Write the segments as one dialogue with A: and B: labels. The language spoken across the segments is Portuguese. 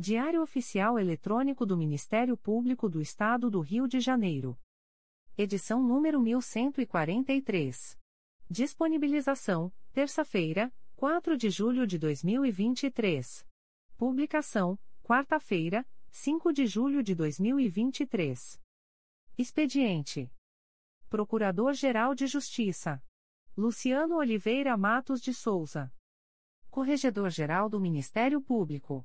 A: Diário Oficial Eletrônico do Ministério Público do Estado do Rio de Janeiro. Edição número 1143. Disponibilização: terça-feira, 4 de julho de 2023. Publicação: quarta-feira, 5 de julho de 2023. Expediente: Procurador-Geral de Justiça Luciano Oliveira Matos de Souza. Corregedor-Geral do Ministério Público.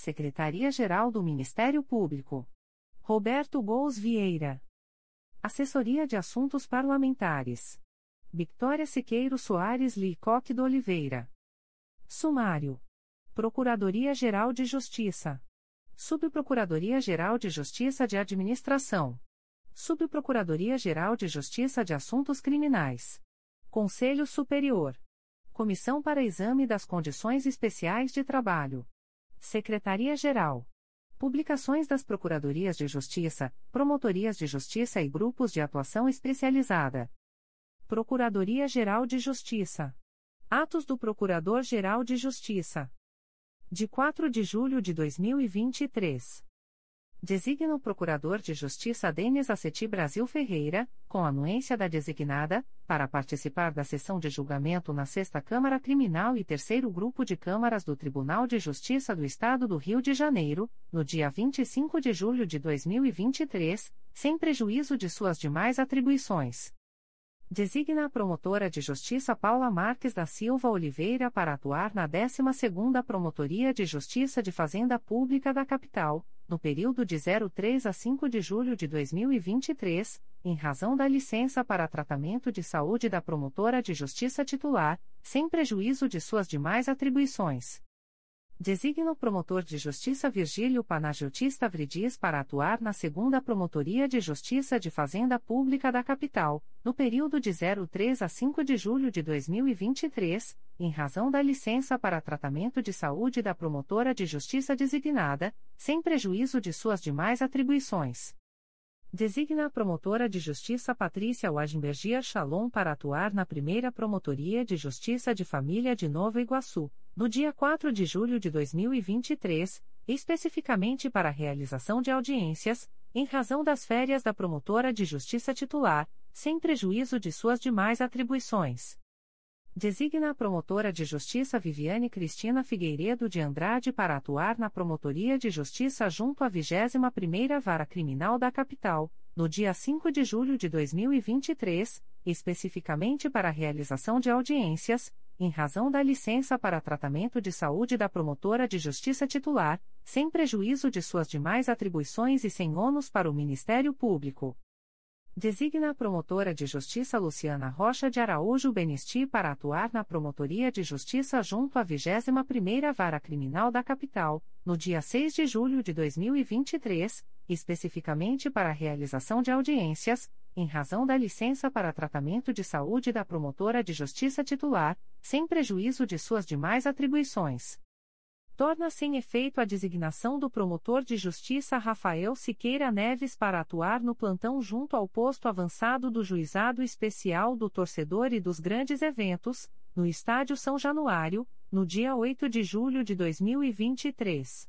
A: Secretaria-Geral do Ministério Público. Roberto Gous Vieira. Assessoria de Assuntos Parlamentares. Victoria Siqueiro Soares Licoque do Oliveira. Sumário. Procuradoria-Geral de Justiça. Subprocuradoria-Geral de Justiça de Administração. Subprocuradoria-Geral de Justiça de Assuntos Criminais. Conselho Superior. Comissão para Exame das Condições Especiais de Trabalho. Secretaria-Geral. Publicações das Procuradorias de Justiça, Promotorias de Justiça e Grupos de Atuação Especializada. Procuradoria-Geral de Justiça. Atos do Procurador-Geral de Justiça. De 4 de julho de 2023. Designa o Procurador de Justiça Denis Aceti Brasil Ferreira, com anuência da designada, para participar da sessão de julgamento na Sexta Câmara Criminal e Terceiro Grupo de Câmaras do Tribunal de Justiça do Estado do Rio de Janeiro, no dia 25 de julho de 2023, sem prejuízo de suas demais atribuições. Designa a promotora de justiça Paula Marques da Silva Oliveira para atuar na 12ª Promotoria de Justiça de Fazenda Pública da Capital, no período de 03 a 5 de julho de 2023, em razão da licença para tratamento de saúde da promotora de justiça titular, sem prejuízo de suas demais atribuições. Designa o promotor de justiça Virgílio Panagiotista Vridis para atuar na segunda Promotoria de Justiça de Fazenda Pública da Capital, no período de 03 a 5 de julho de 2023, em razão da licença para tratamento de saúde da promotora de justiça designada, sem prejuízo de suas demais atribuições. Designa a promotora de justiça Patrícia Wagenbergia Shalom para atuar na primeira Promotoria de Justiça de Família de Nova Iguaçu, no dia 4 de julho de 2023, especificamente para a realização de audiências, em razão das férias da promotora de justiça titular, sem prejuízo de suas demais atribuições. Designa a promotora de justiça Viviane Cristina Figueiredo de Andrade para atuar na Promotoria de Justiça junto à 21ª Vara Criminal da Capital, no dia 5 de julho de 2023, especificamente para a realização de audiências, em razão da licença para tratamento de saúde da promotora de justiça titular, sem prejuízo de suas demais atribuições e sem ônus para o Ministério Público. Designa a promotora de justiça Luciana Rocha de Araújo Benisti para atuar na Promotoria de Justiça junto à 21ª Vara Criminal da Capital, no dia 6 de julho de 2023, especificamente para a realização de audiências, em razão da licença para tratamento de saúde da promotora de justiça titular, sem prejuízo de suas demais atribuições. Torna-se em efeito a designação do promotor de justiça Rafael Siqueira Neves para atuar no plantão junto ao posto avançado do Juizado Especial do Torcedor e dos Grandes Eventos, no Estádio São Januário, no dia 8 de julho de 2023.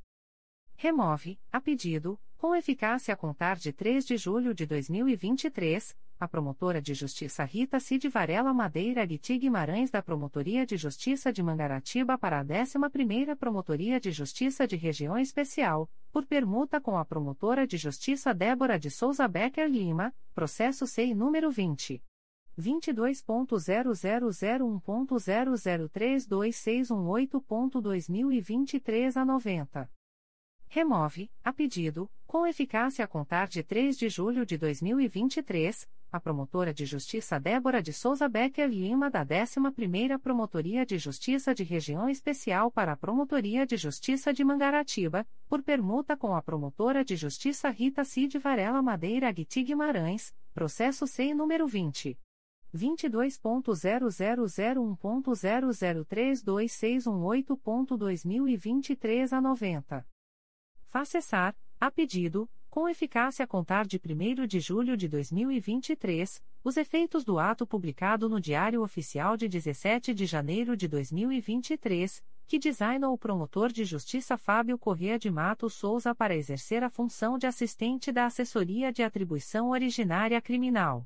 A: Remove, a pedido, com eficácia a contar de 3 de julho de 2023, a promotora de justiça Rita Cid Varela Madeira Guiti Guimarães da Promotoria de Justiça de Mangaratiba para a 11ª Promotoria de Justiça de Região Especial, por permuta com a promotora de justiça Débora de Souza Becker Lima, processo SEI número 20 22.0001.0032618.2023 a 90. Remove, a pedido, com eficácia a contar de 3 de julho de 2023, a promotora de justiça Débora de Souza Becker Lima da 11ª Promotoria de Justiça de Região Especial para a Promotoria de Justiça de Mangaratiba, por permuta com a promotora de justiça Rita Cid Varela Madeira Aguiti Guimarães, processo SEI número 20 22.0001.0032618.2023 a 90. Faça cessar, a pedido, com eficácia a contar de 1 de julho de 2023, os efeitos do ato publicado no Diário Oficial de 17 de janeiro de 2023, que designou o promotor de justiça Fábio Corrêa de Matos Souza para exercer a função de assistente da Assessoria de Atribuição Originária Criminal.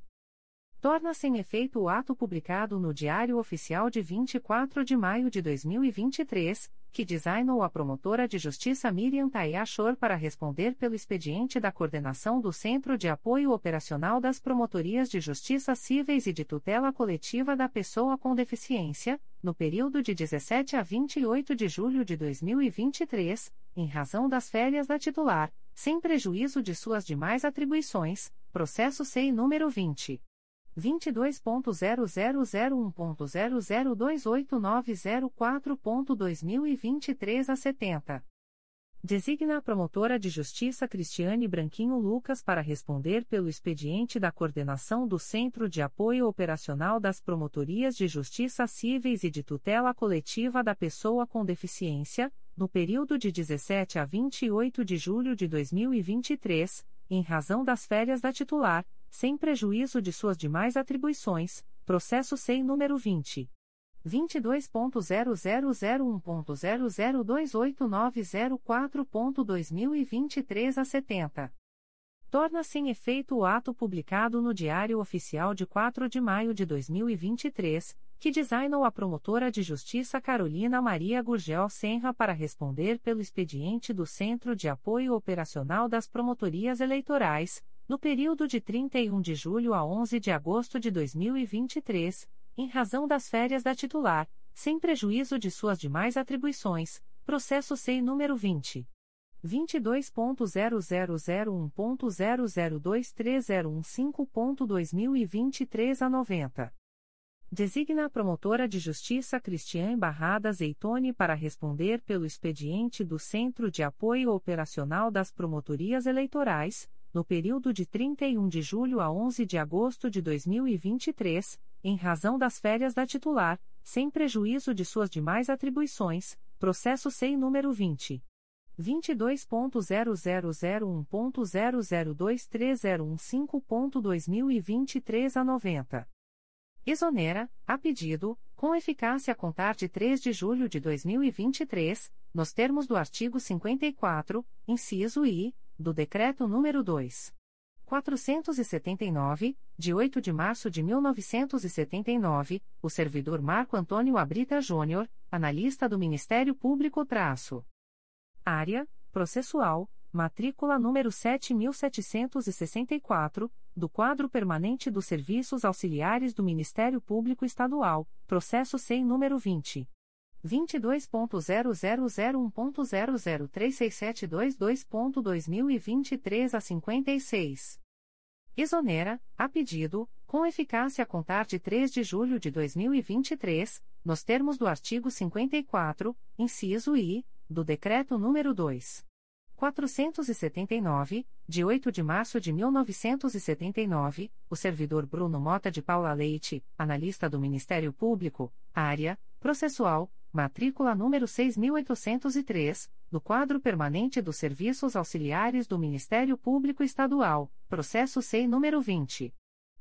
A: Torna-se em efeito o ato publicado no Diário Oficial de 24 de maio de 2023, que designou a promotora de justiça Miriam Tayachor para responder pelo expediente da coordenação do Centro de Apoio Operacional das Promotorias de Justiça Cíveis e de Tutela Coletiva da Pessoa com Deficiência, no período de 17 a 28 de julho de 2023, em razão das férias da titular, sem prejuízo de suas demais atribuições, processo SEI número 20. 22.0001.0028904.2023 a 70. Designa a promotora de justiça Cristiane Branquinho Lucas para responder pelo expediente da coordenação do Centro de Apoio Operacional das Promotorias de Justiça Cíveis e de Tutela Coletiva da Pessoa com Deficiência, no período de 17 a 28 de julho de 2023, em razão das férias da titular sem prejuízo de suas demais atribuições, processo SEI número 20. 22.0001.0028904.2023 a 70. Torna-se em efeito o ato publicado no Diário Oficial de 4 de maio de 2023, que designou a promotora de justiça Carolina Maria Gurgel Senra para responder pelo expediente do Centro de Apoio Operacional das Promotorias Eleitorais, no período de 31 de julho a 11 de agosto de 2023, em razão das férias da titular, sem prejuízo de suas demais atribuições, processo SEI número 20. 22.0001.0023015.2023 a 90. Designa a promotora de justiça Cristiane Barrada Zeitone para responder pelo expediente do Centro de Apoio Operacional das Promotorias Eleitorais, no período de 31 de julho a 11 de agosto de 2023, em razão das férias da titular, sem prejuízo de suas demais atribuições, processo SEI número 20. 22.0001.0023015.2023 a 90. Exonera, a pedido, com eficácia a contar de 3 de julho de 2023, nos termos do artigo 54, inciso I, do Decreto nº 2. 479, de 8 de março de 1979, o servidor Marco Antônio Abrita Júnior, analista do Ministério Público traço. Área, processual, matrícula número 7764, do quadro permanente dos serviços auxiliares do Ministério Público Estadual, processo sem número 20. 22.0001.0036722.2023 a 56. Exonera, a pedido, com eficácia a contar de 3 de julho de 2023, nos termos do artigo 54, inciso I, do Decreto nº 2. 479, de 8 de março de 1979, o servidor Bruno Mota de Paula Leite, analista do Ministério Público, área, processual, matrícula número 6803, do quadro permanente dos serviços auxiliares do Ministério Público Estadual, processo SEI número 20.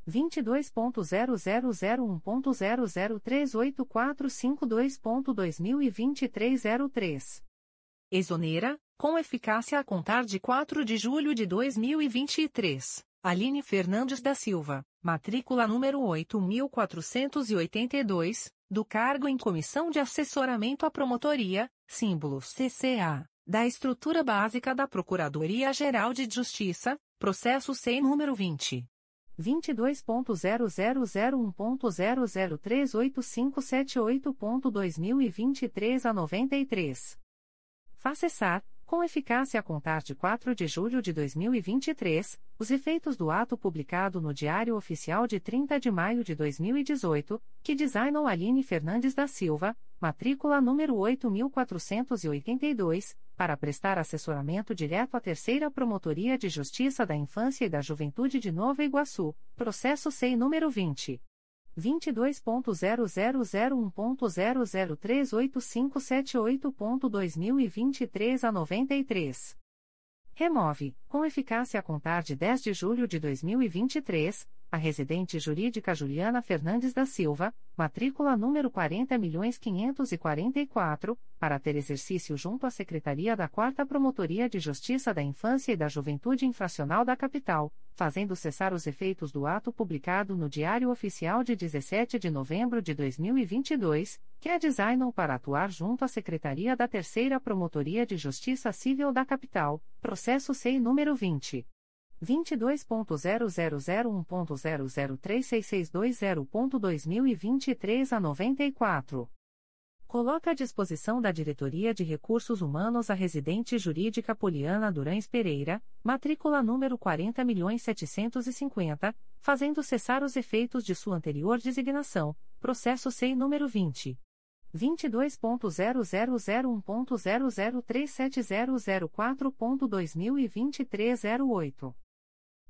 A: 22.0001.0038452.2023 03. Exonera, com eficácia a contar de 4 de julho de 2023, Aline Fernandes da Silva, matrícula número 8482, do cargo em Comissão de Assessoramento à Promotoria, símbolo CCA, da Estrutura Básica da Procuradoria-Geral de Justiça, processo SEI número 20. 22.0001.0038578.2023 a 93. Facessar, com eficácia a contar de 4 de julho de 2023, os efeitos do ato publicado no Diário Oficial de 30 de maio de 2018, que designou Aline Fernandes da Silva, matrícula número 8482, para prestar assessoramento direto à Terceira Promotoria de Justiça da Infância e da Juventude de Nova Iguaçu, processo SEI número 20. 22.0001.0038578.2023 a 93. Remove, com eficácia a contar de 10 de julho de 2023, a residente jurídica Juliana Fernandes da Silva, matrícula número 40.544, para ter exercício junto à Secretaria da 4 Promotoria de Justiça da Infância e da Juventude Infracional da Capital, fazendo cessar os efeitos do ato publicado no Diário Oficial de 17 de novembro de 2022, que é designou para atuar junto à Secretaria da Terceira Promotoria de Justiça Civil da Capital, processo SEI número 20. 22.0001.0036620.2023 a 94. Coloca à disposição da Diretoria de Recursos Humanos a residente jurídica Poliana Durães Pereira, matrícula número 40.750, fazendo cessar os efeitos de sua anterior designação, processo SEI número 20. 22.0001.0037004.2023 08.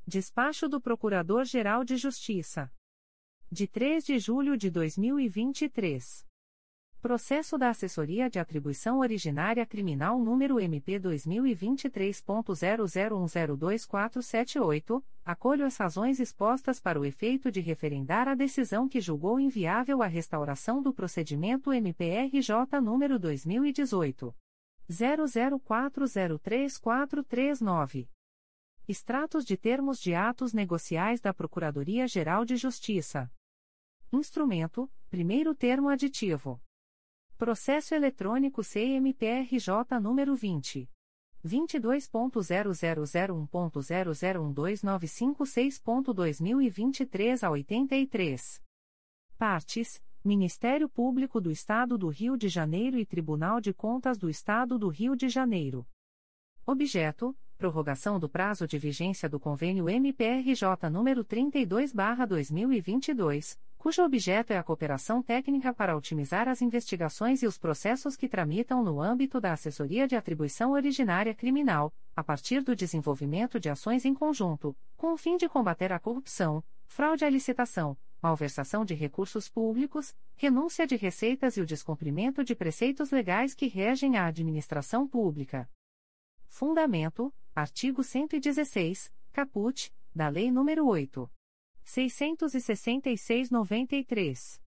A: Despacho do Procurador-Geral de Justiça. De 3 de julho de 2023. Processo da Assessoria de Atribuição Originária Criminal número MP 2023.00102478, acolho as razões expostas para o efeito de referendar a decisão que julgou inviável a restauração do procedimento MPRJ número 2018. 00403439. Extratos de termos de atos negociais da Procuradoria-Geral de Justiça. Instrumento: primeiro termo aditivo. Processo eletrônico CMPRJ número 20. 22.0001.0012956.2023 a 83. Partes: Ministério Público do Estado do Rio de Janeiro e Tribunal de Contas do Estado do Rio de Janeiro. Objeto: prorrogação do prazo de vigência do convênio MPRJ número 32/2022, cujo objeto é a cooperação técnica para otimizar as investigações e os processos que tramitam no âmbito da assessoria de atribuição originária criminal, a partir do desenvolvimento de ações em conjunto, com o fim de combater a corrupção, fraude à licitação, malversação de recursos públicos, renúncia de receitas e o descumprimento de preceitos legais que regem a administração pública. Fundamento: artigo 116, caput, da Lei nº 8. 666-93.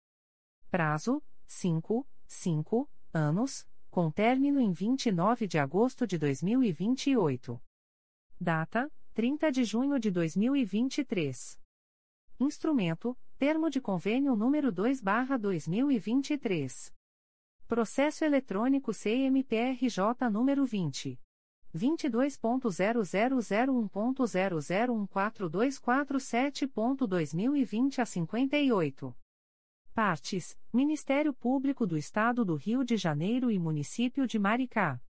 A: Prazo: 5, 5 anos, com término em 29 de agosto de 2028. Data: 30 de junho de 2023. Instrumento: Termo de Convênio número 2/2023. Processo eletrônico CMPRJ número 20 22.0001.0014247.2020 a 58. Partes: Ministério Público do Estado do Rio de Janeiro e Município de Maricá.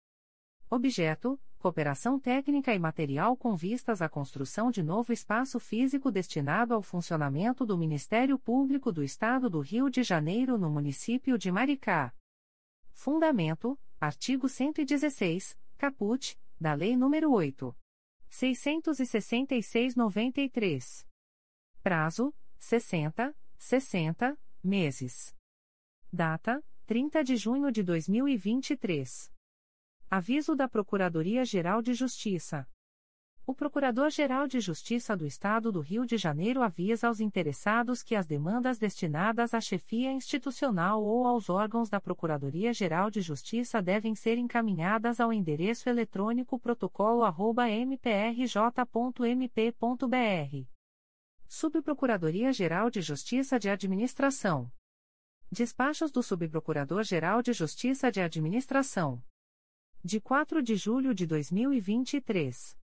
A: Objeto: Cooperação técnica e material com vistas à construção de novo espaço físico destinado ao funcionamento do Ministério Público do Estado do Rio de Janeiro no município de Maricá. Fundamento: Artigo 116, caput da Lei nº 8. 666-93. Prazo: 60, 60 meses. Data: 30 de junho de 2023. Aviso da Procuradoria-Geral de Justiça. O Procurador-Geral de Justiça do Estado do Rio de Janeiro avisa aos interessados que as demandas destinadas à chefia institucional ou aos órgãos da Procuradoria-Geral de Justiça devem ser encaminhadas ao endereço eletrônico protocolo@mprj.mp.br. Subprocuradoria-Geral de Justiça de Administração. Despachos do Subprocurador-Geral de Justiça de Administração. De 4 de julho de 2023.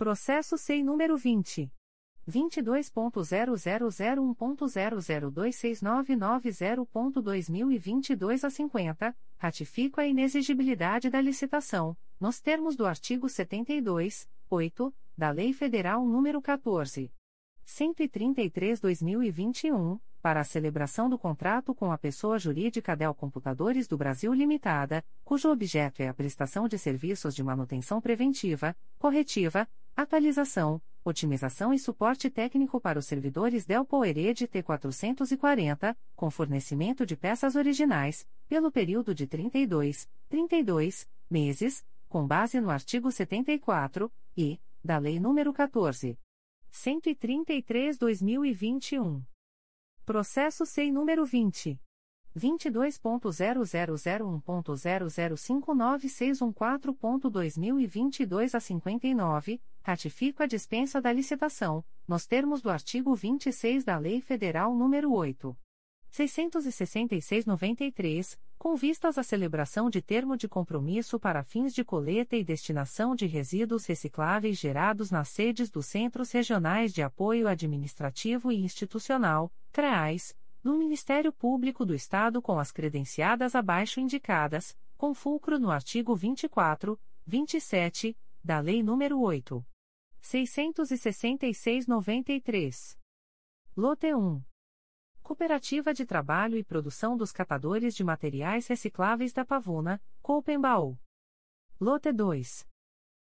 A: Processo SEI número 20. 22.0001.0026990.2022 a 50, ratifico a inexigibilidade da licitação, nos termos do artigo 72, 8, da Lei Federal nº 14. 133/2021, para a celebração do contrato com a pessoa jurídica Del Computadores do Brasil Limitada, cujo objeto é a prestação de serviços de manutenção preventiva, corretiva, atualização, otimização e suporte técnico para os servidores Dell PowerEdge T440, com fornecimento de peças originais, pelo período de 32, 32 meses, com base no artigo 74 e da Lei nº 14. 133/2021. Processo SEI número 20 22.0001.0059614.2022 a 59, ratifico a dispensa da licitação, nos termos do artigo 26 da Lei Federal nº 8. 666-93, com vistas à celebração de termo de compromisso para fins de coleta e destinação de resíduos recicláveis gerados nas sedes dos Centros Regionais de Apoio Administrativo e Institucional, CRAAS, no Ministério Público do Estado com as credenciadas abaixo indicadas, com fulcro no artigo 24, 27, da Lei nº 8. 666-93. Lote 1. Cooperativa de Trabalho e Produção dos Catadores de Materiais Recicláveis da Pavuna, Coopembaú. Lote 2.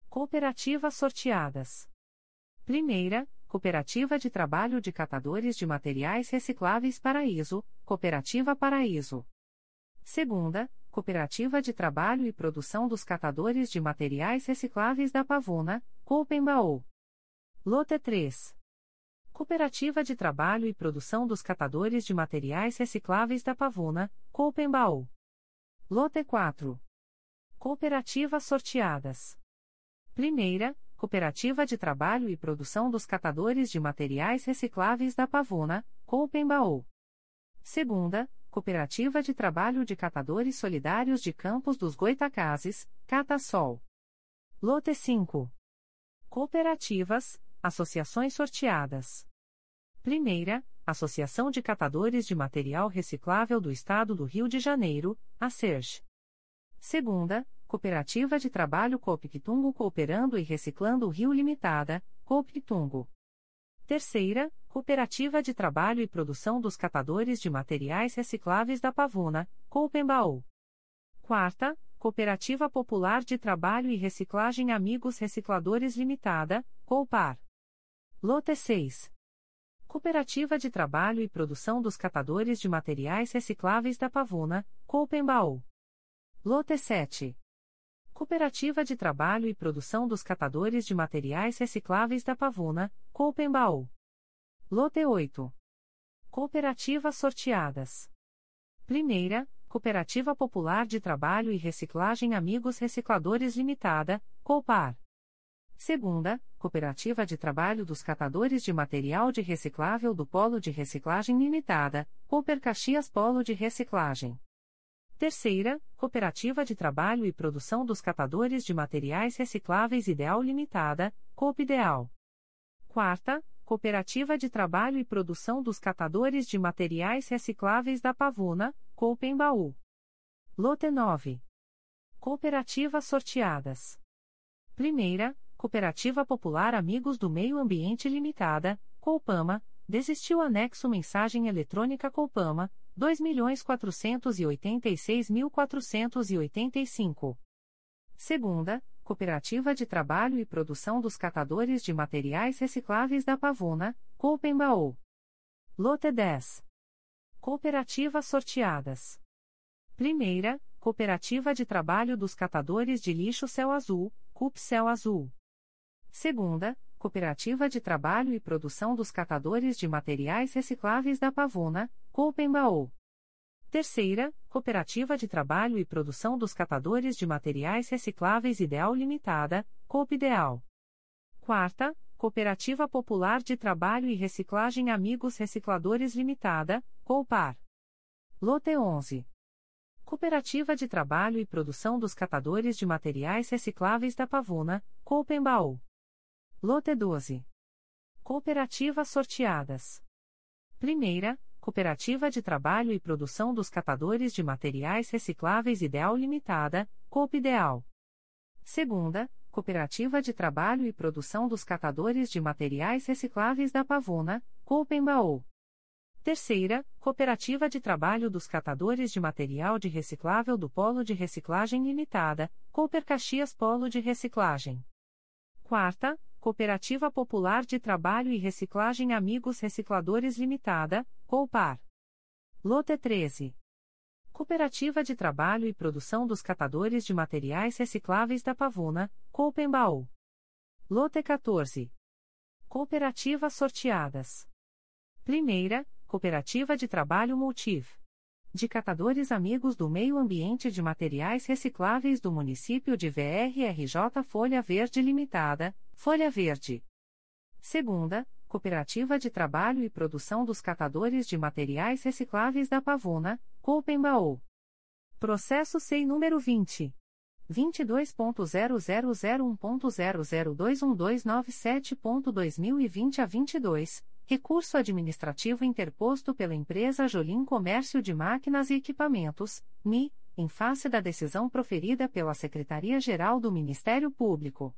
A: Cooperativa Sorteadas. Primeira, Cooperativa de Trabalho de Catadores de Materiais Recicláveis Paraíso, Cooperativa Paraíso. Segunda, Cooperativa de Trabalho e Produção dos Catadores de Materiais Recicláveis da Pavuna, Coopembaú. Lote 3. Cooperativa de Trabalho e Produção dos Catadores de Materiais Recicláveis da Pavuna, Coopembaú. Lote 4. Cooperativa Sorteadas. Primeira, Cooperativa de Trabalho e Produção dos Catadores de Materiais Recicláveis da Pavuna, Coopembaú. Segunda, Cooperativa de Trabalho de Catadores Solidários de Campos dos Goitacazes, Catasol. Lote 5. Cooperativas, Associações sorteadas. Primeira, Associação de Catadores de Material Reciclável do Estado do Rio de Janeiro, a SERJ. Segunda, Cooperativa de Trabalho Coopictungo Cooperando e Reciclando o Rio Limitada, Coopictungo. Terceira, Cooperativa de Trabalho e Produção dos Catadores de Materiais Recicláveis da Pavuna, Coopembaú. Quarta, Cooperativa Popular de Trabalho e Reciclagem Amigos Recicladores Limitada, Coopar. Lote 6. Cooperativa de Trabalho e Produção dos Catadores de Materiais Recicláveis da Pavuna, Coopembaú. Lote 7. Cooperativa de Trabalho e Produção dos Catadores de Materiais Recicláveis da Pavuna, Coopembaú. Lote 8. Cooperativas sorteadas. Primeira, Cooperativa Popular de Trabalho e Reciclagem Amigos Recicladores Limitada, Coopar. Segunda, Cooperativa de Trabalho dos Catadores de Material de Reciclável do Polo de Reciclagem Limitada, Cooper Caxias Polo de Reciclagem. Terceira, Cooperativa de Trabalho e Produção dos Catadores de Materiais Recicláveis Ideal Limitada, Coop Ideal. Quarta, Cooperativa de Trabalho e Produção dos Catadores de Materiais Recicláveis da Pavuna, Coopembaú. Lote 9. Cooperativas sorteadas. Primeira, Cooperativa Popular Amigos do Meio Ambiente Limitada, Coupama, desistiu anexo mensagem eletrônica Coupama, 2.486.485. Segunda, Cooperativa de Trabalho e Produção dos Catadores de Materiais Recicláveis da Pavuna, Coupembaú. Lote 10. Cooperativas sorteadas. Primeira, Cooperativa de Trabalho dos Catadores de Lixo Céu Azul, CUP Céu Azul. Segunda, Cooperativa de Trabalho e Produção dos Catadores de Materiais Recicláveis da Pavuna, Coopembaú. Terceira, Cooperativa de Trabalho e Produção dos Catadores de Materiais Recicláveis Ideal Limitada, Coopideal. Quarta, Cooperativa Popular de Trabalho e Reciclagem Amigos Recicladores Limitada, Coopar. Lote 11. Cooperativa de Trabalho e Produção dos Catadores de Materiais Recicláveis da Pavuna, Coopembaú. Lote 12. Cooperativas sorteadas. Primeira, Cooperativa de Trabalho e Produção dos Catadores de Materiais Recicláveis Ideal Limitada, Coopideal. Segunda, Cooperativa de Trabalho e Produção dos Catadores de Materiais Recicláveis da Pavuna, Coopembaú. Terceira, Cooperativa de Trabalho dos Catadores de Material de Reciclável do Polo de Reciclagem Limitada, Cooper Caxias Polo de Reciclagem. Quarta, Cooperativa Popular de Trabalho e Reciclagem Amigos Recicladores Limitada, Coopar. Lote 13. Cooperativa de Trabalho e Produção dos Catadores de Materiais Recicláveis da Pavuna, Coopembaú. Lote 14. Cooperativas sorteadas. Primeira, Cooperativa de Trabalho Multiv. De Catadores Amigos do Meio Ambiente de Materiais Recicláveis do Município de VRRJ Folha Verde Limitada, Folha Verde. Segunda, Cooperativa de Trabalho e Produção dos Catadores de Materiais Recicláveis da Pavuna, Coopembaú. Processo SEI número 20. 22.0001.0021297.2020 a 22, recurso administrativo interposto pela empresa Jolim Comércio de Máquinas e Equipamentos, MI, em face da decisão proferida pela Secretaria-Geral do Ministério Público.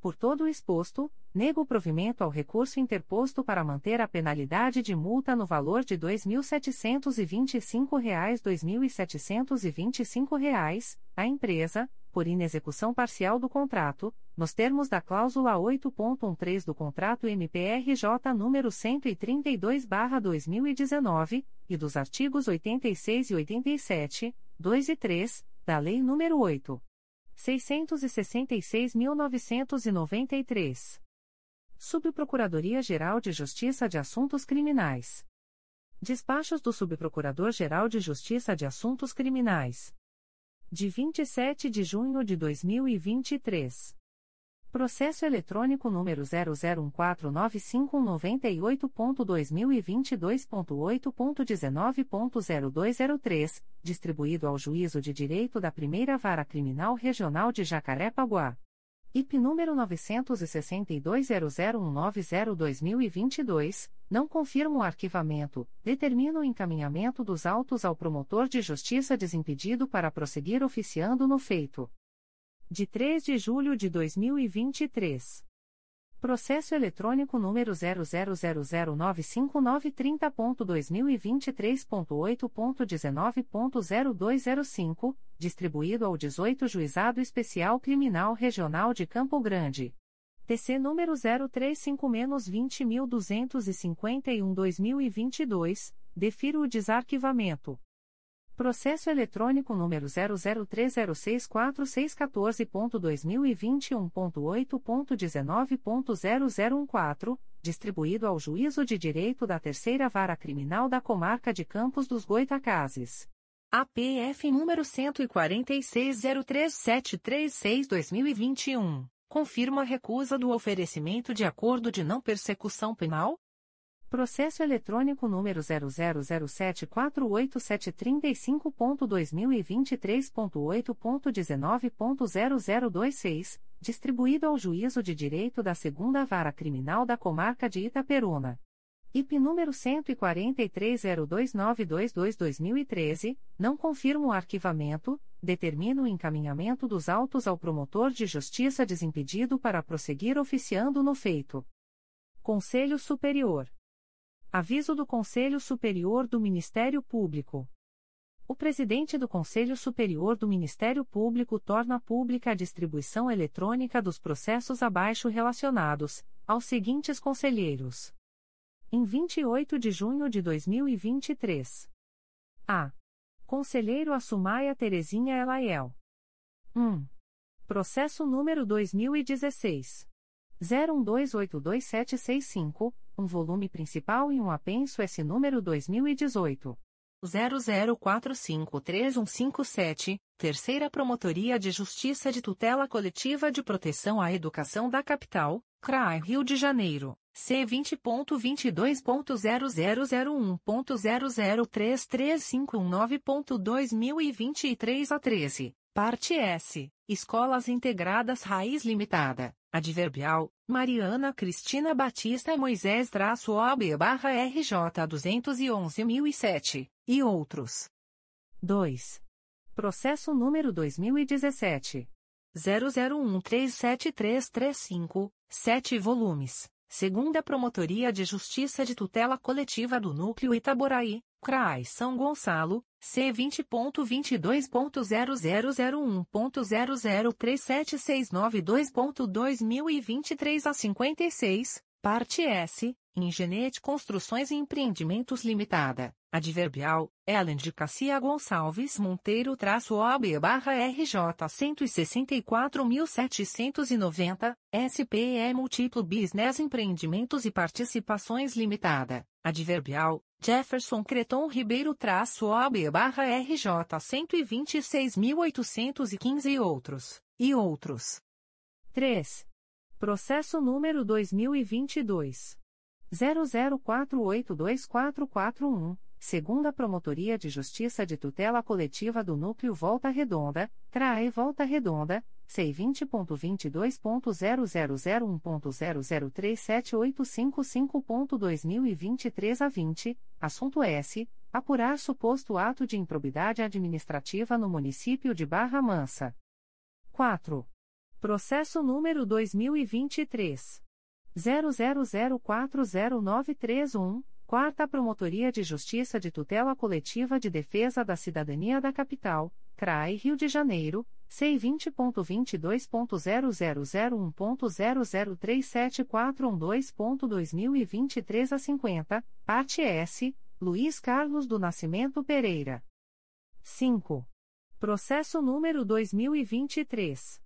A: Por todo o exposto, nego provimento ao recurso interposto para manter a penalidade de multa no valor de R$ 2.725,00 R$ 2.725,00, a empresa, por inexecução parcial do contrato, nos termos da cláusula 8.13 do contrato MPRJ número 132/2019 e dos artigos 86 e 87, 2 e 3 da Lei nº 8. 666.993. Subprocuradoria-Geral de Justiça de Assuntos Criminais. Despachos do Subprocurador-Geral de Justiça de Assuntos Criminais. De 27 de junho de 2023. Processo eletrônico número 001495198.2022.8.19.0203, distribuído ao Juízo de Direito da Primeira Vara Criminal Regional de Jacarepaguá. IP número 962001902-2022, não confirma o arquivamento, determina o encaminhamento dos autos ao promotor de justiça desimpedido para prosseguir oficiando no feito de 3 de julho de 2023. Processo eletrônico número 000095930.2023.8.19.0205, distribuído ao 18 Juizado Especial Criminal Regional de Campo Grande. TC número 035.20251-2022, defiro o desarquivamento. Processo eletrônico número 0030646.2021.8.19.0014, distribuído ao Juízo de Direito da Terceira Vara Criminal da Comarca de Campos dos Goitacazes. APF número 14603736-2021. Confirma a recusa do oferecimento de acordo de não persecução penal? Processo eletrônico número 000748735.2023.8.19.0026, distribuído ao Juízo de Direito da Segunda Vara Criminal da Comarca de Itaperuna. IP número 14302922-2013, não confirma o arquivamento, determina o encaminhamento dos autos ao promotor de justiça desimpedido para prosseguir oficiando no feito. Conselho Superior. Aviso do Conselho Superior do Ministério Público. O presidente do Conselho Superior do Ministério Público torna pública a distribuição eletrônica dos processos abaixo relacionados, aos seguintes conselheiros. Em 28 de junho de 2023. A. Conselheiro Assumaia Terezinha Elaiel. 1. Processo número 2016. 01282765, um volume principal e um apenso S número 2018. 00453157, Terceira Promotoria de Justiça de Tutela Coletiva de Proteção à Educação da Capital, CRAI Rio de Janeiro, C20.22.0001.0033519.2023 a 13, parte S, Escolas Integradas Raiz Limitada, Adverbial, Mariana Cristina Batista Moisés-OB-RJ 211.007, e outros. 2. Processo número 2017. 00137335, 7 volumes. Segunda Promotoria de Justiça de Tutela Coletiva do Núcleo Itaboraí, CRAI São Gonçalo, C20.22.0001.0037692.2023 a 56, parte S, Ingenete Construções e Empreendimentos Limitada. Adverbial, Ellen de Cassia Gonçalves Monteiro traço OB barra RJ 164.790, SPE Múltiplo Business Empreendimentos e Participações Limitada, Adverbial, Jefferson Creton Ribeiro traço OB barra RJ 126.815 e outros, e outros. 3. Processo número 2022. 00482441 segunda Promotoria de Justiça de Tutela Coletiva do Núcleo Volta Redonda, CRAE Volta Redonda, C20.22.0001.0037855.2023 a 20, assunto S. Apurar suposto ato de improbidade administrativa no município de Barra Mansa. 4. Processo número 2023. 00040931. Quarta Promotoria de Justiça de Tutela Coletiva de Defesa da Cidadania da Capital, CRAI Rio de Janeiro, C20.22.0001.0037412.2023 a 50, parte S, Luiz Carlos do Nascimento Pereira. 5. Processo número 2023.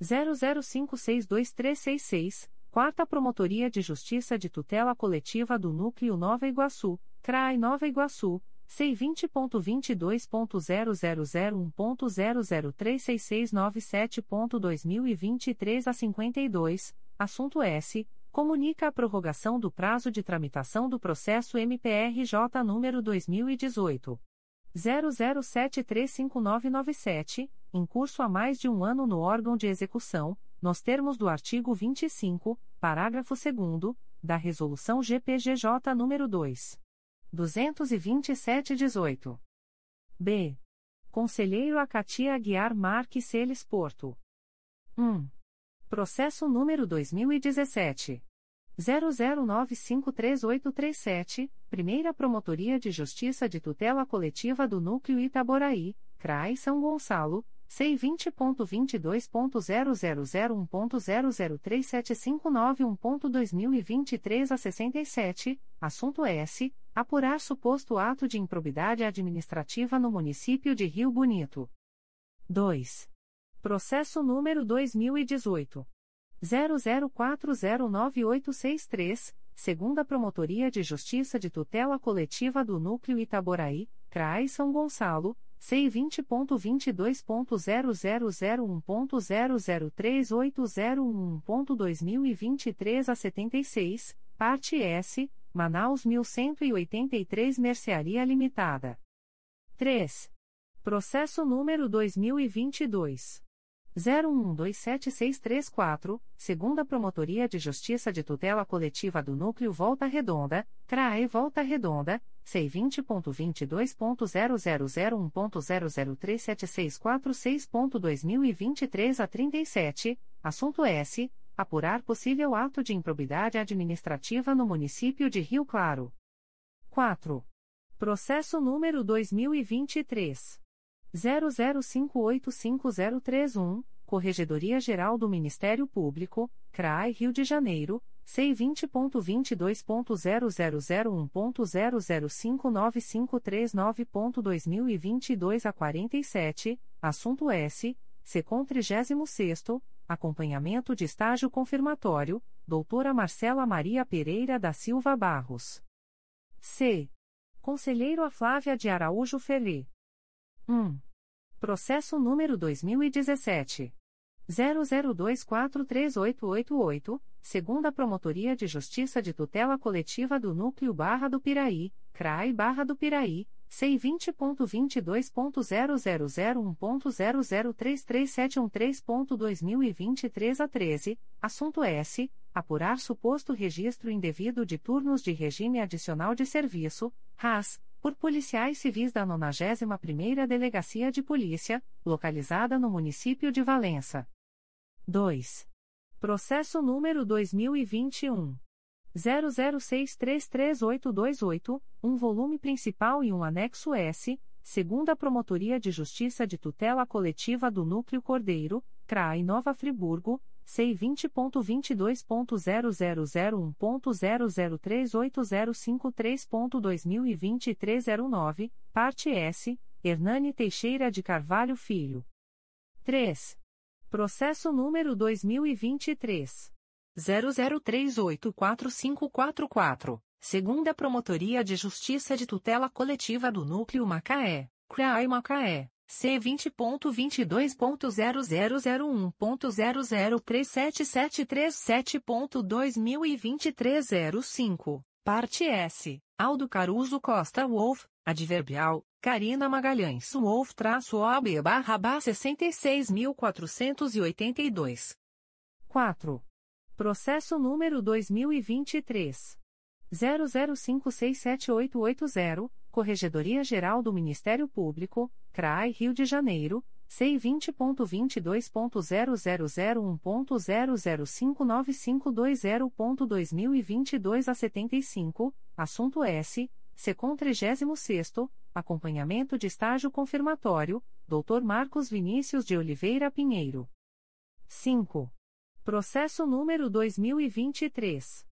A: 00562366. Quarta Promotoria de Justiça de Tutela Coletiva do Núcleo Nova Iguaçu, CRAI Nova Iguaçu, C20.22.0001.0036697.2023 a 52, assunto S. Comunica a prorrogação do prazo de tramitação do processo MPRJ número 2018. 00735997, em curso há mais de um ano no órgão de execução, nos termos do artigo 25, parágrafo 2 da Resolução GPGJ nº 2. 227-18. B. Conselheiro Acatia Aguiar Marques Celes Porto. 1. Processo número 2017. 00953837, Primeira Promotoria de Justiça de Tutela Coletiva do Núcleo Itaboraí, CRAI São Gonçalo, C20.22.0001.0037591.2023 a 67, assunto S. Apurar suposto ato de improbidade administrativa no município de Rio Bonito. 2. Processo número 2018. 00409863, segunda Promotoria de Justiça de Tutela Coletiva do Núcleo Itaboraí, CRAI São Gonçalo, C20.22.0001.0038001.2023 a 76, parte S, Manaus 1183 Mercearia Limitada. 3. Processo número 2022. 01127634, segunda Promotoria de Justiça de Tutela Coletiva do Núcleo Volta Redonda, CRAE Volta Redonda, C20.22.0001.0037646.2023 a 37, assunto S. Apurar possível ato de improbidade administrativa no município de Rio Claro. 4. Processo número 2023. 00585031, Corregedoria Geral do Ministério Público, CRAI Rio de Janeiro, C20.22.0001.0059539.2022 a 47, assunto S. Secom 36 Acompanhamento de estágio confirmatório, doutora Marcela Maria Pereira da Silva Barros. C. Conselheiro a Flávia de Araújo Ferri. 1. Processo número 2017. 00243888, segunda Promotoria de Justiça de Tutela Coletiva do Núcleo Barra do Piraí, CRAI Barra do Piraí, C20.22.0001.0033713.2023 a 13, assunto S. Apurar suposto registro indevido de turnos de regime adicional de serviço, RAS, por policiais civis da 91ª Delegacia de Polícia, localizada no município de Valença. 2. Processo número 2021 00633828, um volume principal e um anexo S, segunda Promotoria de Justiça de Tutela Coletiva do Núcleo Cordeiro, CRAI Nova Friburgo, C20.22.0001.0038053.2023 a 09, parte S, Hernani Teixeira de Carvalho Filho. 3. Processo número 2023. 00384544, segunda Promotoria de Justiça de Tutela Coletiva do Núcleo Macaé, CRAI Macaé, C20.22.0001.0037737.2023 05, parte S, Aldo Caruso Costa Wolf, adverbial, Karina Magalhães Wolf-OB barra 66482. 4. Processo número 2023. 00567880, Corregedoria Geral do Ministério Público, CRAI Rio de Janeiro, C20.22.0001.0059520.2022 a 75, assunto S. Secom 36 Acompanhamento de estágio confirmatório, Dr. Marcos Vinícius de Oliveira Pinheiro. 5. Processo número 2023.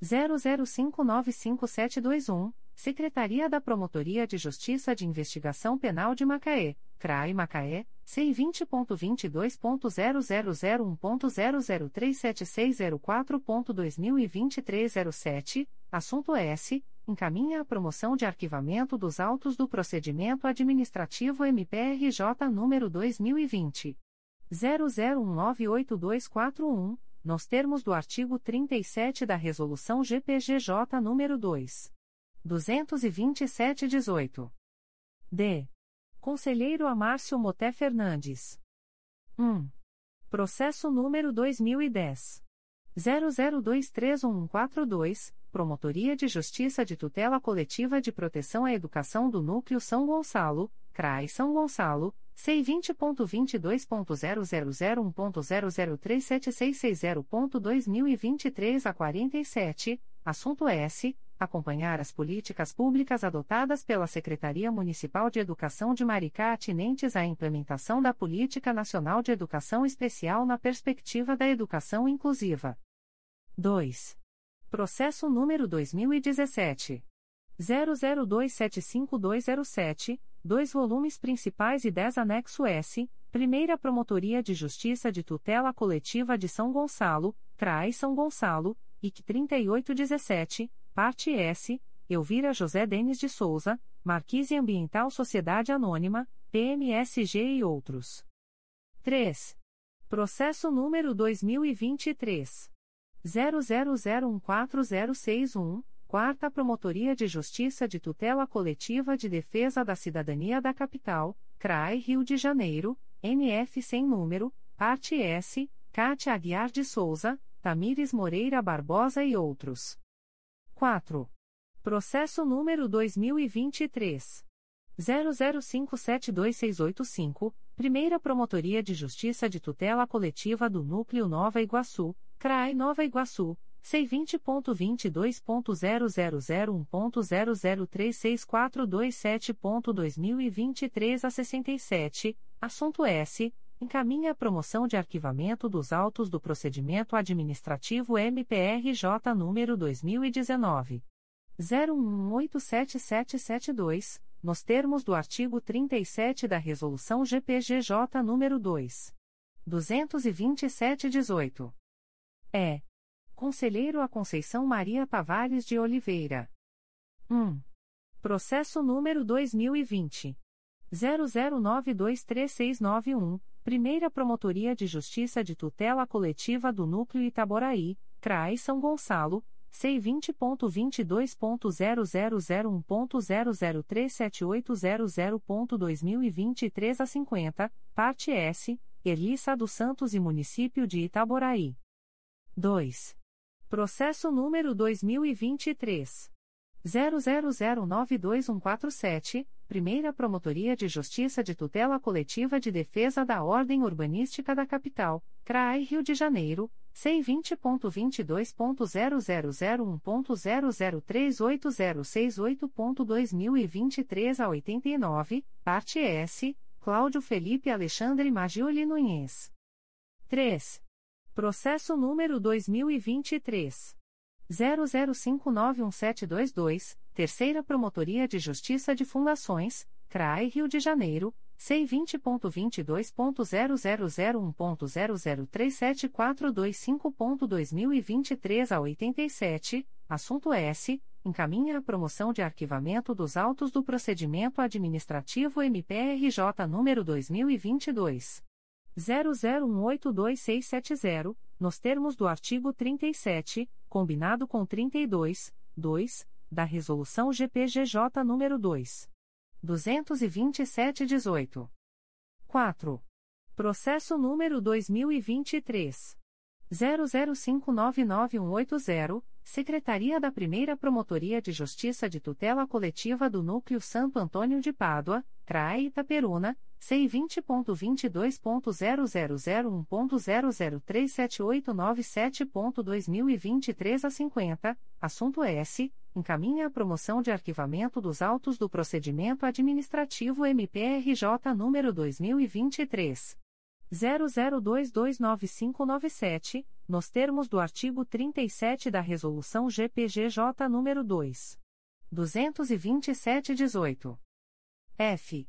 A: 00595721, Secretaria da Promotoria de Justiça de Investigação Penal de Macaé, CRAI Macaé, C20.22.0001.0037604.2023 07, assunto S encaminha a promoção de arquivamento dos autos do procedimento administrativo MPRJ número 2020 00198241, nos termos do artigo 37 da resolução GPGJ número 2 227/18. D. Conselheiro Amárcio Moté Fernandes. 1. Processo número 2010 00231142 Promotoria de Justiça de Tutela Coletiva de Proteção à Educação do Núcleo São Gonçalo, CRAI São Gonçalo, C20.22.0001.0037660.2023 a 47, assunto S. Acompanhar as políticas públicas adotadas pela Secretaria Municipal de Educação de Maricá atinentes à implementação da Política Nacional de Educação Especial na perspectiva da educação inclusiva. 2. Processo número 2017. 00275207, dois volumes principais e 10 anexo S, Primeira Promotoria de Justiça de Tutela Coletiva de São Gonçalo, CRAI São Gonçalo, IC 3817, parte S, Elvira José Denis de Souza, Marquise Ambiental Sociedade Anônima, PMSG e outros. 3. Processo número 2023 00014061, Quarta Promotoria de Justiça de Tutela Coletiva de Defesa da Cidadania da Capital, CRAI Rio de Janeiro, NF sem número, parte S, Cátia Aguiar de Souza, Tamires Moreira Barbosa e outros. 4. Processo número 2023 00572685, Primeira Promotoria de Justiça de Tutela Coletiva do Núcleo Nova Iguaçu, CRAI Nova Iguaçu, C20.22.0001.0036427.2023 a 67, assunto S. encaminha a promoção de arquivamento dos autos do procedimento administrativo MPRJ número 2019 01187772, nos termos do artigo 37 da resolução GPGJ número 2 22718. É Conselheiro a Conceição Maria Tavares de Oliveira. 1. Processo número 2020 00923691, Primeira Promotoria de Justiça de Tutela Coletiva do Núcleo Itaboraí, CRAI São Gonçalo, C20.22.0001.0037800.2023 a 50, parte S, Erlissa dos Santos e Município de Itaboraí. 2. Processo número 2023. 00092147, Primeira Promotoria de Justiça de Tutela Coletiva de Defesa da Ordem Urbanística da Capital, CRAI Rio de Janeiro, C20.22.0001.0038068.2023 a 89, parte S, Cláudio Felipe Alexandre Magioli Nunes. 3. Processo número 2023. 00591722, Terceira Promotoria de Justiça de Fundações, CRAE Rio de Janeiro, C20.22.0001.0037425.2023 a 87, assunto S. Encaminha a promoção de arquivamento dos autos do procedimento administrativo MPRJ número 2022. 00182670, nos termos do artigo 37, combinado com 32, 2, da Resolução GPGJ nº 2. 22718. 4. Processo número 2023. 00599180, Secretaria da Primeira Promotoria de Justiça de Tutela Coletiva do Núcleo Santo Antônio de Pádua, CRAE Itaperuna, C20.22.0001.0037897.2023 a 50, assunto S. Encaminha a promoção de arquivamento dos autos do procedimento administrativo MPRJ número 2023. 00229597, nos termos do artigo 37 da Resolução GPGJ número 2. 22718. F.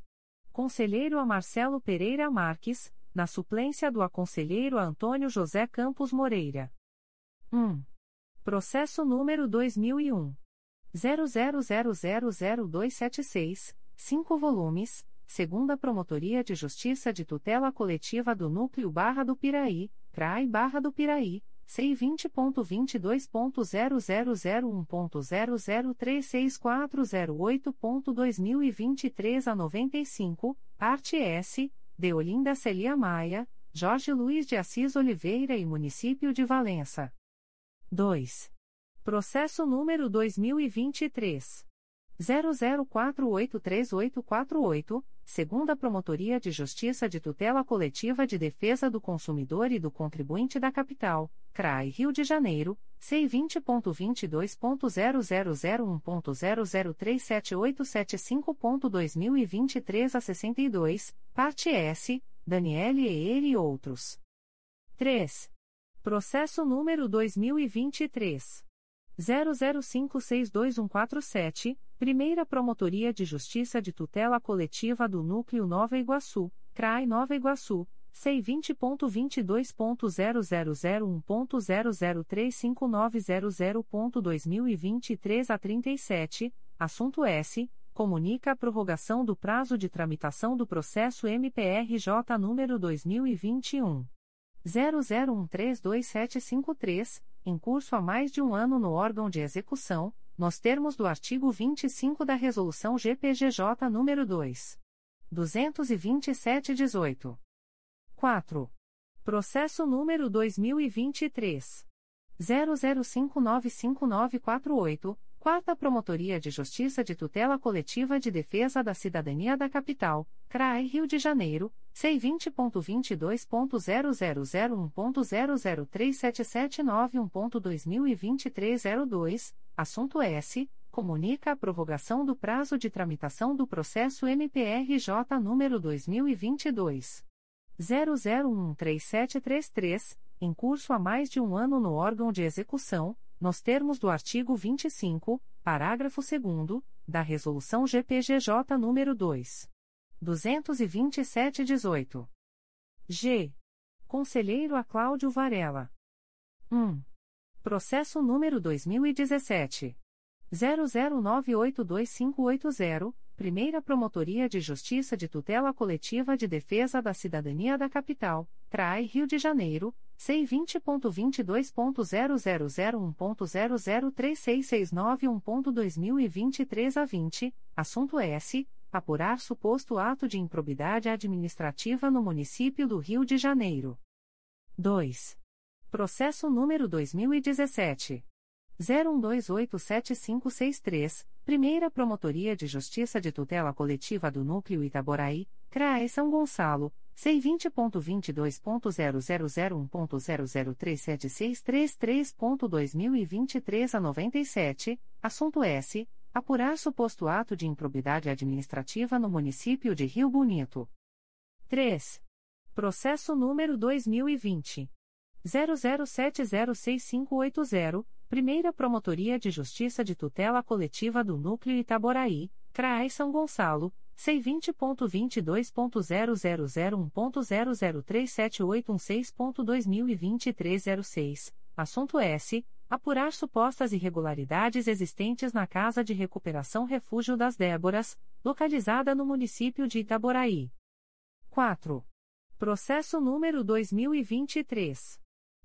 A: Conselheiro a Marcelo Pereira Marques, na suplência do aconselheiro Antônio José Campos Moreira. 1. Processo número 2001. 00000276, 5 volumes, segunda Promotoria de Justiça de Tutela Coletiva do Núcleo Barra do Piraí, CRAI Barra do Piraí, C20.22.0001.0036408.2023 a 95, parte S, Deolinda Celia Maia, Jorge Luiz de Assis Oliveira e Município de Valença. 2. Processo número 2023. 00483848, segunda Promotoria de Justiça de Tutela Coletiva de Defesa do Consumidor e do Contribuinte da Capital, CRAI Rio de Janeiro, C20.22.0001.0037875.2023 a 62, parte S, Daniele Eire e outros. 3. Processo número 2023. 00562147, Primeira Promotoria de Justiça de Tutela Coletiva do Núcleo Nova Iguaçu, CRAI Nova Iguaçu, C20.22.0001.0035900.2023 a 37, assunto S. Comunica a prorrogação do prazo de tramitação do processo MPRJ número 2021. 00132753, em curso há mais de um ano no órgão de execução, nos termos do artigo 25 da Resolução GPGJ nº 2. 227-18. 4. Processo número 2023. 00595948, Quarta Promotoria de Justiça de Tutela Coletiva de Defesa da Cidadania da Capital, CRAI Rio de Janeiro, C20.22.0001.0037791.2023 02, assunto S. Comunica a prorrogação do prazo de tramitação do processo MPRJ número 2022. 00137333, em curso há mais de um ano no órgão de execução, nos termos do artigo 25, parágrafo 2 da Resolução GPGJ nº 2. 227-18. G. Conselheiro a Cláudio Varela. 1. Processo número 2017. 00982580, Primeira Promotoria de Justiça de Tutela Coletiva de Defesa da Cidadania da Capital, CRAI Rio de Janeiro, C20.22.0001.0036691.2023 a 20, assunto S. Apurar suposto ato de improbidade administrativa no município do Rio de Janeiro. 2. Processo número 2017. 01287563, Primeira Promotoria de Justiça de Tutela Coletiva do Núcleo Itaboraí, CRAE São Gonçalo, C20.22.0001.0037633.2023 a 97, assunto S. Apurar suposto ato de improbidade administrativa no município de Rio Bonito. 3. Processo número 2020. 00706580, Primeira Promotoria de Justiça de Tutela Coletiva do Núcleo Itaboraí, CRAE São Gonçalo, C20.22.0001.0037816.2023 06, assunto S. Apurar supostas irregularidades existentes na Casa de Recuperação Refúgio das Déboras, localizada no município de Itaboraí. 4. Processo número 2023.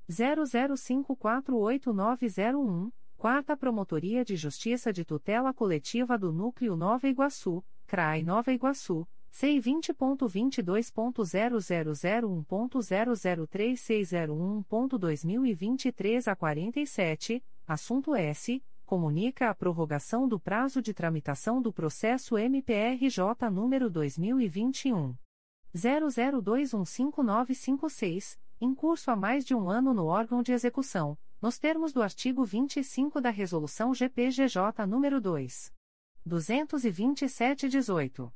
A: 00548901, Quarta Promotoria de Justiça de Tutela Coletiva do Núcleo Nova Iguaçu, CRAI Nova Iguaçu, C20.22.0001.0036001.2023 a 47, assunto S. Comunica a prorrogação do prazo de tramitação do processo MPRJ número 2021. 00215956 em curso há mais de um ano no órgão de execução, nos termos do artigo 25 da Resolução GPGJ nº 2. 227-18.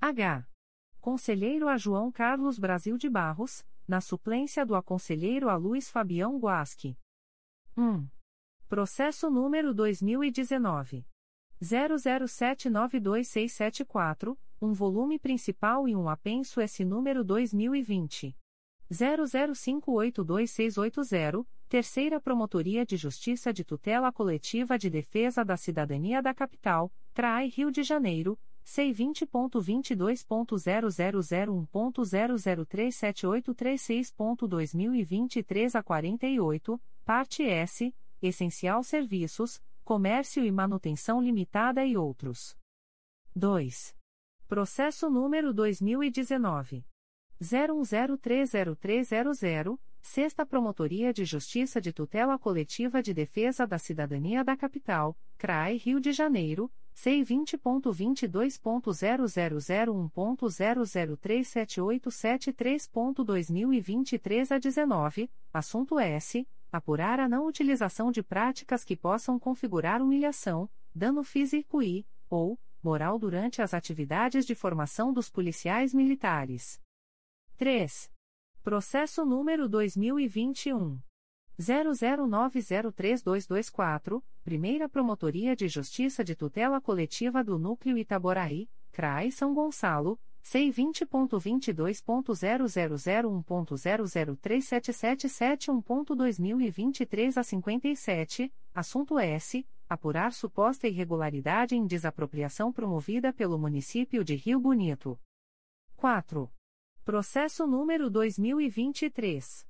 A: H. Conselheiro a João Carlos Brasil de Barros, na suplência do aconselheiro a Luiz Fabião Guasque. 1. Processo número 2019. 00792674, um volume principal e um apenso S número 2020. 00582680, Terceira Promotoria de Justiça de Tutela Coletiva de Defesa da Cidadania da Capital, CRAI Rio de Janeiro, C20.22.0001.0037836.2023 a 48, parte S, Essencial Serviços, Comércio e Manutenção Limitada e outros. 2. Processo número 2019. 01030300, Sexta Promotoria de Justiça de Tutela Coletiva de Defesa da Cidadania da Capital, CRAE Rio de Janeiro, C20.22.0001.0037873.2023 a 19, assunto S. Apurar a não utilização de práticas que possam configurar humilhação, dano físico e, ou, moral durante as atividades de formação dos policiais militares. 3. Processo número 2021. 00903224, Primeira Promotoria de Justiça de Tutela Coletiva do Núcleo Itaboraí, CRAI São Gonçalo, C20.22.0001.0037771.2023 a 57, assunto S. Apurar suposta irregularidade em desapropriação promovida pelo município de Rio Bonito. 4. Processo número 2023.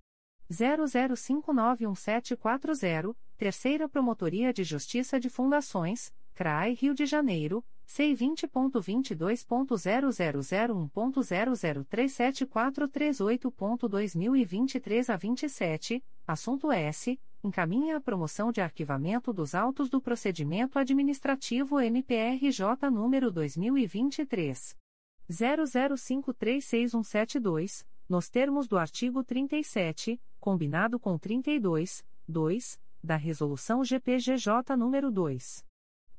A: 00591740, Terceira Promotoria de Justiça de Fundações, CRAI Rio de Janeiro, C20.22.0001.0037438.2023 a 27, assunto S. Encaminha a promoção de arquivamento dos autos do procedimento administrativo MPRJ número 2023. 00536172, nos termos do artigo 37, combinado com 32, 2, da Resolução GPGJ nº 2.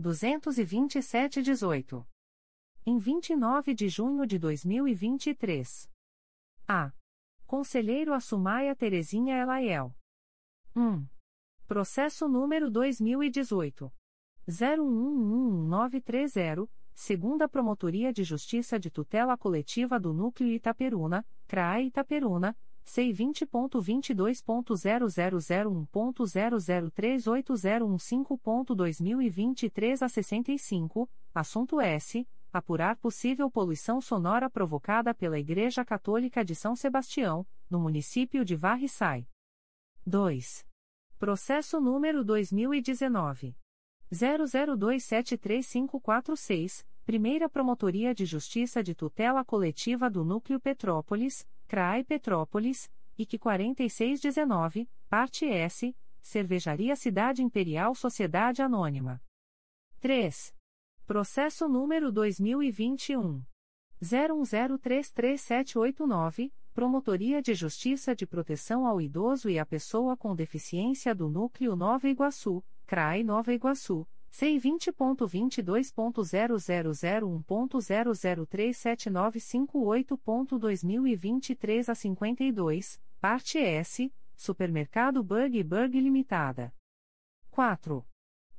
A: 227-18. Em 29 de junho de 2023. A. Conselheiro Assumaia Terezinha Elaiel. 1. Processo número 2018. 011930, segunda Promotoria de Justiça de Tutela Coletiva do Núcleo Itaperuna, CRAE Itaperuna, C20.22.0001.0038015.2023 a 65, assunto S. Apurar possível poluição sonora provocada pela Igreja Católica de São Sebastião, no município de Varriçai. 2. Processo número 2019. 00273546, Primeira Promotoria de Justiça de Tutela Coletiva do Núcleo Petrópolis, CRAI Petrópolis, IC 4619, Parte S, Cervejaria Cidade Imperial Sociedade Anônima. 3. Processo número 2021. 01033789, Promotoria de Justiça de Proteção ao Idoso e à Pessoa com Deficiência do Núcleo Nova Iguaçu, CRAI Nova Iguaçu, C20.22.0001.0037958.2023 a 52, parte S, Supermercado Bug Bug Limitada. 4.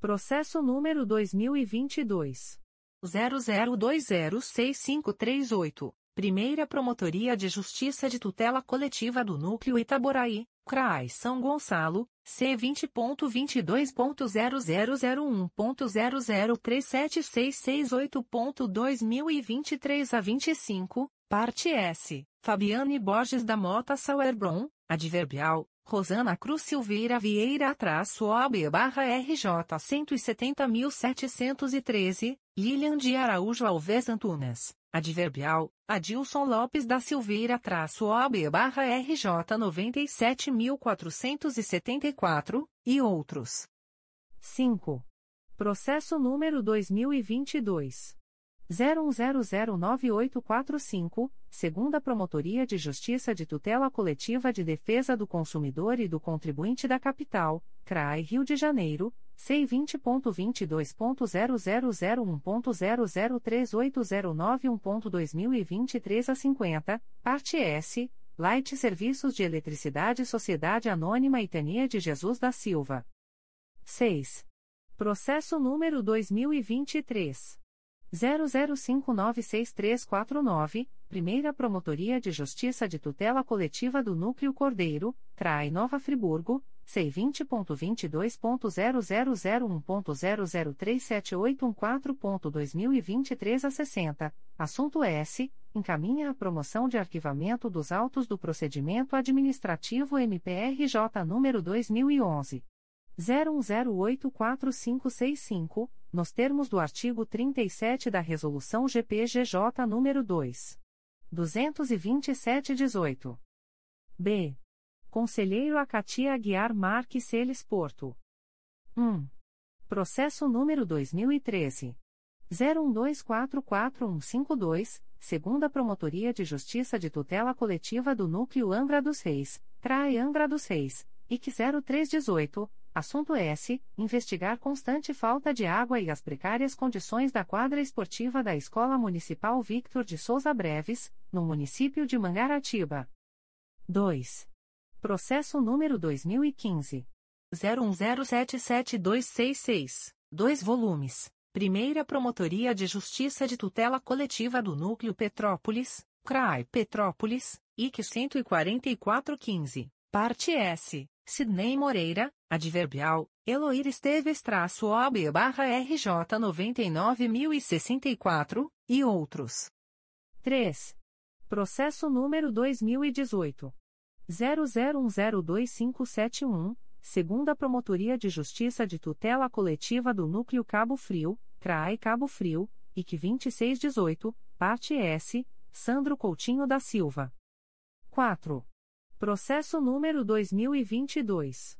A: Processo número 2022. 00206538. Primeira Promotoria de Justiça de Tutela Coletiva do Núcleo Itaboraí, CRAI São Gonçalo, C20.22.0001.0037668.2023 a 25, parte S, Fabiane Borges da Mota Sauerbron, adverbial, Rosana Cruz Silveira Vieira traço OB barra RJ 170.713, Lilian de Araújo Alves Antunes, adverbial, Adilson Lopes da Silveira traço OB barra RJ 97.474, e outros. 5. Processo número 2022. 01009845, segunda Promotoria de Justiça de Tutela Coletiva de Defesa do Consumidor e do Contribuinte da Capital, CRAI Rio de Janeiro, C20.22.0001.0038091.2023 a 50, parte S, Light Serviços de Eletricidade Sociedade Anônima Itania de Jesus da Silva. 6. Processo número 2023. 00596349, Primeira Promotoria de Justiça de Tutela Coletiva do Núcleo Cordeiro, CRAI Nova Friburgo, C20.22.0001.0037814.2023 a 60, assunto S. Encaminha a promoção de arquivamento dos autos do procedimento administrativo MPRJ número 2011. 01084565, nos termos do artigo 37 da Resolução GPGJ nº 2. 227-18. B. Conselheiro Acatia Aguiar Marques Celes Porto. 1. Processo número 2013. 01244152, segunda Promotoria de Justiça de Tutela Coletiva do Núcleo Angra dos Reis, CRAE Angra dos Reis, IC 0318, Assunto S. Investigar constante falta de água e as precárias condições da quadra esportiva da Escola Municipal Victor de Souza Breves, no município de Mangaratiba. 2. Processo número 2015. 01077266. 2 volumes. Primeira Promotoria de Justiça de Tutela Coletiva do Núcleo Petrópolis, CRAI Petrópolis, IC 14415. Parte S. Sidney Moreira, adverbial, Eloir Esteves traço OB barra RJ 99.064, e outros. 3. Processo número 2018. 00102571, segunda Promotoria de Justiça de Tutela Coletiva do Núcleo Cabo Frio, CRAI Cabo Frio, IC 2618, parte S, Sandro Coutinho da Silva. 4. Processo número 2022.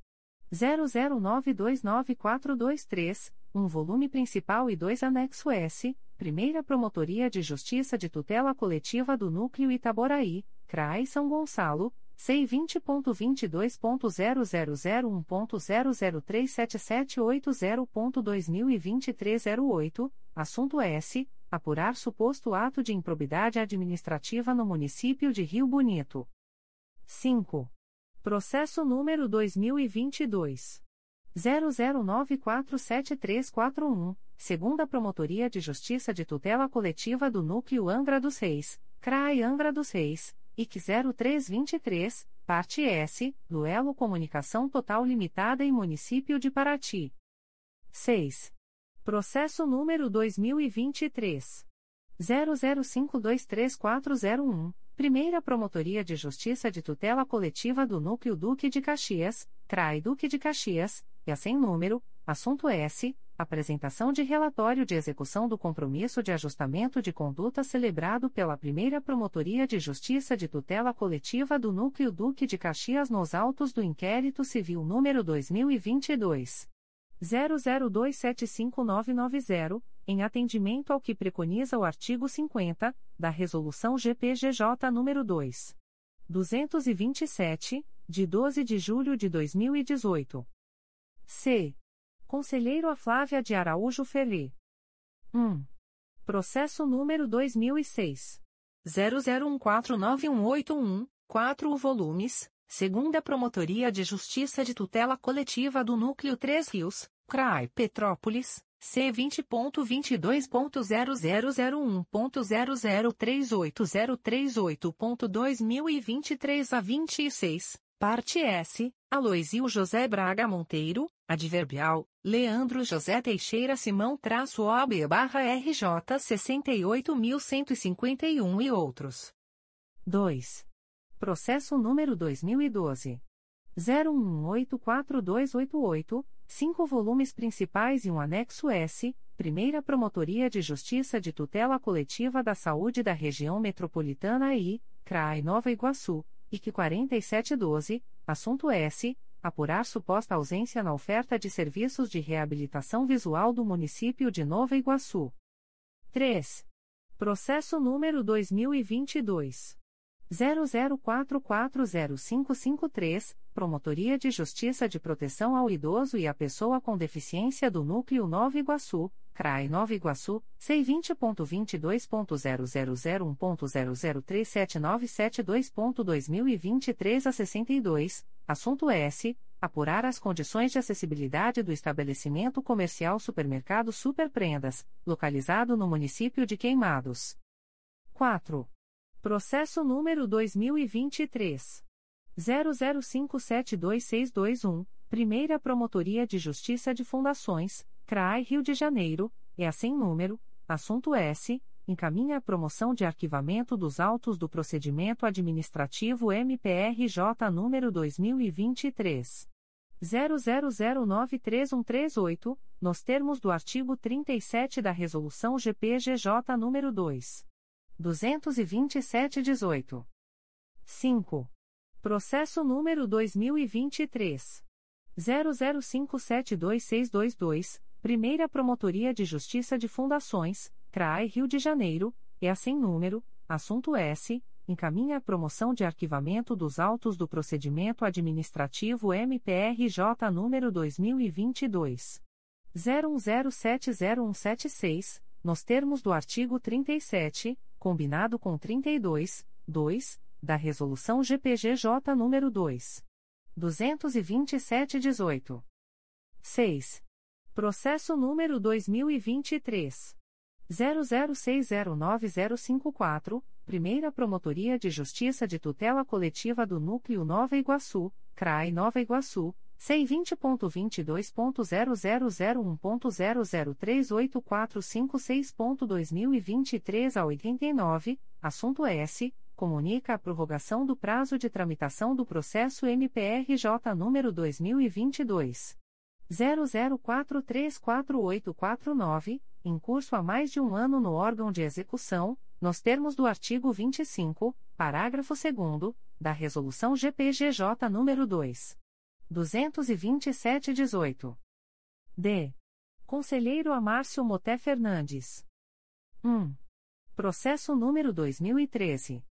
A: 00929423, um volume principal e dois anexo S, Primeira Promotoria de Justiça de Tutela Coletiva do Núcleo Itaboraí, CRAI São Gonçalo, C20.22.0001.0037780.2023 08, assunto S. Apurar suposto ato de improbidade administrativa no município de Rio Bonito. 5. Processo número 2022. 00947341, segunda Promotoria de Justiça de Tutela Coletiva do Núcleo Angra dos Reis, CRAI Angra dos Reis, IC 0323, parte S, Duelo Comunicação Total Limitada em Município de Paraty. 6. Processo número 2023. 00523401, Primeira Promotoria de Justiça de Tutela Coletiva do Núcleo Duque de Caxias, CRAI Duque de Caxias, e a sem número, assunto S. Apresentação de relatório de execução do compromisso de ajustamento de conduta celebrado pela primeira Promotoria de Justiça de Tutela Coletiva do Núcleo Duque de Caxias nos autos do inquérito civil número 2022. 00275990, em atendimento ao que preconiza o artigo 50 da Resolução GPGJ nº 2. 227, de 12 de julho de 2018. C. Conselheiro a Flávia de Araújo Ferri. 1. Processo número 2006. 00149181, 4 volumes, segunda Promotoria de Justiça de Tutela Coletiva do Núcleo 3 Rios, CRAI Petrópolis, C20.22.0001.0038038.2023 a 26, parte S, Aloisio José Braga Monteiro, Adverbial, Leandro José Teixeira Simão traço OB barra RJ 68.151 e outros. 2. Processo número 2012. 01184288, 5 volumes principais e um anexo S, Primeira Promotoria de Justiça de Tutela Coletiva da Saúde da Região Metropolitana I, CRAI Nova Iguaçu, IC 4712, assunto S apurar suposta ausência na oferta de serviços de reabilitação visual do município de Nova Iguaçu. 3. Processo número 2022 00440553, Promotoria de Justiça de Proteção ao Idoso e à Pessoa com Deficiência do Núcleo Nova Iguaçu, CRAI Nova Iguaçu, C20.22.0001.0037972.2023 a 62, assunto S. Apurar as condições de acessibilidade do estabelecimento comercial Supermercado Superprendas, localizado no município de Queimados. 4. Processo número 2023. 00572621, Primeira Promotoria de Justiça de Fundações, CRAI Rio de Janeiro, é assim número, assunto S, encaminha a promoção de arquivamento dos autos do procedimento administrativo MPRJ número 2023. 00093138, nos termos do artigo 37 da Resolução GPGJ número 2. 227-18. 5. Processo número 2023. 00572622, Primeira Promotoria de Justiça de Fundações, CRAI Rio de Janeiro, é assim número, assunto S, encaminha a promoção de arquivamento dos autos do procedimento administrativo MPRJ número 2022. 01070176, nos termos do artigo 37, combinado com 32, 2, da Resolução GPGJ nº 2. 227-18. 6. Processo número 2023. 00609054, Primeira Promotoria de Justiça de Tutela Coletiva do Núcleo Nova Iguaçu, CRAI Nova Iguaçu, C20.22.0001.0038456.2023 a 89, assunto S. Comunica a prorrogação do prazo de tramitação do processo MPRJ número 2022. 00434849, em curso há mais de um ano no órgão de execução, nos termos do artigo 25, parágrafo 2 da Resolução GPGJ nº 2. 227-18. D. Conselheiro Amárcio Moté Fernandes. 1. Processo número 2013.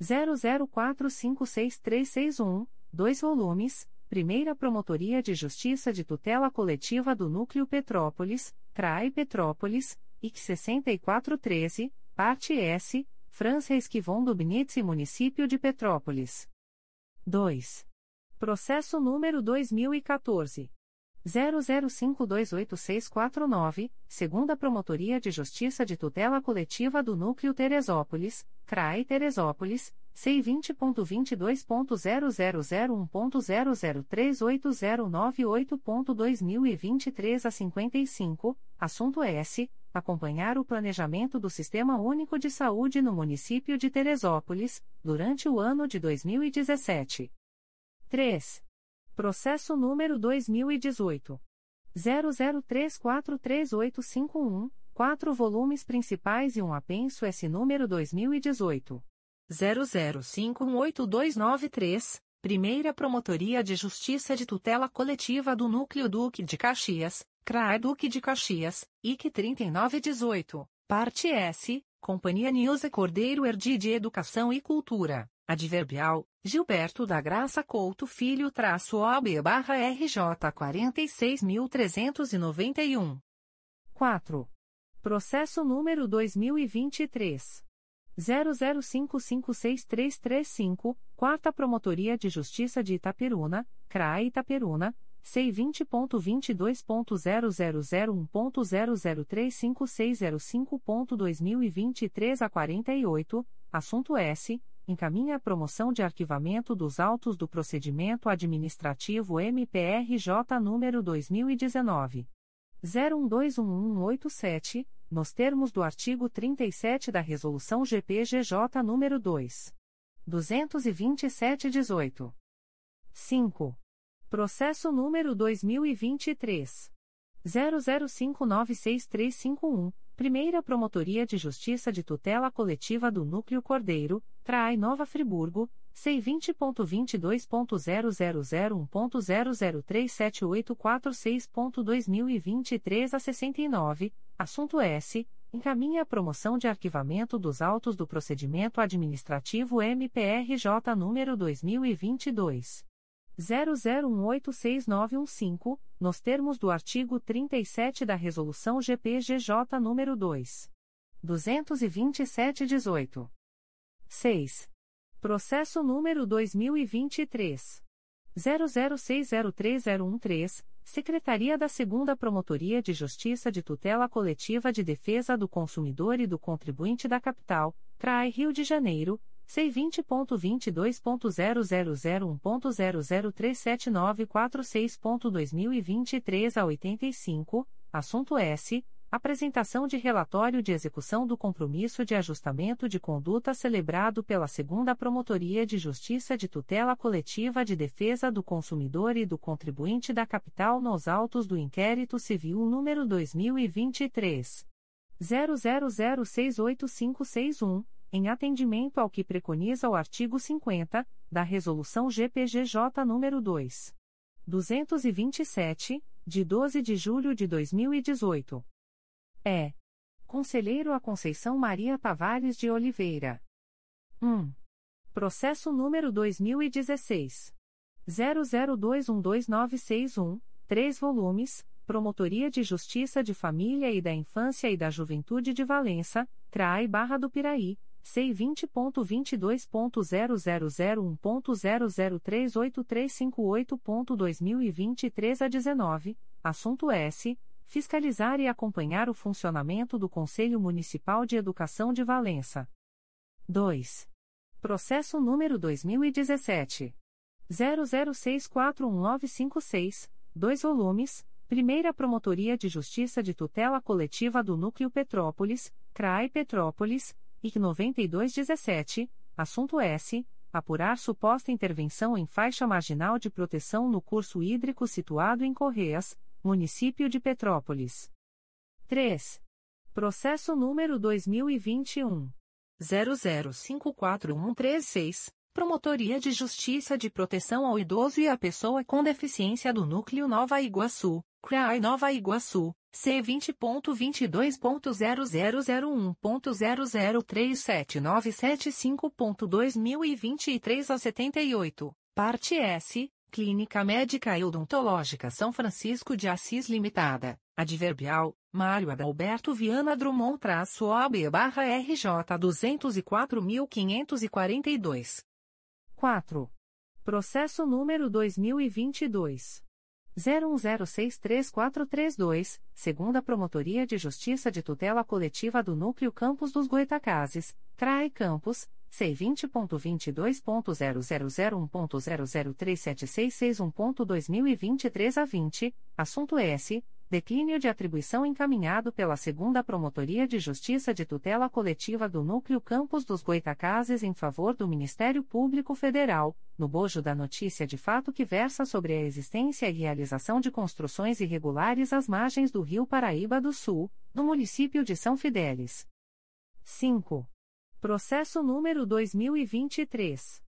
A: 00456361, 2 volumes, Primeira Promotoria de Justiça de Tutela Coletiva do Núcleo Petrópolis, CRAI Petrópolis, IC 6413, parte S, França Esquivon do Benítez e Município de Petrópolis. 2. Processo número 2014. 00528649, segunda Promotoria de Justiça de Tutela Coletiva do Núcleo Teresópolis, CRAE Teresópolis, C20.22.0001.0038098.2023 a 55, assunto S. Acompanhar o planejamento do Sistema Único de Saúde no município de Teresópolis, durante o ano de 2017. 3. Processo número 2018. 00343851, quatro volumes principais e um apenso S número 2018. 00518293, Primeira Promotoria de Justiça de Tutela Coletiva do Núcleo Duque de Caxias, CRAE Duque de Caxias, IC 3918, Parte S, Companhia Nilza Cordeiro Erdi de Educação e Cultura. Adverbial, Gilberto da Graça Couto Filho traço OB barra RJ 46.391. 4. Processo número 2023. 00556335, Quarta Promotoria de Justiça de Itaperuna, CRAE Itaperuna, C20.22.0001.0035605.2023 a 48, assunto S encaminha a promoção de arquivamento dos autos do procedimento administrativo MPRJ número 2019 01211187, nos termos do artigo 37 da resolução GPGJ número 2 227/18. 5. Processo número 2023 00596351 Primeira Promotoria de Justiça de Tutela Coletiva do Núcleo Cordeiro, Trai Nova Friburgo, C20.22.0001.0037846.2023 a 69, assunto S. Encaminha a promoção de arquivamento dos autos do procedimento administrativo MPRJ número 2022. 00186915, nos termos do artigo 37 da Resolução GPGJ nº 2. 227-18. 6. Processo número 2023. 00603013, Secretaria da 2 Promotoria de Justiça de Tutela Coletiva de Defesa do Consumidor e do Contribuinte da Capital, CRAI Rio de Janeiro, C20.22.0001.0037946.2023 a 85, assunto S. Apresentação de relatório de execução do compromisso de ajustamento de conduta celebrado pela Segunda Promotoria de Justiça de Tutela Coletiva de Defesa do Consumidor e do Contribuinte da Capital nos autos do inquérito civil número 2023 00068561 em atendimento ao que preconiza o artigo 50 da Resolução GPGJ nº 2. 227, de 12 de julho de 2018. É. Conselheiro a Conceição Maria Tavares de Oliveira. 1. Processo número 2016 00212961, 3 volumes. Promotoria de Justiça de Família e da Infância e da Juventude de Valença, CRAI Barra do Piraí, C20.22.0001.0038358.2023 a 19, assunto S. Fiscalizar e acompanhar o funcionamento do Conselho Municipal de Educação de Valença. 2. Processo número 2017. 00641956, 2 volumes, Primeira Promotoria de Justiça de Tutela Coletiva do Núcleo Petrópolis, CRAI Petrópolis, IC 9217, assunto S. Apurar suposta intervenção em faixa marginal de proteção no curso hídrico situado em Correias, município de Petrópolis. 3. Processo número 2021. 00541136. Promotoria de Justiça de Proteção ao Idoso e à Pessoa com Deficiência do Núcleo Nova Iguaçu, CRAI Nova Iguaçu, C20.22.0001.0037975.2023 a 78, parte S, Clínica Médica e Odontológica São Francisco de Assis Limitada, Adverbial, Mário Adalberto Viana Drummond traço OAB barra RJ 204.542. 4. Processo número 2022. 01063432, segunda Promotoria de Justiça de Tutela Coletiva do Núcleo Campos dos Goitacazes, CRAE Campos, C20.22.0001.0037661.2023 a 20, assunto S. Declínio de atribuição encaminhado pela Segunda Promotoria de Justiça de Tutela Coletiva do Núcleo Campos dos Goitacazes em favor do Ministério Público Federal, no bojo da notícia de fato que versa sobre a existência e realização de construções irregulares às margens do Rio Paraíba do Sul, no município de São Fidélis. 5. Processo número 2023.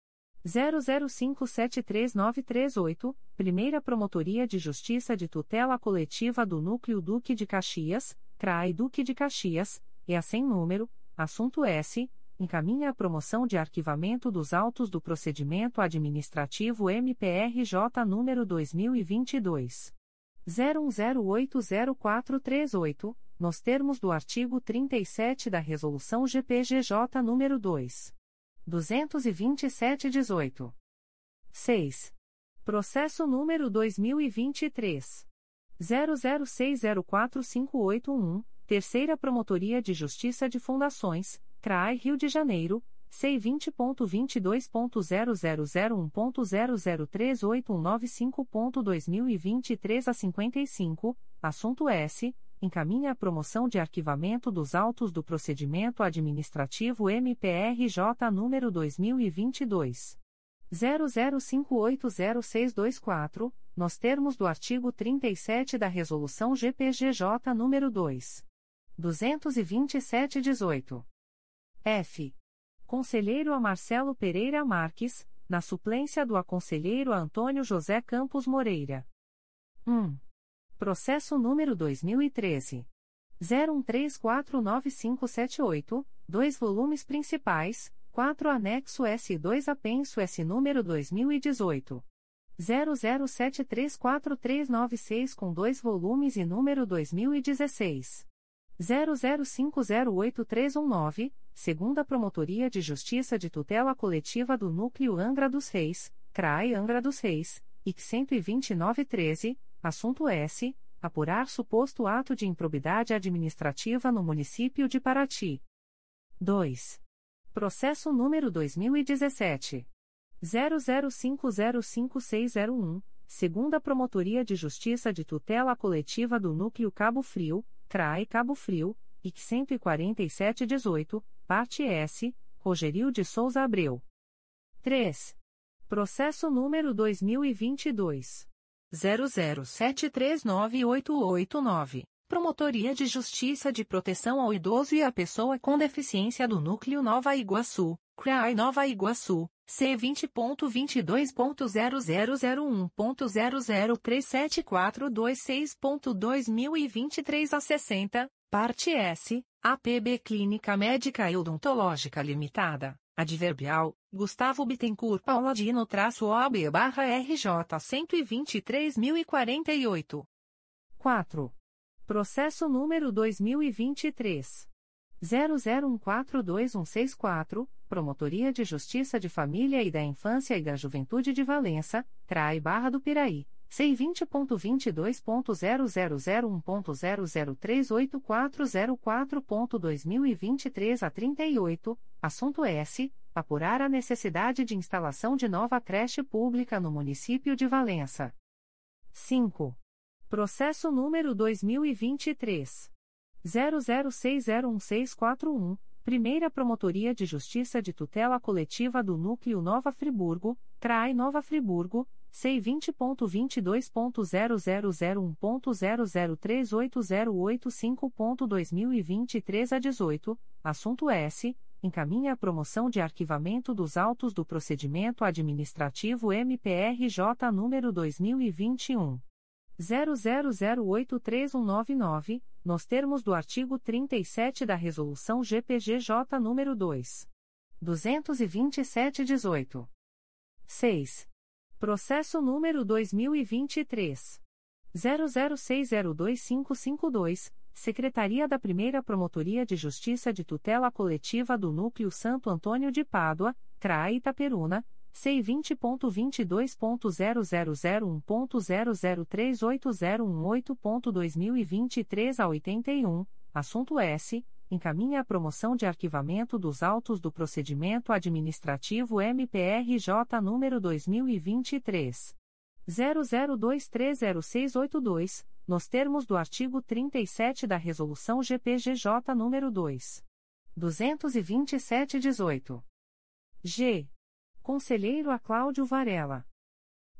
A: 00573938, Primeira Promotoria de Justiça de Tutela Coletiva do Núcleo Duque de Caxias, CRAI Duque de Caxias, e a sem número, assunto S, encaminha a promoção de arquivamento dos autos do procedimento administrativo MPRJ número 2022 01080438, nos termos do artigo 37 da Resolução GPGJ número 2. 227-18. 6. Processo número 2023. 00604581, Terceira Promotoria de Justiça de Fundações, CRAI Rio de Janeiro, C20.22.0001.0038195.2023 a 55, assunto S encaminha a promoção de arquivamento dos autos do procedimento administrativo MPRJ número 2022 00580624, nos termos do artigo 37 da resolução GPGJ número 2 227/18. F. Conselheiro a Marcelo Pereira Marques, na suplência do aconselheiro Antônio José Campos Moreira. 1. Processo número 2013. 01349578, dois volumes principais, 4 anexo S2 apenso S número 2018. 00734396 com dois volumes e número 2016. 00508319, segunda Promotoria de Justiça de Tutela Coletiva do Núcleo Angra dos Reis, CRAI Angra dos Reis, IC 12913, Assunto S. Apurar suposto ato de improbidade administrativa no município de Paraty. 2. Processo número 2017. 00505601, segunda Promotoria de Justiça de Tutela Coletiva do Núcleo Cabo Frio, CRAE Cabo Frio, IC 14718, parte S, Rogerio de Souza Abreu. 3. Processo número 2022 00739889. Promotoria de Justiça de Proteção ao Idoso e à Pessoa com Deficiência do Núcleo Nova Iguaçu, CRAI Nova Iguaçu, C20.22.0001.0037426.2023 a 60, parte S, APB Clínica Médica e Odontológica Limitada. Adverbial, Gustavo Bittencourt Pauladino traço OAB barra RJ 123.048. 4. Processo número 2023. 00142164, Promotoria de Justiça de Família e da Infância e da Juventude de Valença, Trai Barra do Piraí, C20.22.0001.0038404.2023 a 38, assunto S. Apurar a necessidade de instalação de nova creche pública no município de Valença. 5. Processo número 2023. 00601641, Primeira Promotoria de Justiça de Tutela Coletiva do Núcleo Nova Friburgo, CRAI Nova Friburgo, C20.22.0001.0038085.2023 a 18, assunto S. Encaminha a promoção de arquivamento dos autos do procedimento administrativo MPRJ número 2021. 00083199, nos termos do artigo 37 da Resolução GPGJ nº 2. 227-18. 6. Processo número 2023. 00602552, Secretaria da Primeira Promotoria de Justiça de Tutela Coletiva do Núcleo Santo Antônio de Pádua, CRAE Itaperuna, C20.22.0001.0038018.2023 a 81, assunto S. Encaminha a promoção de arquivamento dos autos do procedimento administrativo MPRJ número 2023. 00230682, nos termos do artigo 37 da Resolução GPGJ nº 2. 227-18. G. Conselheiro a Cláudio Varela.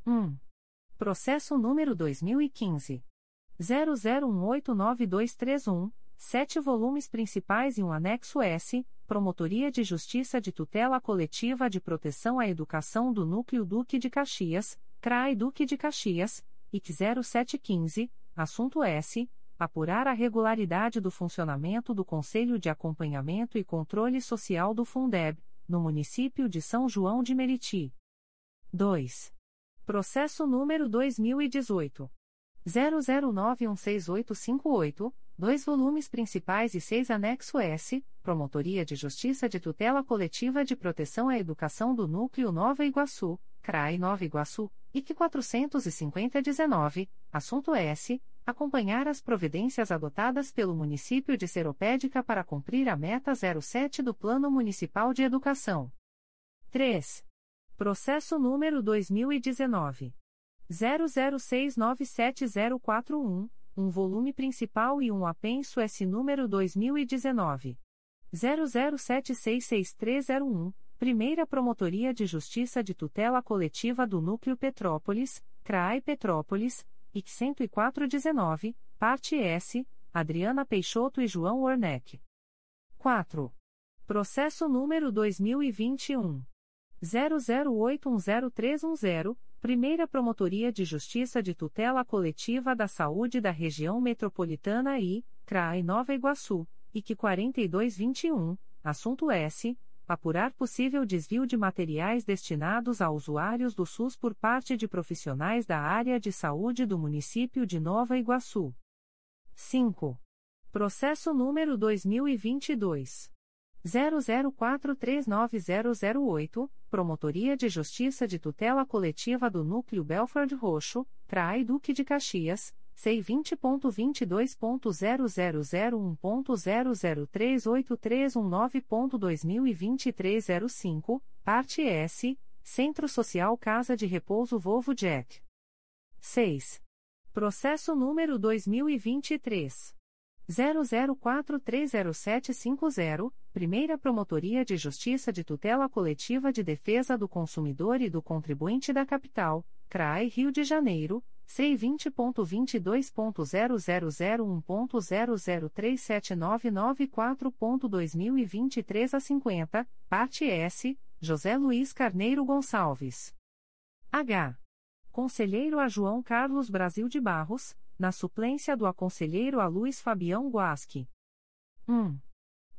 A: 1. Processo número 2015. 00189231, sete volumes principais e um anexo S, Promotoria de Justiça de Tutela Coletiva de Proteção à Educação do Núcleo Duque de Caxias, CRAI Duque de Caxias, IC 0715, assunto S. Apurar a regularidade do funcionamento do Conselho de Acompanhamento e Controle Social do Fundeb, no município de São João de Meriti. 2. Processo número 2018. 00916858, dois volumes principais e seis anexo S, Promotoria de Justiça de Tutela Coletiva de Proteção à Educação do Núcleo Nova Iguaçu, CRAI Nova Iguaçu, IC 45019, assunto S. Acompanhar as providências adotadas pelo município de Seropédica para cumprir a meta 07 do Plano Municipal de Educação. 3. Processo número 2019. 00697041, um volume principal e um apenso S número 2019. 00766301, Primeira Promotoria de Justiça de Tutela Coletiva do Núcleo Petrópolis, CRAI Petrópolis, IC 10419, parte S, Adriana Peixoto e João Werneck. 4. Processo número 2021. 00810310, Primeira Promotoria de Justiça de Tutela Coletiva da Saúde da Região Metropolitana I, CRAI Nova Iguaçu, IC 4221, assunto S. Apurar possível desvio de materiais destinados a usuários do SUS por parte de profissionais da área de saúde do município de Nova Iguaçu. 5. Processo número 2022. 00439008, Promotoria de Justiça de Tutela Coletiva do Núcleo Belford Roxo, CRAI Duque de Caxias, C20.22.0001.0038319.2023 05, parte S, Centro Social Casa de Repouso Volvo Jack. 6. Processo número 2023. 00430750, Primeira Promotoria de Justiça de Tutela Coletiva de Defesa do Consumidor e do Contribuinte da Capital, CRAI Rio de Janeiro, C20.22.0001.0037994.2023 a 50, parte S, José Luiz Carneiro Gonçalves. H. Conselheiro a João Carlos Brasil de Barros, na suplência do aconselheiro a Luiz Fabião Guasque. 1.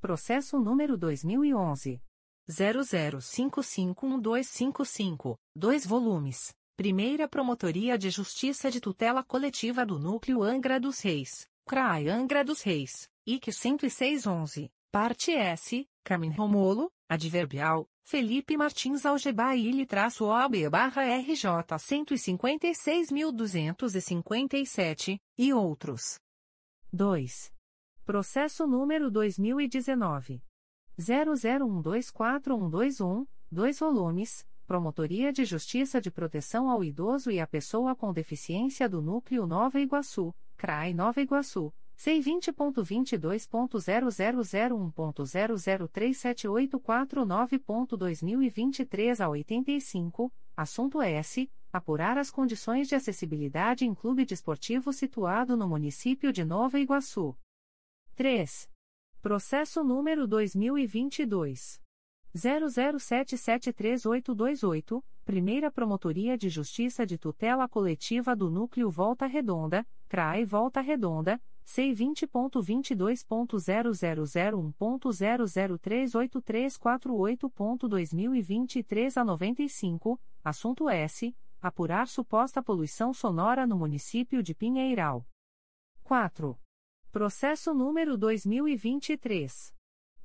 A: Processo número 2011. 00551255, 2 volumes. Primeira Promotoria de Justiça de Tutela Coletiva do Núcleo Angra dos Reis, CRAI Angra dos Reis, IC 10611, Parte S, Carmen Romolo, Adverbial, Felipe Martins Algebaile-OAB barra RJ 156.257, e outros. 2. Processo número 2019. 00124121, 2 volumes, Promotoria de Justiça de Proteção ao Idoso e à Pessoa com Deficiência do Núcleo Nova Iguaçu, CRAI Nova Iguaçu, C20.22.0001.0037849.2023 a 85, assunto S. Apurar as condições de acessibilidade em clube desportivo situado no município de Nova Iguaçu. 3. Processo número 2022. 00773828, Primeira Promotoria de Justiça de Tutela Coletiva do Núcleo Volta Redonda, CRAE Volta Redonda, C20.22.0001.0038348.2023 a 95, assunto S. Apurar suposta poluição sonora no município de Pinheiral. 4. Processo número 2023.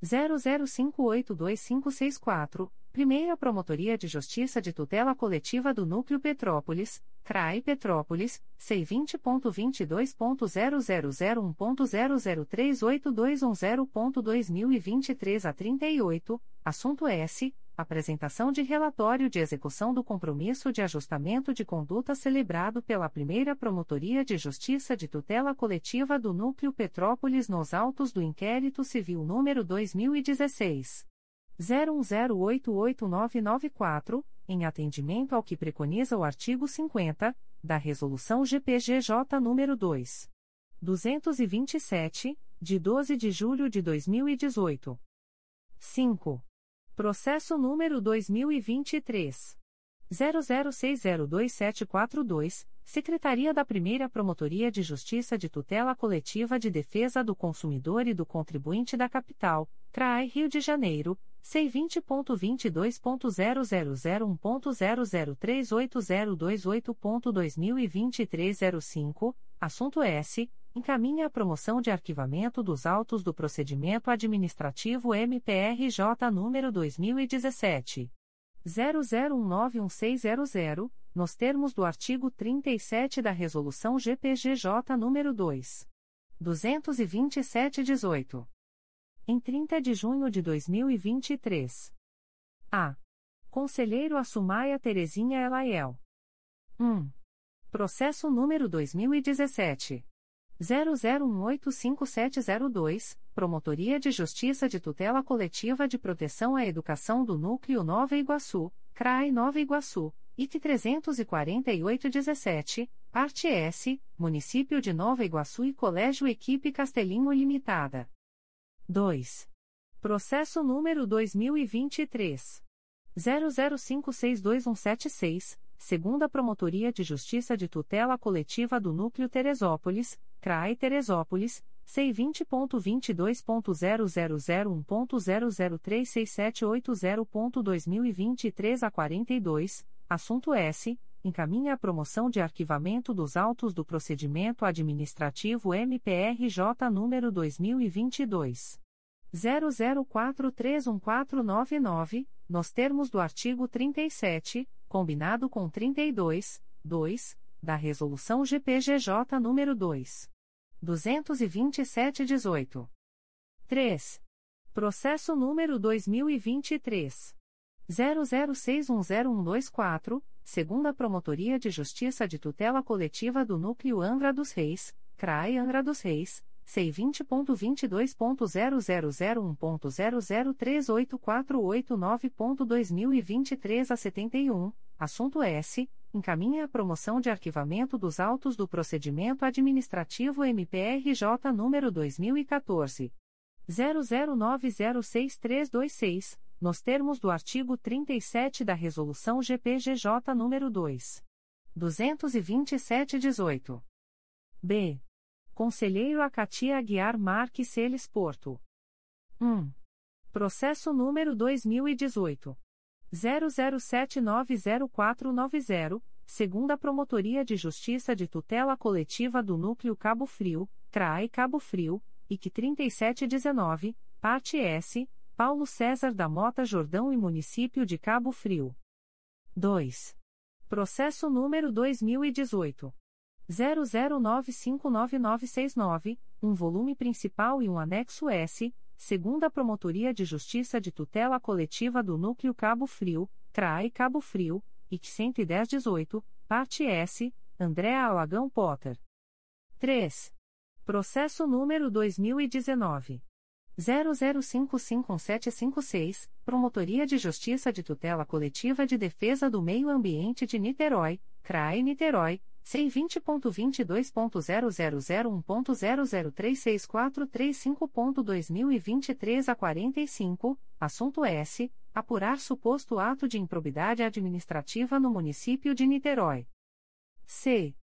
A: 00582564, Primeira Promotoria de Justiça de Tutela Coletiva do Núcleo Petrópolis, CRAI Petrópolis, C20.22.0001.0038210.2023 a 38, assunto S. Apresentação de relatório de execução do compromisso de ajustamento de conduta celebrado pela Primeira Promotoria de Justiça de Tutela Coletiva do Núcleo Petrópolis nos autos do inquérito civil número 2016 01088994, em atendimento ao que preconiza o artigo 50 da Resolução GPGJ nº 2. 227, de 12 de julho de 2018. 5. Processo número 2023 00602742, Secretaria da Primeira Promotoria de Justiça de Tutela Coletiva de Defesa do Consumidor e do Contribuinte da Capital, CRAI Rio de Janeiro C20.22.0001.0038028.2023 05, assunto S. Encaminha a promoção de arquivamento dos autos do procedimento administrativo MPRJ número 2017. 00191600, nos termos do artigo 37 da Resolução GPGJ número 2. 227-18 em 30 de junho de 2023. A. Conselheiro Assumaia Terezinha Elaiel. 1. Processo número 2017. 00185702, Promotoria de Justiça de Tutela Coletiva de Proteção à Educação do Núcleo Nova Iguaçu, CRAI Nova Iguaçu, IT 34817, Parte S, Município de Nova Iguaçu e Colégio Equipe Castelinho Limitada. 2. Processo número 2023. 00562176, segunda Promotoria de Justiça de Tutela Coletiva do Núcleo Teresópolis, CRAE Teresópolis, C20.22.0001.0036780.2023 a 42, assunto S. Encaminha a promoção de arquivamento dos autos do procedimento administrativo MPRJ número 2022. 00431499, nos termos do artigo 37, combinado com 32, 2, da Resolução GPGJ nº 2. 227-18. 3. Processo número 2023. 00610124, segunda Promotoria de Justiça de Tutela Coletiva do Núcleo Angra dos Reis, CRAE Angra dos Reis, C20.22.0001.0038489.2023 a 71, assunto S. Encaminha a promoção de arquivamento dos autos do procedimento administrativo MPRJ número 2014. 00906326, nos termos do artigo 37 da Resolução GPGJ número 2. 227-18. B. Conselheiro Acatia Aguiar Marques Celes Porto. 1. Processo número 2018. 00790490, segunda Promotoria de Justiça de Tutela Coletiva do Núcleo Cabo Frio, CRAE Cabo Frio, IC 3719, parte S, Paulo César da Mota Jordão e Município de Cabo Frio. 2. Processo número 2018. 00959969, um volume principal e um anexo S, segunda Promotoria de Justiça de Tutela Coletiva do Núcleo Cabo Frio, CRAE Cabo Frio, IC 11018, parte S, Andréa Alagão Potter. 3. Processo número 2019. 00551756, Promotoria de Justiça de Tutela Coletiva de Defesa do Meio Ambiente de Niterói, CRAE Niterói, C20.22.0001.0036435.2023 a 45, assunto S. Apurar suposto ato de improbidade administrativa no município de Niterói. C.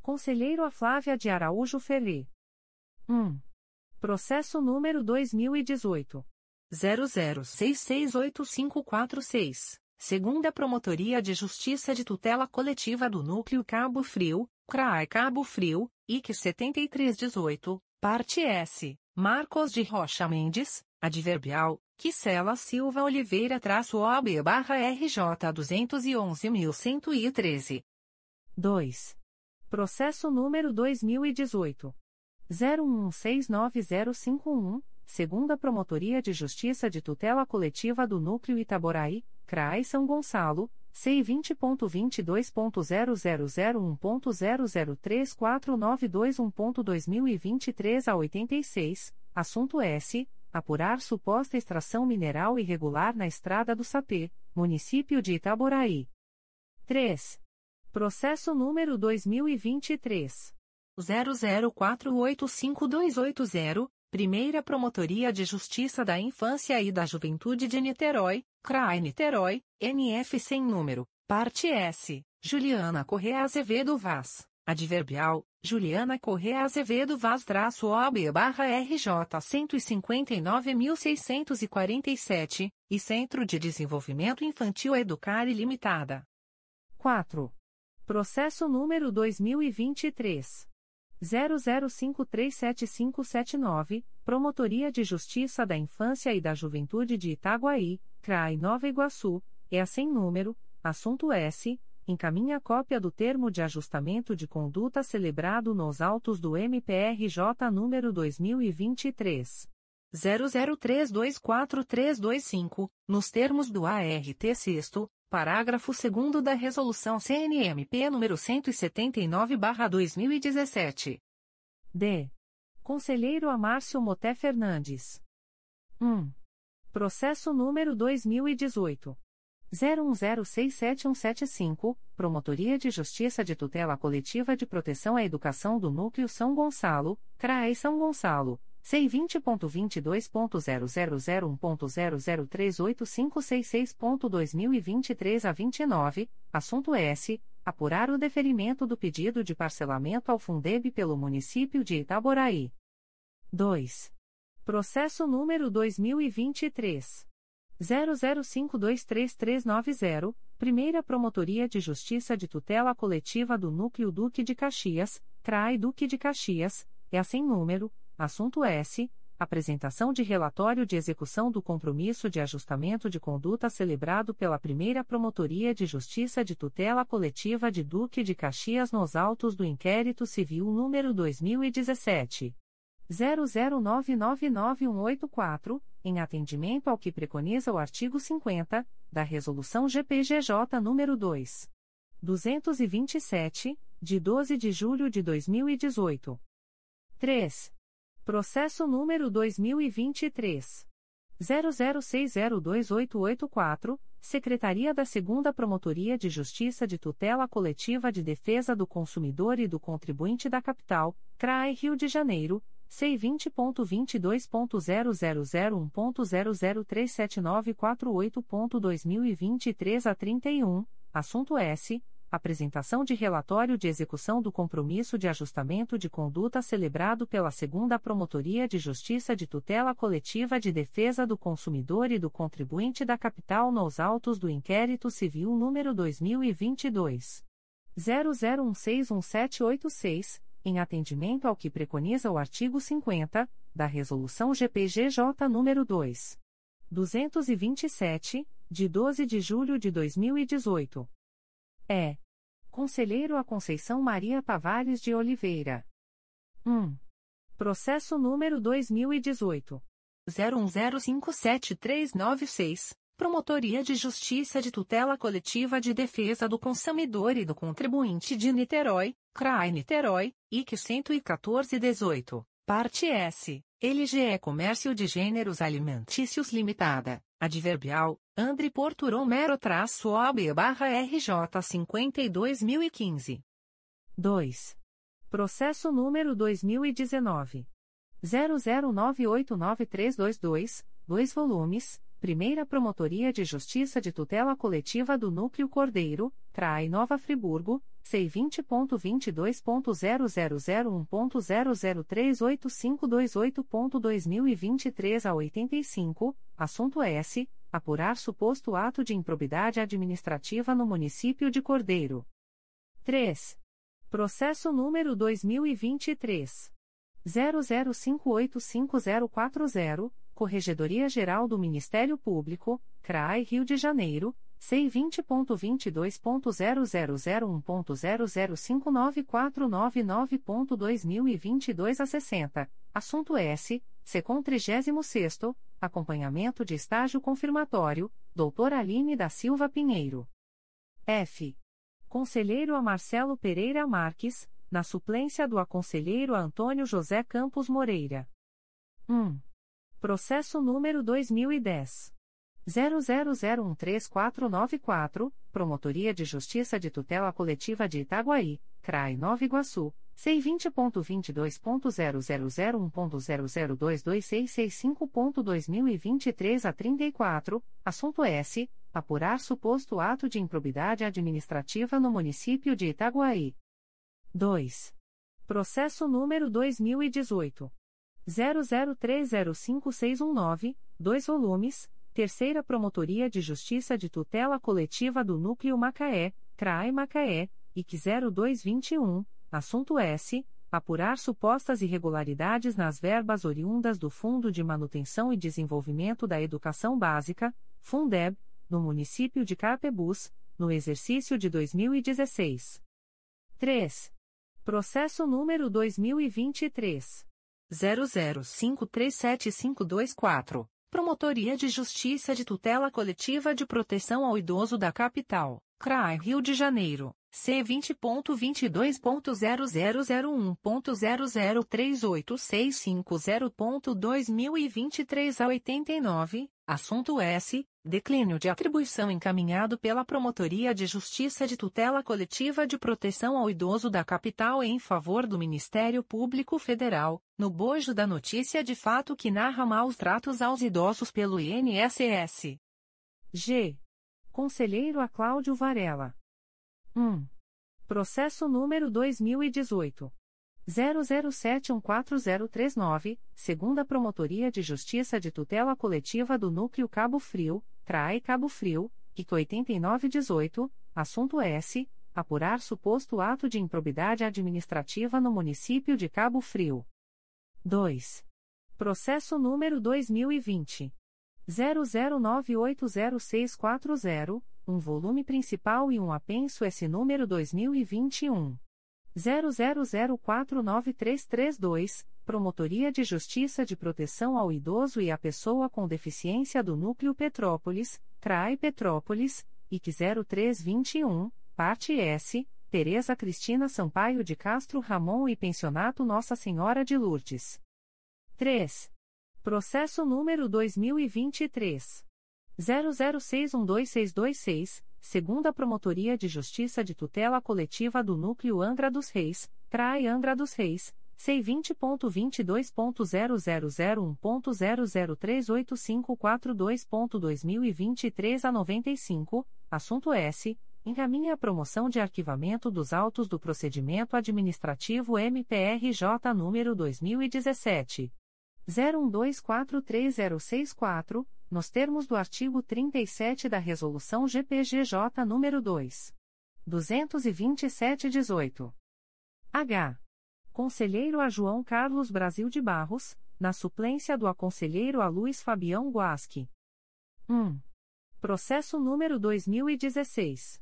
A: Conselheiro a Flávia de Araújo Ferri. 1. Processo número 2018. 00668546. Segunda Promotoria de Justiça de Tutela Coletiva do Núcleo Cabo Frio, CRAI Cabo Frio, IC 7318, Parte S, Marcos de Rocha Mendes,
B: adverbial, Quisela Silva Oliveira traço OB barra RJ 211.113.
A: 2. Processo número 2018. 01169051, segunda Promotoria de Justiça de Tutela Coletiva do Núcleo Itaboraí, CRAI São Gonçalo, C20.22.0001.0034921.2023 a 86, assunto S. Apurar suposta extração mineral irregular na Estrada do Sapê, município de Itaboraí. 3. Processo número 2023.
B: 00485280, Primeira Promotoria de Justiça da Infância e da Juventude de Niterói, CRAI Niterói, NF sem número, parte S, Juliana Correa Azevedo Vaz, adverbial, Juliana Correa Azevedo Vaz traço OB barra RJ 159.647, e Centro de Desenvolvimento Infantil Educar Limitada.
A: 4. Processo número 2023. 00537579, Promotoria de Justiça da Infância e da Juventude de Itaguaí, CRAI Nova Iguaçu, é sem número, assunto S, encaminha cópia do termo de ajustamento de conduta celebrado nos autos do MPRJ número 2023 00324325, nos termos do ART 6 Parágrafo 2 da Resolução CNMP nº 179/2017. D. Conselheiro Amárcio Moté Fernandes. 1. Processo número 2018 01067175, Promotoria de Justiça de Tutela Coletiva de Proteção à Educação do Núcleo São Gonçalo, CRAE São Gonçalo C20.22.0001.0038566.2023 a 29, assunto S. Apurar o deferimento do pedido de parcelamento ao Fundeb pelo município de Itaboraí. 2. Processo número 2023. 00523390, Primeira Promotoria de Justiça de Tutela Coletiva do Núcleo Duque de Caxias, CRAI Duque de Caxias, é assim número Assunto S. Apresentação de relatório de execução do compromisso de ajustamento de conduta celebrado pela primeira Promotoria de Justiça de Tutela Coletiva de Duque de Caxias nos autos do inquérito civil número 2017. 00999184, em atendimento ao que preconiza o artigo 50 da Resolução GPGJ nº 2. 227, de 12 de julho de 2018. 3. Processo número 2023. 00602884, Secretaria da 2 Promotoria de Justiça de Tutela Coletiva de Defesa do Consumidor e do Contribuinte da Capital, CRAE Rio de Janeiro, C20.22.0001.0037948.2023 a 31, assunto S apresentação de relatório de execução do compromisso de ajustamento de conduta celebrado pela Segunda Promotoria de Justiça de Tutela Coletiva de Defesa do Consumidor e do Contribuinte da Capital nos autos do inquérito civil número 2022 00161786, em atendimento ao que preconiza o artigo 50 da Resolução GPGJ nº 2. 227, de 12 de julho de 2018. É. Conselheiro a Conceição Maria Tavares de Oliveira. 1. Processo número 2018.
B: 01057396. Promotoria de Justiça de Tutela Coletiva de Defesa do Consumidor e do Contribuinte de Niterói, CRAI Niterói, IC 11418, parte S. LGE Comércio de Gêneros Alimentícios Limitada, Adverbial, André Porto Romero traço barra RJ 52015.
A: 2. Processo número 2019. 00989322, 2 volumes, Primeira Promotoria de Justiça de Tutela Coletiva do Núcleo Cordeiro, CRAI Nova Friburgo, C20.22.0001.0038528.2023 a 85, assunto S. Apurar suposto ato de improbidade administrativa no município de Cordeiro. 3. Processo número 2023. 00585040 Corregedoria Geral do Ministério Público, CRAI Rio de Janeiro, C20.22.0001.0059499.2022 a 60, assunto S. Secom 36 Acompanhamento de estágio confirmatório, Dr. Aline da Silva Pinheiro. F. Conselheiro a Marcelo Pereira Marques, na suplência do aconselheiro Antônio José Campos Moreira. 1. Processo número 2010. 00013494, Promotoria de Justiça de Tutela Coletiva de Itaguaí, CRAI Nova Iguaçu, C20.22.0001.0022665.2023 a 34, assunto S. Apurar suposto ato de improbidade administrativa no município de Itaguaí. 2. Processo número 2018. 00305619, 2 volumes Terceira Promotoria de Justiça de Tutela Coletiva do Núcleo Macaé, CRAE Macaé, IC 0221, assunto S. Apurar supostas irregularidades nas verbas oriundas do Fundo de Manutenção e Desenvolvimento da Educação Básica, Fundeb, no município de Carpebus, no exercício de 2016. 3. Processo número 2023. 00537524. Promotoria de Justiça de Tutela Coletiva de Proteção ao Idoso da Capital, CRAI Rio de Janeiro, C20.22.0001.0038650.2023 a 89, assunto S. Declínio de atribuição encaminhado pela Promotoria de Justiça de Tutela Coletiva de Proteção ao Idoso da Capital em favor do Ministério Público Federal, no bojo da notícia de fato que narra maus tratos aos idosos pelo INSS. G. Conselheiro a Cláudio Varela. 1. Processo número 2018. 00714039, segunda Promotoria de Justiça de Tutela Coletiva do Núcleo Cabo Frio, CRAE Cabo Frio, IC 8918, assunto S. Apurar suposto ato de improbidade administrativa no município de Cabo Frio. 2. Processo número 2020. 00980640, um volume principal e um apenso S número 2021. 00049332, Promotoria de Justiça de Proteção ao Idoso e à Pessoa com Deficiência do Núcleo Petrópolis, CRAI Petrópolis, IC 0321, parte S, Tereza Cristina Sampaio de Castro Ramon e Pensionato Nossa Senhora de Lourdes. 3. Processo número 2023. 00612626, segunda Promotoria de Justiça de Tutela Coletiva do Núcleo Angra dos Reis, CRAI Angra dos Reis, C20.22.0001.0038542.2023 a 95, assunto S. Encaminha a promoção de arquivamento dos autos do procedimento administrativo MPRJ número 2017. 01243064, nos termos do artigo 37 da Resolução GPGJ nº 2. 227-18. H. Conselheiro a João Carlos Brasil de Barros, na suplência do aconselheiro a Luiz Fabião Guasque. 1. Processo número 2016.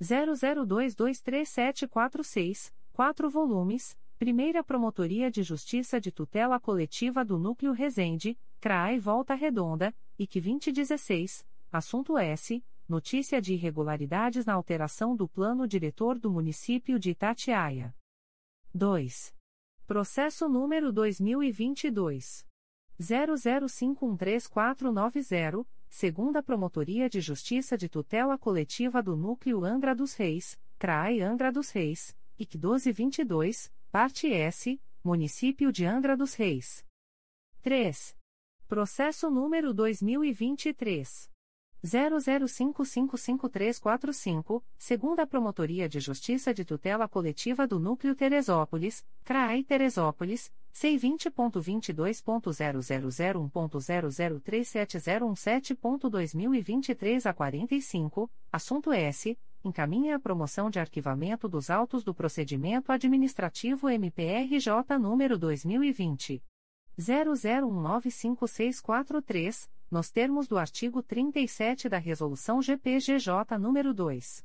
A: 00223746, 4 volumes Primeira Promotoria de Justiça de Tutela Coletiva do Núcleo Resende, CRAE Volta Redonda, IC 2016, assunto S. Notícia de irregularidades na alteração do plano diretor do município de Itatiaia. 2. Processo número 2022. 00513490, segunda Promotoria de Justiça de Tutela Coletiva do Núcleo Angra dos Reis, CRAE Angra dos Reis, IC 1222, Parte S, Município de Angra dos Reis. 3. Processo número 2023. 00555345, segunda Promotoria de Justiça de Tutela Coletiva do Núcleo Teresópolis, CRAI Teresópolis, C20.22.0001.0037017.2023 a 45, assunto S encaminha a promoção de arquivamento dos autos do procedimento administrativo MPRJ número 2020 00195643, nos termos do artigo 37 da Resolução GPGJ nº 2.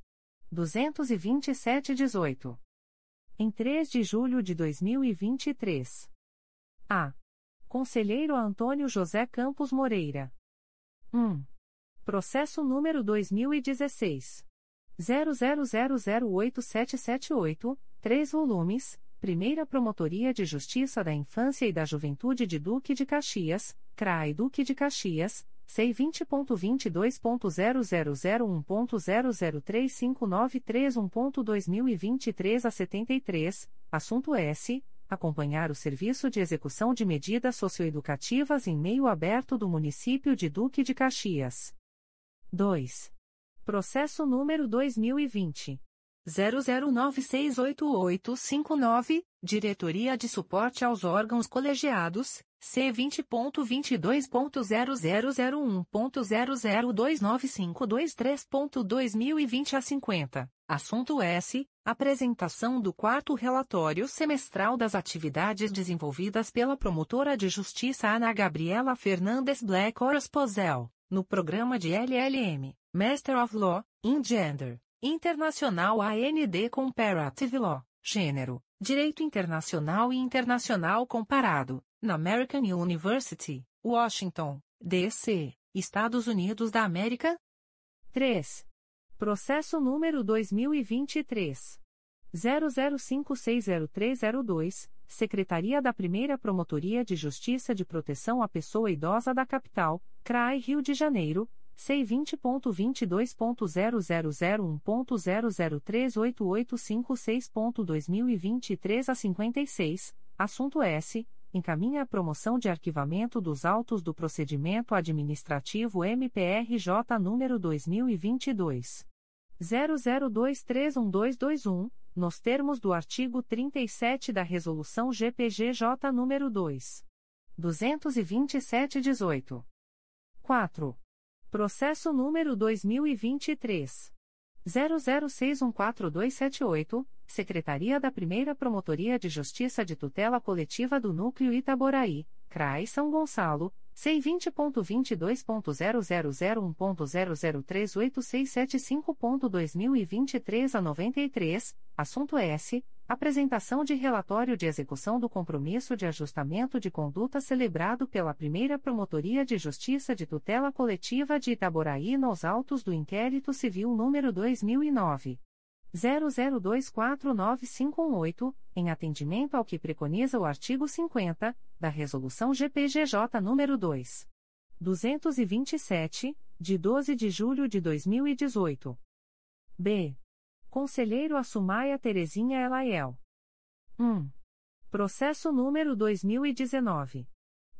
A: 227-18. Em 3 de julho de 2023. A. Conselheiro Antônio José Campos Moreira. 1. Processo número 2016. 00008778, 3 volumes Primeira Promotoria de Justiça da Infância e da Juventude de Duque de Caxias, CRAI Duque de Caxias, C20.22.0001.0035931.2023 a 73, assunto S. Acompanhar o serviço de execução de medidas socioeducativas em meio aberto do município de Duque de Caxias. 2. Processo número 2020. 00968859, Diretoria de Suporte aos Órgãos Colegiados, C20.22.0001.0029523.2020 a 50. Assunto S. Apresentação do quarto relatório semestral das atividades desenvolvidas pela promotora de justiça Ana Gabriela Fernandes Black Orosposel, no programa de LLM, Master of Law, in Gender. Internacional AND Comparative Law, Gênero, Direito Internacional e Internacional Comparado, na American University, Washington, D.C., Estados Unidos da América? 3. Processo número 2023. 00560302, Secretaria da Primeira Promotoria de Justiça de Proteção à Pessoa Idosa da Capital, CRAI Rio de Janeiro, C20.22.0001.0038856.2023 a 56, assunto S. Encaminha a promoção de arquivamento dos autos do procedimento administrativo MPRJ número 2022. 00231221, nos termos do artigo 37 da Resolução GPGJ número 2. 227-18. 4. Processo número 2023. 00614278, Secretaria da Primeira Promotoria de Justiça de Tutela Coletiva do Núcleo Itaboraí, CRAI São Gonçalo, C20.22.0001.0038675.2023 a 93, assunto S. Apresentação de relatório de execução do compromisso de ajustamento de conduta celebrado pela primeira Promotoria de Justiça de Tutela Coletiva de Itaboraí nos autos do inquérito civil número 2009. 00249518, em atendimento ao que preconiza o artigo 50 da Resolução GPGJ nº 2. 227, de 12 de julho de 2018. B. Conselheiro Assumaia Terezinha Elaiel. 1. Processo número 2019.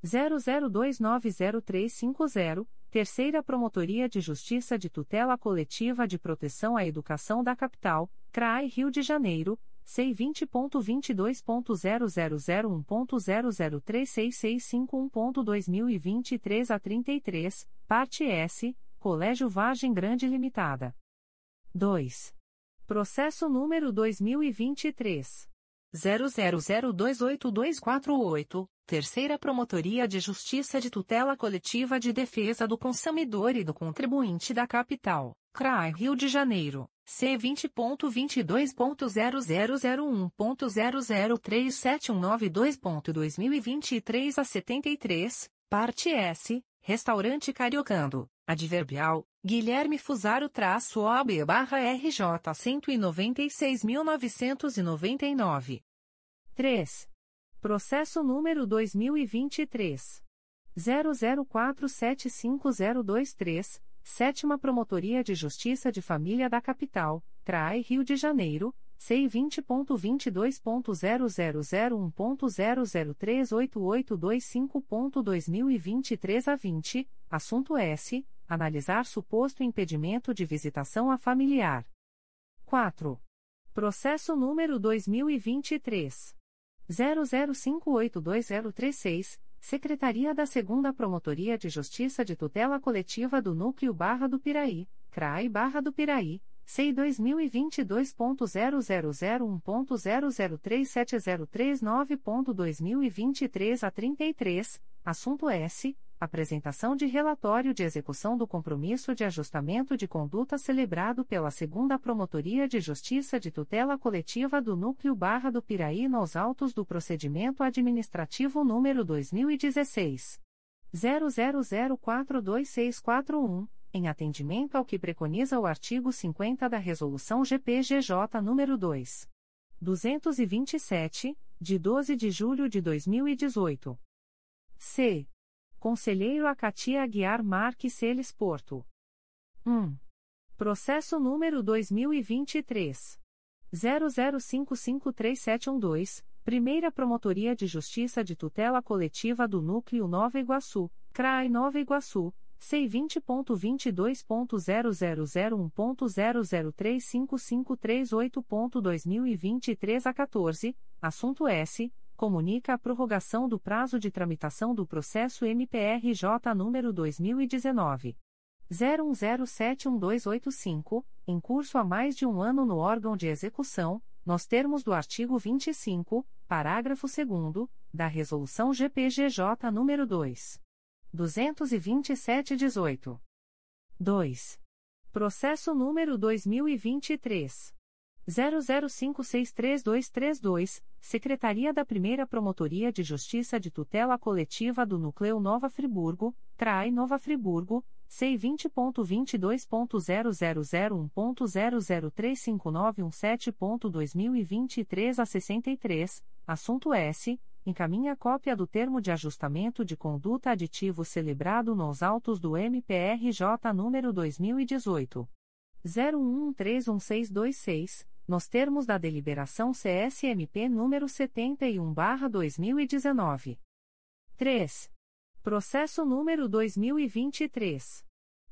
A: 00290350, Terceira Promotoria de Justiça de Tutela Coletiva de Proteção à Educação da Capital, CRAI Rio de Janeiro, C20.22.0001.0036651.2023 a 33, parte S, Colégio Vargem Grande Limitada. 2. Processo número 2023. 00028248, Terceira Promotoria de Justiça de Tutela Coletiva de Defesa do Consumidor e do Contribuinte da Capital, CRAI Rio de Janeiro, C20.22.0001.0037192.2023 a 73, parte S, Restaurante Cariocando, Adverbial, Guilherme Fusaro traço OB barra RJ 196.999. 3. Processo número 2023. 00475023, Sétima Promotoria de Justiça de Família da Capital, CRAI Rio de Janeiro, C20.22.0001.0038825.2023 a 20, assunto S analisar suposto impedimento de visitação a familiar. 4. Processo número 2023 00582036, Secretaria da 2 Promotoria de Justiça de Tutela Coletiva do Núcleo Barra do Piraí, CRAI Barra do Piraí. C 2022.0001.0037039.2023 a 33, assunto S. Apresentação de relatório de execução do compromisso de ajustamento de conduta celebrado pela Segunda Promotoria de Justiça de Tutela Coletiva do Núcleo Barra do Piraí nos autos do procedimento administrativo número 2016 00042641 em atendimento ao que preconiza o artigo 50 da Resolução GPGJ nº 2. 227, de 12 de julho de 2018. C. Conselheiro Acatia Aguiar Marques Celes Porto. 1. Processo número 2023. 00553712, Primeira Promotoria de Justiça de Tutela Coletiva do Núcleo Nova Iguaçu, CRAI Nova Iguaçu, C20.22.0001.0035538.2023 a 14, assunto S. Comunica a prorrogação do prazo de tramitação do processo MPRJ número 2019. 01071285, em curso há mais de um ano no órgão de execução, nos termos do artigo 25, parágrafo 2 da Resolução GPGJ nº 2. 227-18. 2. Processo número 2023. 00563232, Secretaria da Primeira Promotoria de Justiça de Tutela Coletiva do Núcleo Nova Friburgo, CRAI Nova Friburgo, C20.22.0001.0035917.2023 a 63, assunto S. Encaminha cópia do termo de ajustamento de conduta aditivo celebrado nos autos do MPRJ número 2018 01131626, nos termos da deliberação CSMP número 71/2019. 3. Processo número 2023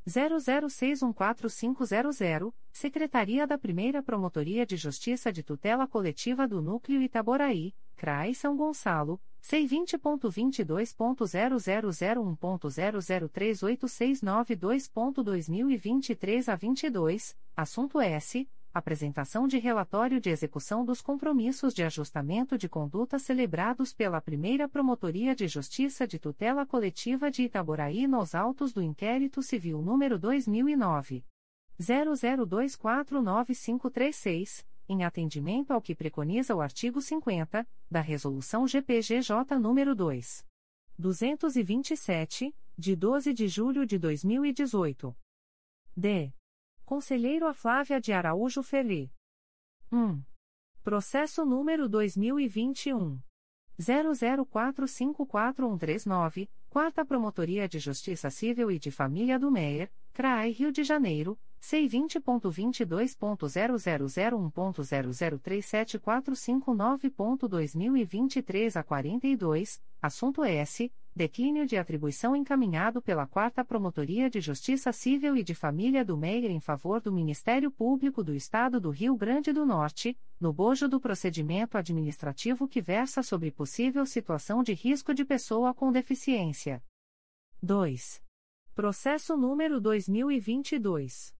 A: 00614500, Secretaria da Primeira Promotoria de Justiça de Tutela Coletiva do Núcleo Itaboraí, CRAI São Gonçalo, C20.22.0001.0038692.2023 a 22, assunto S. Apresentação de relatório de execução dos compromissos de ajustamento de conduta celebrados pela Primeira Promotoria de Justiça de Tutela Coletiva de Itaboraí nos autos do inquérito civil número 2009. 00249536 em atendimento ao que preconiza o artigo 50 da Resolução GPGJ nº 2. 227, de 12 de julho de 2018. D. Conselheiro a Flávia de Araújo Ferri. 1. Processo número 2021 00454139, Quarta Promotoria de Justiça Civil e de Família do Meier, CRAI Rio de Janeiro C20.22.0001.0037459.2023 a 42, assunto S. Declínio de atribuição encaminhado pela Quarta Promotoria de Justiça Civil e de Família do Meire em favor do Ministério Público do Estado do Rio Grande do Norte, no bojo do procedimento administrativo que versa sobre possível situação de risco de pessoa com deficiência. 2. Processo número 2022.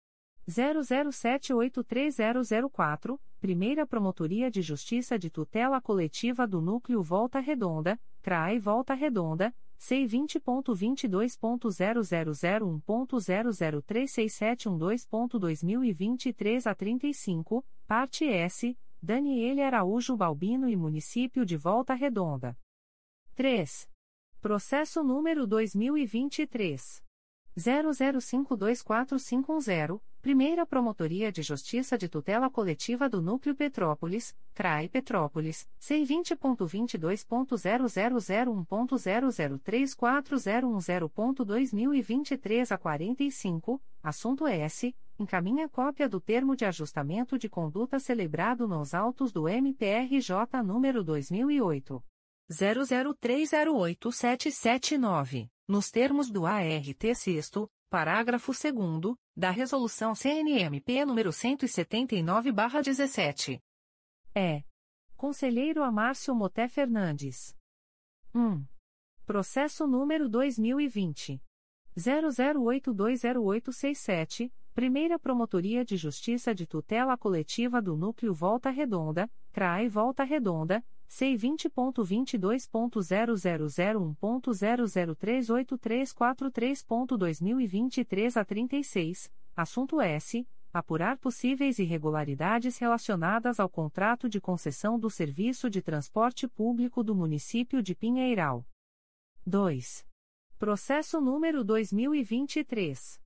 A: 00783004, Primeira Promotoria de Justiça de Tutela Coletiva do Núcleo Volta Redonda, CRAE Volta Redonda, C20.22.0001.0036712.2023 a 35, parte S, Daniele Araújo Balbino e Município de Volta Redonda. 3. Processo número 2023. 00524510, Primeira Promotoria de Justiça de Tutela Coletiva do Núcleo Petrópolis, CRAI Petrópolis, C20.22.0001.0034010.2023 a 45, assunto S. Encaminha cópia do termo de ajustamento de conduta celebrado nos autos do MPRJ número 2008. 00308779 nos termos do ART 6 parágrafo 2 da Resolução CNMP nº 179/17. É. Conselheiro Amárcio Moté Fernandes. 1. Processo número 2020 00820867 Primeira Promotoria de Justiça de Tutela Coletiva do Núcleo Volta Redonda, CRAE Volta Redonda, C20.22.0001.0038343.2023 a 36, assunto S. Apurar possíveis irregularidades relacionadas ao contrato de concessão do serviço de transporte público do município de Pinheiral. 2. Processo número 2023.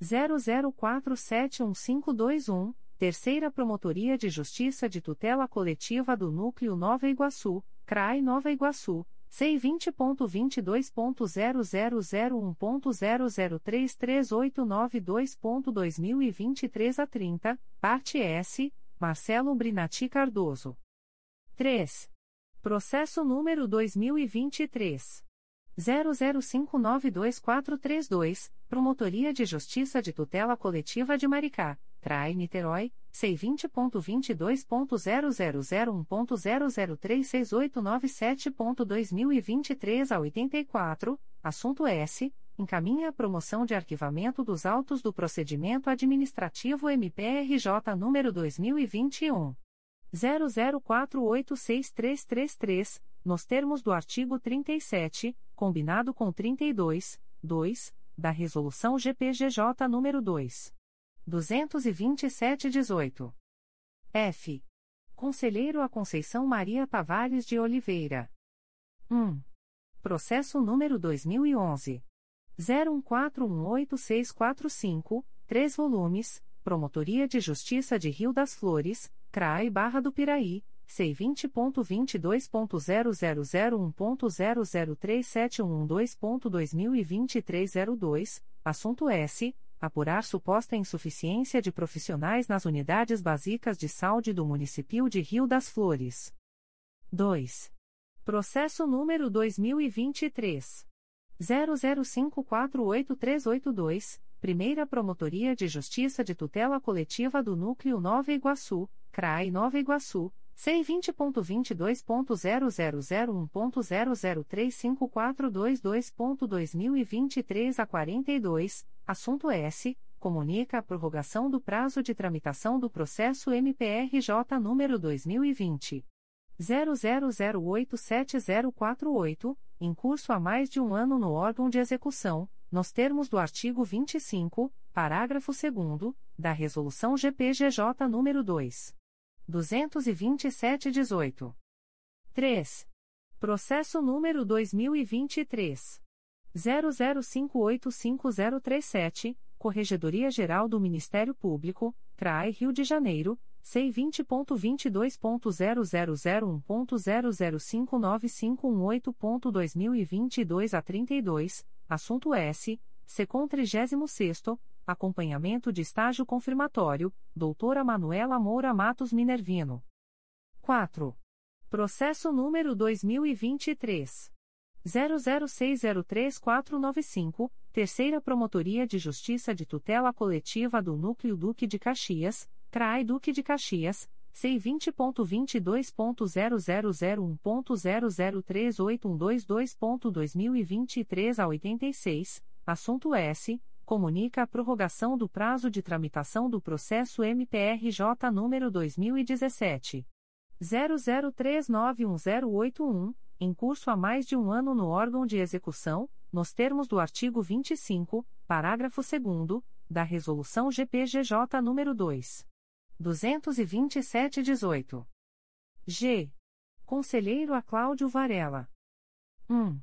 A: 00471521, Terceira Promotoria de Justiça de Tutela Coletiva do Núcleo Nova Iguaçu, CRAI Nova Iguaçu, C20.22.0001.0033892.2023 a 30, parte S, Marcelo Brinati Cardoso. 3. Processo número 2023. 00592432, Promotoria de Justiça de Tutela Coletiva de Maricá, CRAI Niterói, C20.22.0001.0036897.2023 a 84, assunto S. Encaminha a promoção de arquivamento dos autos do procedimento administrativo MPRJ número 2021. 00486333, nos termos do artigo 37, combinado com 32, 2, da Resolução GPGJ nº 2. 227-18. F. Conselheiro a Conceição Maria Tavares de Oliveira. 1. Processo número 2011. 01418645, 3 volumes, Promotoria de Justiça de Rio das Flores, CRAI Barra do Piraí, C20.22.0001.0037112.2023 02, assunto S. Apurar suposta insuficiência de profissionais nas unidades básicas de saúde do município de Rio das Flores. 2. Processo número 2023. 00548382, Primeira Promotoria de Justiça de Tutela Coletiva do Núcleo Nova Iguaçu, CRAI Nova Iguaçu, C20.22.0001.0035422.2023 a 42, assunto S. Comunica a prorrogação do prazo de tramitação do processo MPRJ número 2020. 00087048, em curso há mais de um ano no órgão de execução, nos termos do artigo 25, parágrafo 2 da Resolução GPGJ nº 2. 227-18. 3. Processo número 2023. 00585037, Corregedoria Geral do Ministério Público, CRAI Rio de Janeiro, C20.22.0001.0059518.2022 a 32, assunto S. Secom 36 Acompanhamento de estágio confirmatório, doutora Manuela Moura Matos Minervino. 4. Processo número 2023. 00603495, Terceira Promotoria de Justiça de Tutela Coletiva do Núcleo Duque de Caxias, CRAI Duque de Caxias, C20.22.0001.0038122.2023 a 86, assunto S comunica a prorrogação do prazo de tramitação do processo MPRJ número 2017 00391081, em curso há mais de um ano no órgão de execução, nos termos do artigo 25, parágrafo 2 da Resolução GPGJ número 2. 227-18. G. Conselheiro a Cláudio Varela. 1.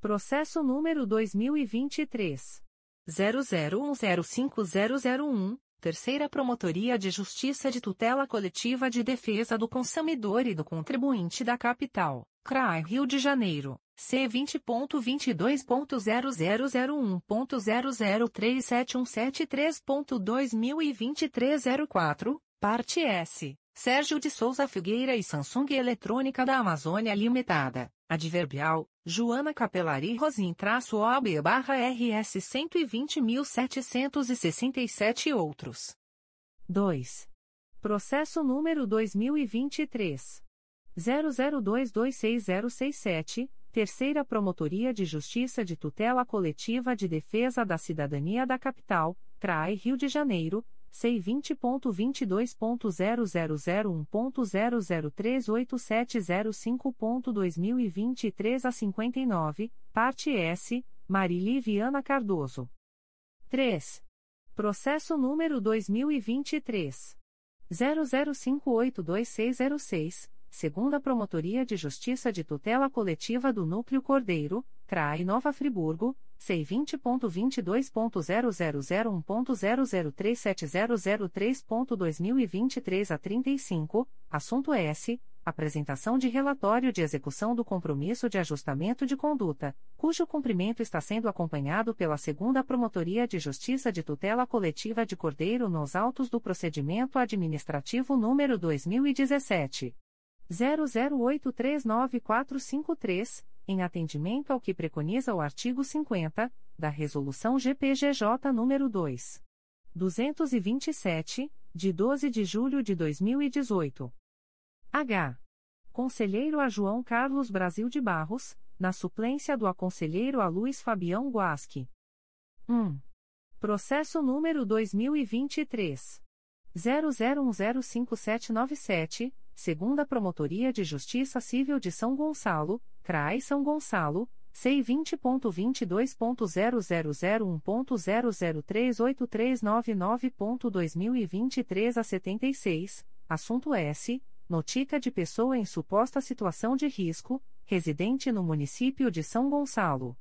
A: Processo número 2023 00105001, Terceira Promotoria de Justiça de Tutela Coletiva de Defesa do Consumidor e do Contribuinte da Capital, CRAI Rio de Janeiro, C20.22.0001.0037173.2023 04, parte S. Sérgio de Souza Figueira e Samsung Eletrônica da Amazônia Limitada, Adverbial, Joana Capelari Rosim traço OB barra RS 120.767 e outros. 2. Processo número 2023. 00226067, Terceira Promotoria de Justiça de Tutela Coletiva de Defesa da Cidadania da Capital, CRAI Rio de Janeiro, C20.22.0001.0038705.2023 a 59, parte S, Marili Viana Cardoso. 3. Processo número 2023. 00582606 segunda Promotoria de Justiça de Tutela Coletiva do Núcleo Cordeiro, CRAI Nova Friburgo, C20.22.0001.0037003.2023 a 35, assunto S. Apresentação de relatório de execução do compromisso de ajustamento de conduta, cujo cumprimento está sendo acompanhado pela segunda Promotoria de Justiça de Tutela Coletiva de Cordeiro nos autos do procedimento administrativo número 2017. 00839453, em atendimento ao que preconiza o artigo 50 da Resolução GPGJ nº 2. 227, de 12 de julho de 2018. H. Conselheiro a João Carlos Brasil de Barros, na suplência do aconselheiro a Luiz Fabião Guasque. 1. Processo número 2023 00105797 segunda Promotoria de Justiça Civil de São Gonçalo, CRAI São Gonçalo, C20.22.0001.0038399.2023 a 76, assunto S. Notica de pessoa em suposta situação de risco, residente no município de São Gonçalo.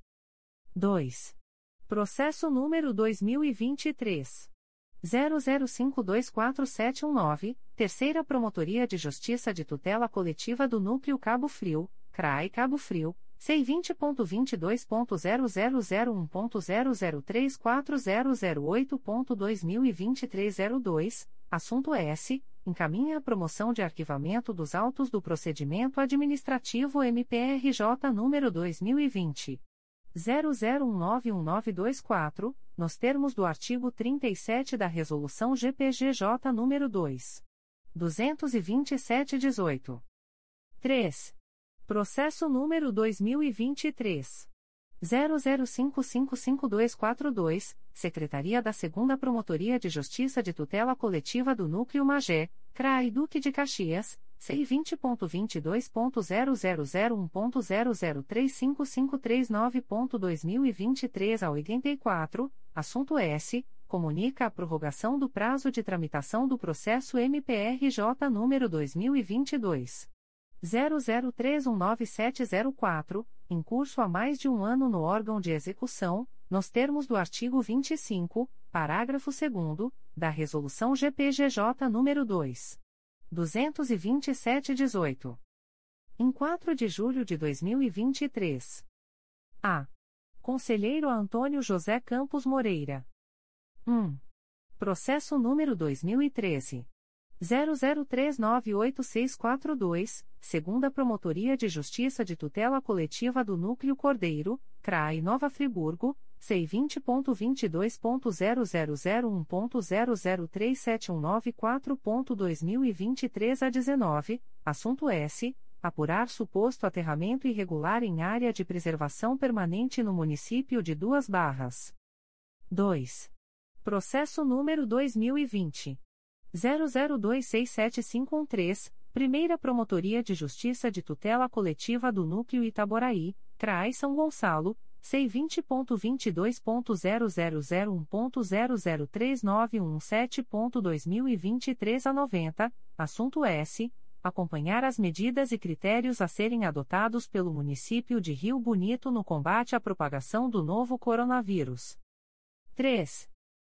A: 2. Processo número 2023. 00524719, Terceira Promotoria de Justiça de Tutela Coletiva do Núcleo Cabo Frio, CRAI Cabo Frio, C20.22.0001.0034008.2023 02, assunto S. Encaminha a promoção de arquivamento dos autos do procedimento administrativo MPRJ número 2020. 00191924, nos termos do artigo 37 da Resolução GPGJ nº 2. 227-18. 3. Processo número 2023. 00555242, Secretaria da 2 Promotoria de Justiça de Tutela Coletiva do Núcleo Magé, CRAI Duque de Caxias, C20.22.0001.0035539.2023 a 84, assunto S. Comunica a prorrogação do prazo de tramitação do processo MPRJ número 2022. 00319704, em curso há mais de um ano no órgão de execução, nos termos do artigo 25, parágrafo 2 da Resolução GPGJ nº 2. 227-18. Em 4 de julho de 2023. A. Conselheiro Antônio José Campos Moreira. 1. Processo número 2013. 00398642, segunda Promotoria de Justiça de Tutela Coletiva do Núcleo Cordeiro, CRAI Nova Friburgo, C20.22.0001.0037194.2023 a 19, assunto S. Apurar suposto aterramento irregular em área de preservação permanente no município de Duas Barras. 2. Processo número 2020. 00267513, Primeira Promotoria de Justiça de Tutela Coletiva do Núcleo Itaboraí, CRAI São Gonçalo, C20.22.0001.0039117.2023 a 90, assunto S. Acompanhar as medidas e critérios a serem adotados pelo município de Rio Bonito no combate à propagação do novo coronavírus. 3.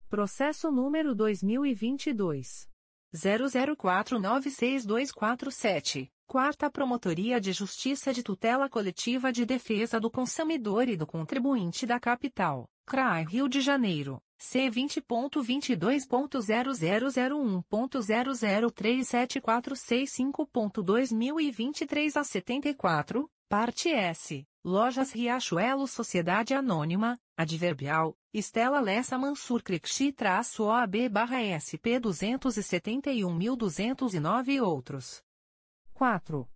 A: Processo número 2022. 00496247, Quarta Promotoria de Justiça de Tutela Coletiva de Defesa do Consumidor e do Contribuinte da Capital, CRAI Rio de Janeiro, C20.22.0001.0037465.2023 a 74, parte S. Lojas Riachuelo Sociedade Anônima, Adverbial, Estela Lessa Mansur Cricchi-OAB-SP 271.209 e outros. 4.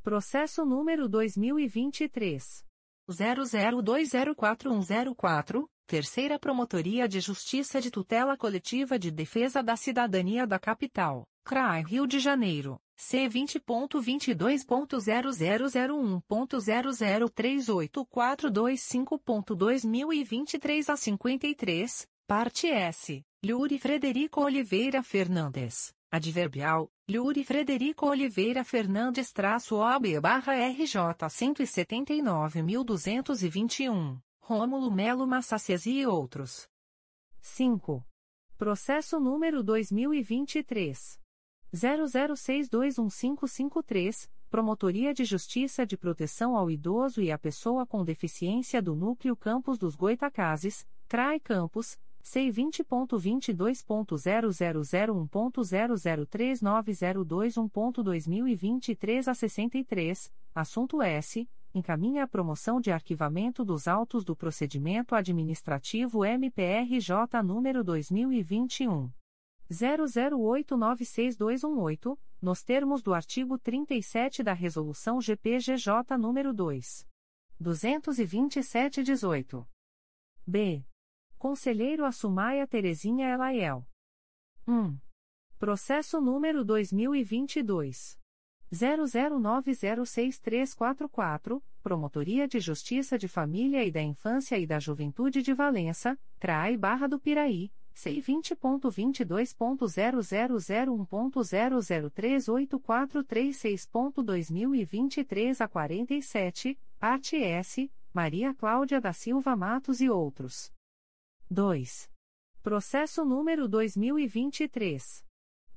A: Processo número 2023.
B: 00204104, Terceira Promotoria de Justiça de Tutela Coletiva de Defesa da Cidadania da Capital, CRAI Rio de Janeiro, C20.22.0001.0038425.2023 a 53, parte S, Luri Frederico Oliveira Fernandes. Adverbial, Luri Frederico Oliveira Fernandes traço OB barra RJ 179.221, Rômulo Melo Massacesi e outros.
A: 5. Processo número 2023. 00621553, Promotoria de Justiça de Proteção ao Idoso e à Pessoa com Deficiência do Núcleo Campos dos Goitacazes, CRAI Campos, C20.22.0001.0039021.2023 a 63, assunto S. Encaminha a promoção de arquivamento dos autos do procedimento administrativo MPRJ número 2021. 00896218, nos termos do artigo 37 da Resolução GPGJ número 2. 227-18. B. Conselheiro Assumaia Terezinha Elaiel. 1. Processo número 2022. 00906344, Promotoria de Justiça de Família e da Infância e da Juventude de Valença, CRAI Barra do Piraí, C20.22.0001.0038436.2023 a 47, parte S, Maria Cláudia da Silva Matos e outros. 2. Processo número 2023.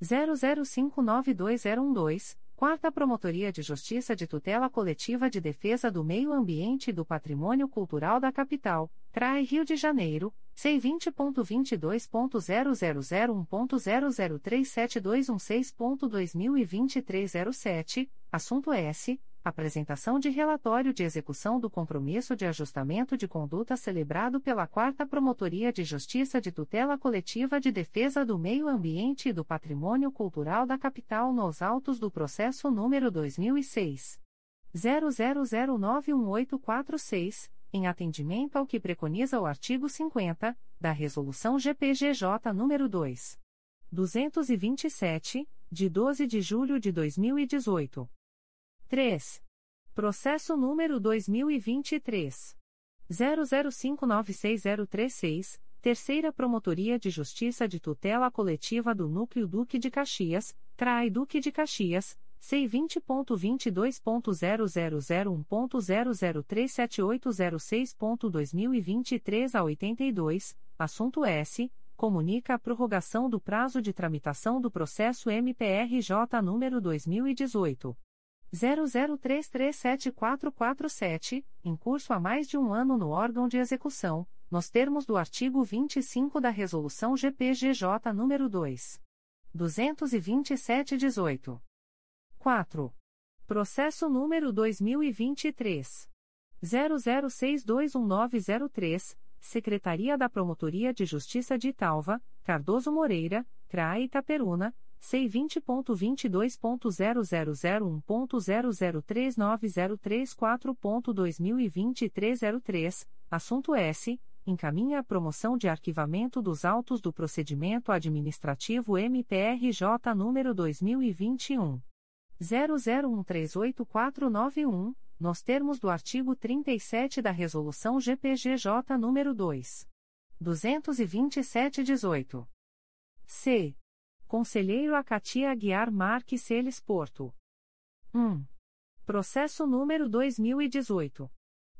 A: 00592012, Quarta Promotoria de Justiça de Tutela Coletiva de Defesa do Meio Ambiente e do Patrimônio Cultural da Capital, CRAE Rio de Janeiro, C20.22.0001.0037216.2023 07, assunto S apresentação de relatório de execução do compromisso de ajustamento de conduta celebrado pela Quarta Promotoria de Justiça de Tutela Coletiva de Defesa do Meio Ambiente e do Patrimônio Cultural da Capital nos autos do processo número 2006 00091846, em atendimento ao que preconiza o artigo 50 da Resolução GPGJ nº 2. 227, de 12 de julho de 2018. 3. Processo número 2023. 00596036, Terceira Promotoria de Justiça de Tutela Coletiva do Núcleo Duque de Caxias, CRAI Duque de Caxias, C20.22.0001.0037806.2023 a 82, assunto S. Comunica a prorrogação do prazo de tramitação do processo MPRJ número 2018. 00337447, em curso há mais de um ano no órgão de execução, nos termos do artigo 25 da Resolução GPGJ nº 2. 227-18. 4. Processo número 2023. 00621903, Secretaria da Promotoria de Justiça de Italva, Cardoso Moreira, CRAE Itaperuna, C20.22.0001.0039034.2023 03, assunto S. Encaminha a promoção de arquivamento dos autos do procedimento administrativo MPRJ número 2021. 00138491, nos termos do artigo 37 da Resolução GPGJ número 2. 227-18. C. Conselheiro Acatia Aguiar Marques Celes Porto. 1. Processo número 2018.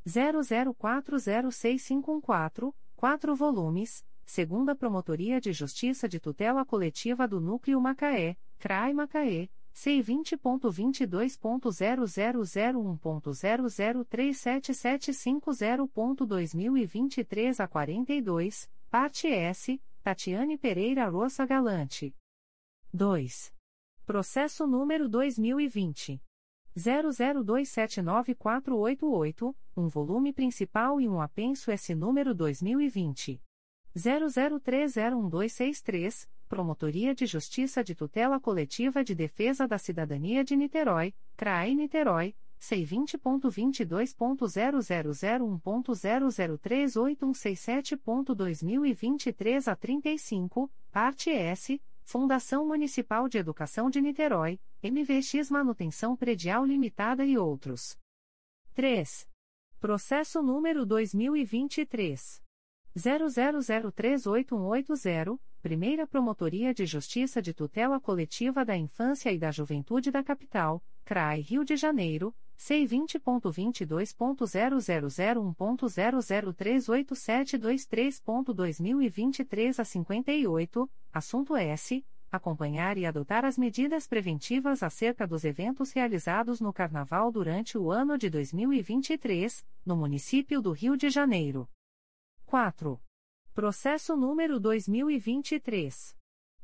A: 00406514, 4 volumes, segunda Promotoria de Justiça de Tutela Coletiva do Núcleo Macaé, CRAI Macaé, C20.22.0001.0037750.2023 a 42, parte S, Tatiane Pereira Roça Galante. 2. Processo número 2020. 00279488, um volume principal e um apenso S número 2020. 00301263, Promotoria de Justiça de Tutela Coletiva de Defesa da Cidadania de Niterói, CRAE Niterói, C20.22.0001.0038167.2023 a 35, parte S, Fundação Municipal de Educação de Niterói, MVX Manutenção Predial Limitada e outros. 3. Processo número 2023. 00038180, Primeira Promotoria de Justiça de Tutela Coletiva da Infância e da Juventude da Capital, CRAI Rio de Janeiro, C20.22.0001.0038723.2023 a 58, assunto S. Acompanhar e adotar as medidas preventivas acerca dos eventos realizados no Carnaval durante o ano de 2023, no município do Rio de Janeiro. 4. Processo número 2023.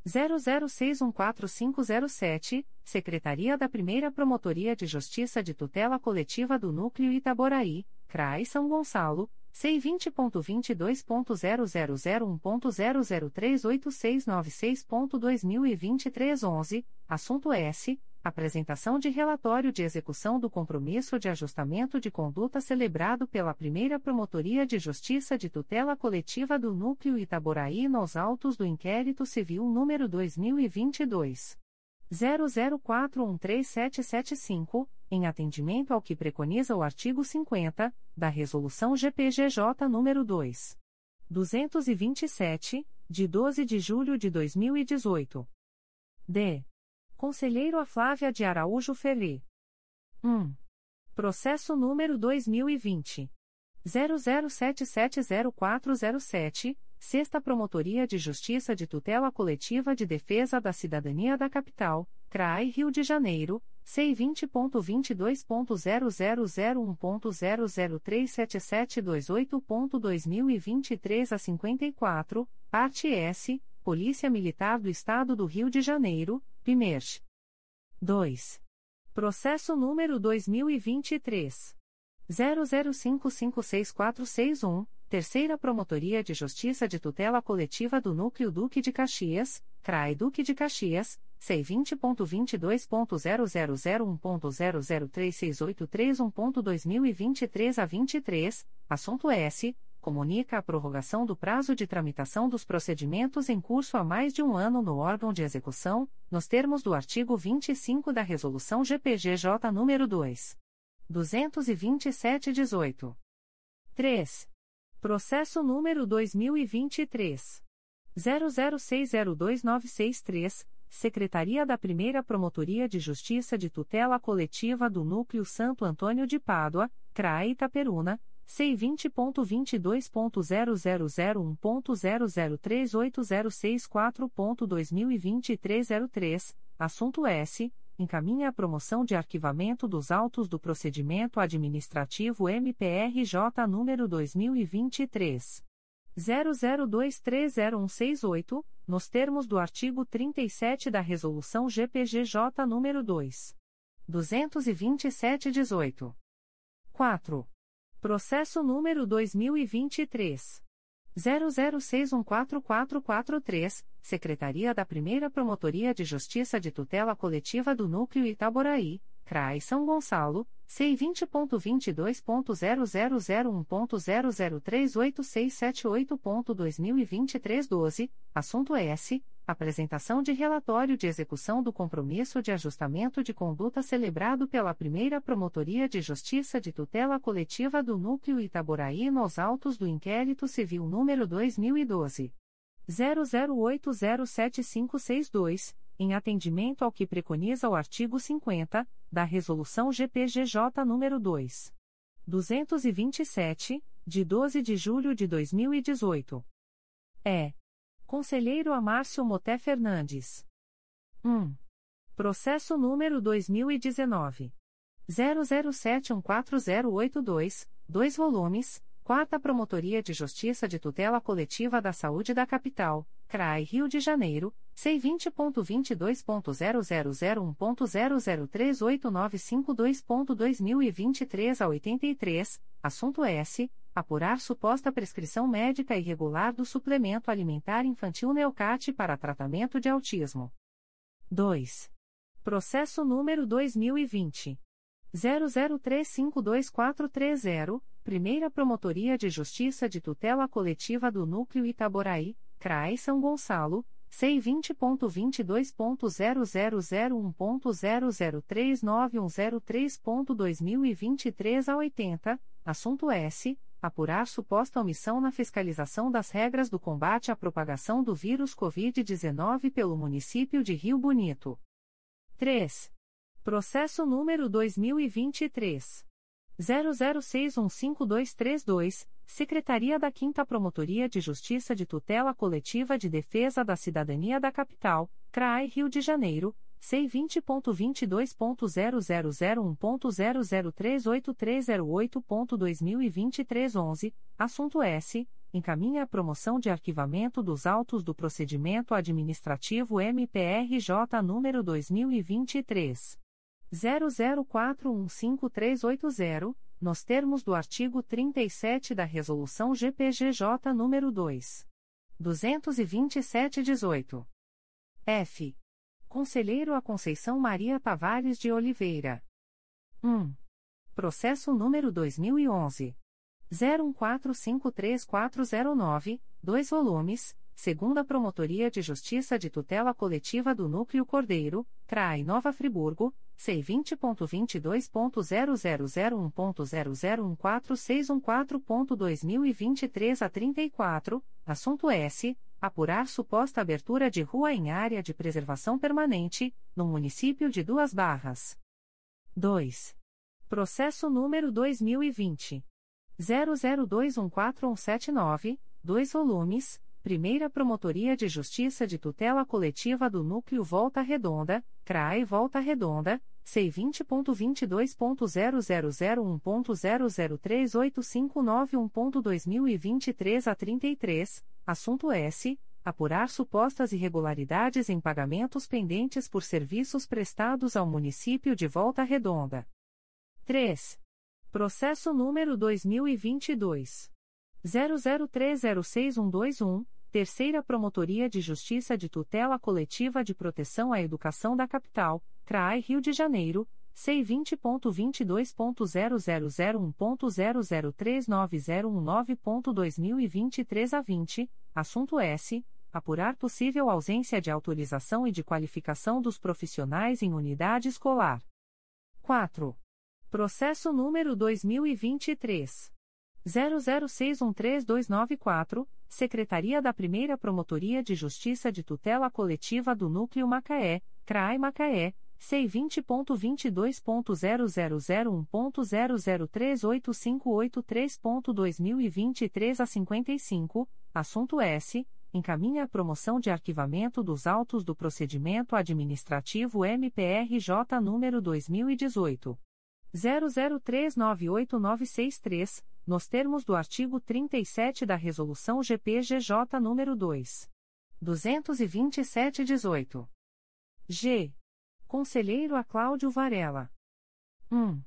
A: 00614507, Secretaria da Primeira Promotoria de Justiça de Tutela Coletiva do Núcleo Itaboraí, CRAI São Gonçalo, C20.22.0001.0038696.2023 11, assunto S. Apresentação de relatório de execução do compromisso de ajustamento de conduta celebrado pela Primeira Promotoria de Justiça de Tutela Coletiva do Núcleo Itaboraí nos autos do inquérito civil número 2022 00413775, em atendimento ao que preconiza o artigo 50 da Resolução GPGJ nº 2. 227, de 12 de julho de 2018. D. Conselheiro a Flávia de Araújo Ferri. 1. Processo número 2020 00770407, Sexta Promotoria de Justiça de Tutela Coletiva de Defesa da Cidadania da Capital, CRAI Rio de Janeiro, C20.22.0001.0037728.2023 a 54, parte S, Polícia Militar do Estado do Rio de Janeiro, PIMERJ. 2. Processo número 2023. 00556461, Terceira Promotoria de Justiça de Tutela Coletiva do Núcleo Duque de Caxias, CRAI Duque de Caxias, C20.22.0001.0036831.2023 a 23, assunto S comunica a prorrogação do prazo de tramitação dos procedimentos em curso há mais de um ano no órgão de execução, nos termos do artigo 25 da Resolução GPGJ nº 2. 227-18. 3. Processo número 2023. 00602963, Secretaria da Primeira Promotoria de Justiça de Tutela Coletiva do Núcleo Santo Antônio de Pádua, CRAE Itaperuna, C20.22.0001.0038064.2023 03, assunto S. Encaminha a promoção de arquivamento dos autos do procedimento administrativo MPRJ número 2023. 00230168, nos termos do artigo 37 da Resolução GPGJ número 2. 227-18. 4. Processo número 2023. 00614443, Secretaria da Primeira Promotoria de Justiça de Tutela Coletiva do Núcleo Itaboraí, CRAI São Gonçalo, C20.22.0001.0038678.2023 12, assunto S apresentação de relatório de execução do compromisso de ajustamento de conduta celebrado pela primeira Promotoria de Justiça de Tutela Coletiva do Núcleo Itaboraí nos autos do inquérito civil número 2012. 00807562, em atendimento ao que preconiza o artigo 50 da Resolução GPGJ nº 2. 227, de 12 de julho de 2018. É Conselheiro Amárcio Moté Fernandes. 1. Processo número 2019. 00714082, 2 volumes, 4 Promotoria de Justiça de Tutela Coletiva da Saúde da Capital, CRAI Rio de Janeiro, C20.22.0001.0038952.2023 a 83, assunto S apurar suposta prescrição médica irregular do suplemento alimentar infantil Neocate para tratamento de autismo. 2. Processo número 2020 00352430, Primeira Promotoria de Justiça de Tutela Coletiva do Núcleo Itaboraí, CRAI São Gonçalo, C20.22.0001.0039103.2023 a 80, assunto S. Apurar suposta omissão na fiscalização das regras do combate à propagação do vírus Covid-19 pelo município de Rio Bonito. 3. Processo número 2023. 00615232, Secretaria da 5 Promotoria de Justiça de Tutela Coletiva de Defesa da Cidadania da Capital, CRAI Rio de Janeiro, C20.22.0001.0038308.2023 11, assunto S. Encaminha a promoção de arquivamento dos autos do procedimento administrativo MPRJ número 2023. 00415380, nos termos do artigo 37 da Resolução GPGJ nº 2. 227-18. F. Conselheiro a Conceição Maria Tavares de Oliveira. 1. Processo número 2011. 01453409, 2 volumes, segunda Promotoria de Justiça de Tutela Coletiva do Núcleo Cordeiro, CRAI Nova Friburgo, C20.22.0001.0014614.2023 a 34, assunto S. Apurar suposta abertura de rua em área de preservação permanente, no município de Duas Barras. 2. Processo número 2020. 00214179, 2 volumes Primeira Promotoria de Justiça de Tutela Coletiva do Núcleo Volta Redonda, CRAE Volta Redonda, C20.22.0001.0038591.2023 a 33, assunto S. Apurar supostas irregularidades em pagamentos pendentes por serviços prestados ao município de Volta Redonda. 3. Processo número 2022. 00306121, Terceira Promotoria de Justiça de Tutela Coletiva de Proteção à Educação da Capital, CRAI Rio de Janeiro, C20.22.0001.0039019.2023 a 20, assunto S. Apurar possível ausência de autorização e de qualificação dos profissionais em unidade escolar. 4. Processo número 2023. 00613294, Secretaria da Primeira Promotoria de Justiça de Tutela Coletiva do Núcleo Macaé, CRAI Macaé, C20.22.0001.0038583.2023 a 55, assunto S. Encaminha a promoção de arquivamento dos autos do procedimento administrativo MPRJ número 2018. 00398963, nos termos do artigo 37 da Resolução GPGJ nº 2. 227-18. G. Conselheiro a Cláudio Varela. 1.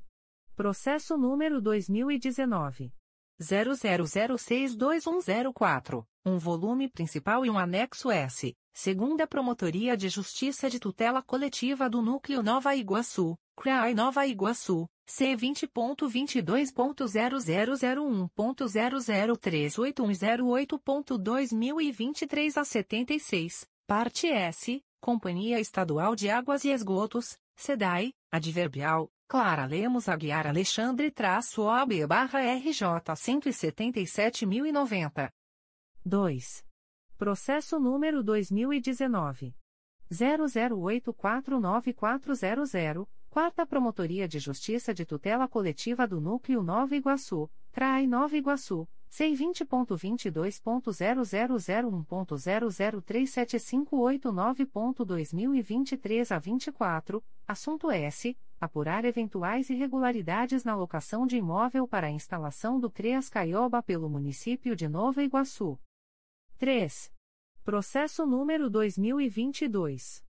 A: Processo número 2019. 00062104, um volume principal e um anexo S, segunda Promotoria de Justiça de Tutela Coletiva do Núcleo Nova Iguaçu, CRAI Nova Iguaçu, C20.22.0001.0038108.2023 a 76, parte S, Companhia Estadual de Águas e Esgotos, SEDAI, adverbial, Clara Lemos Aguiar Alexandre traço OAB barra RJ 177.090. 2. Processo número 2019. 00849400, Quarta Promotoria de Justiça de Tutela Coletiva do Núcleo Nova Iguaçu, CRAI Nova Iguaçu, C20.22.0001.0037589.2023 a 24, assunto S. Apurar eventuais irregularidades na locação de imóvel para a instalação do CREAS Caioba pelo município de Nova Iguaçu. 3. Processo número 2022.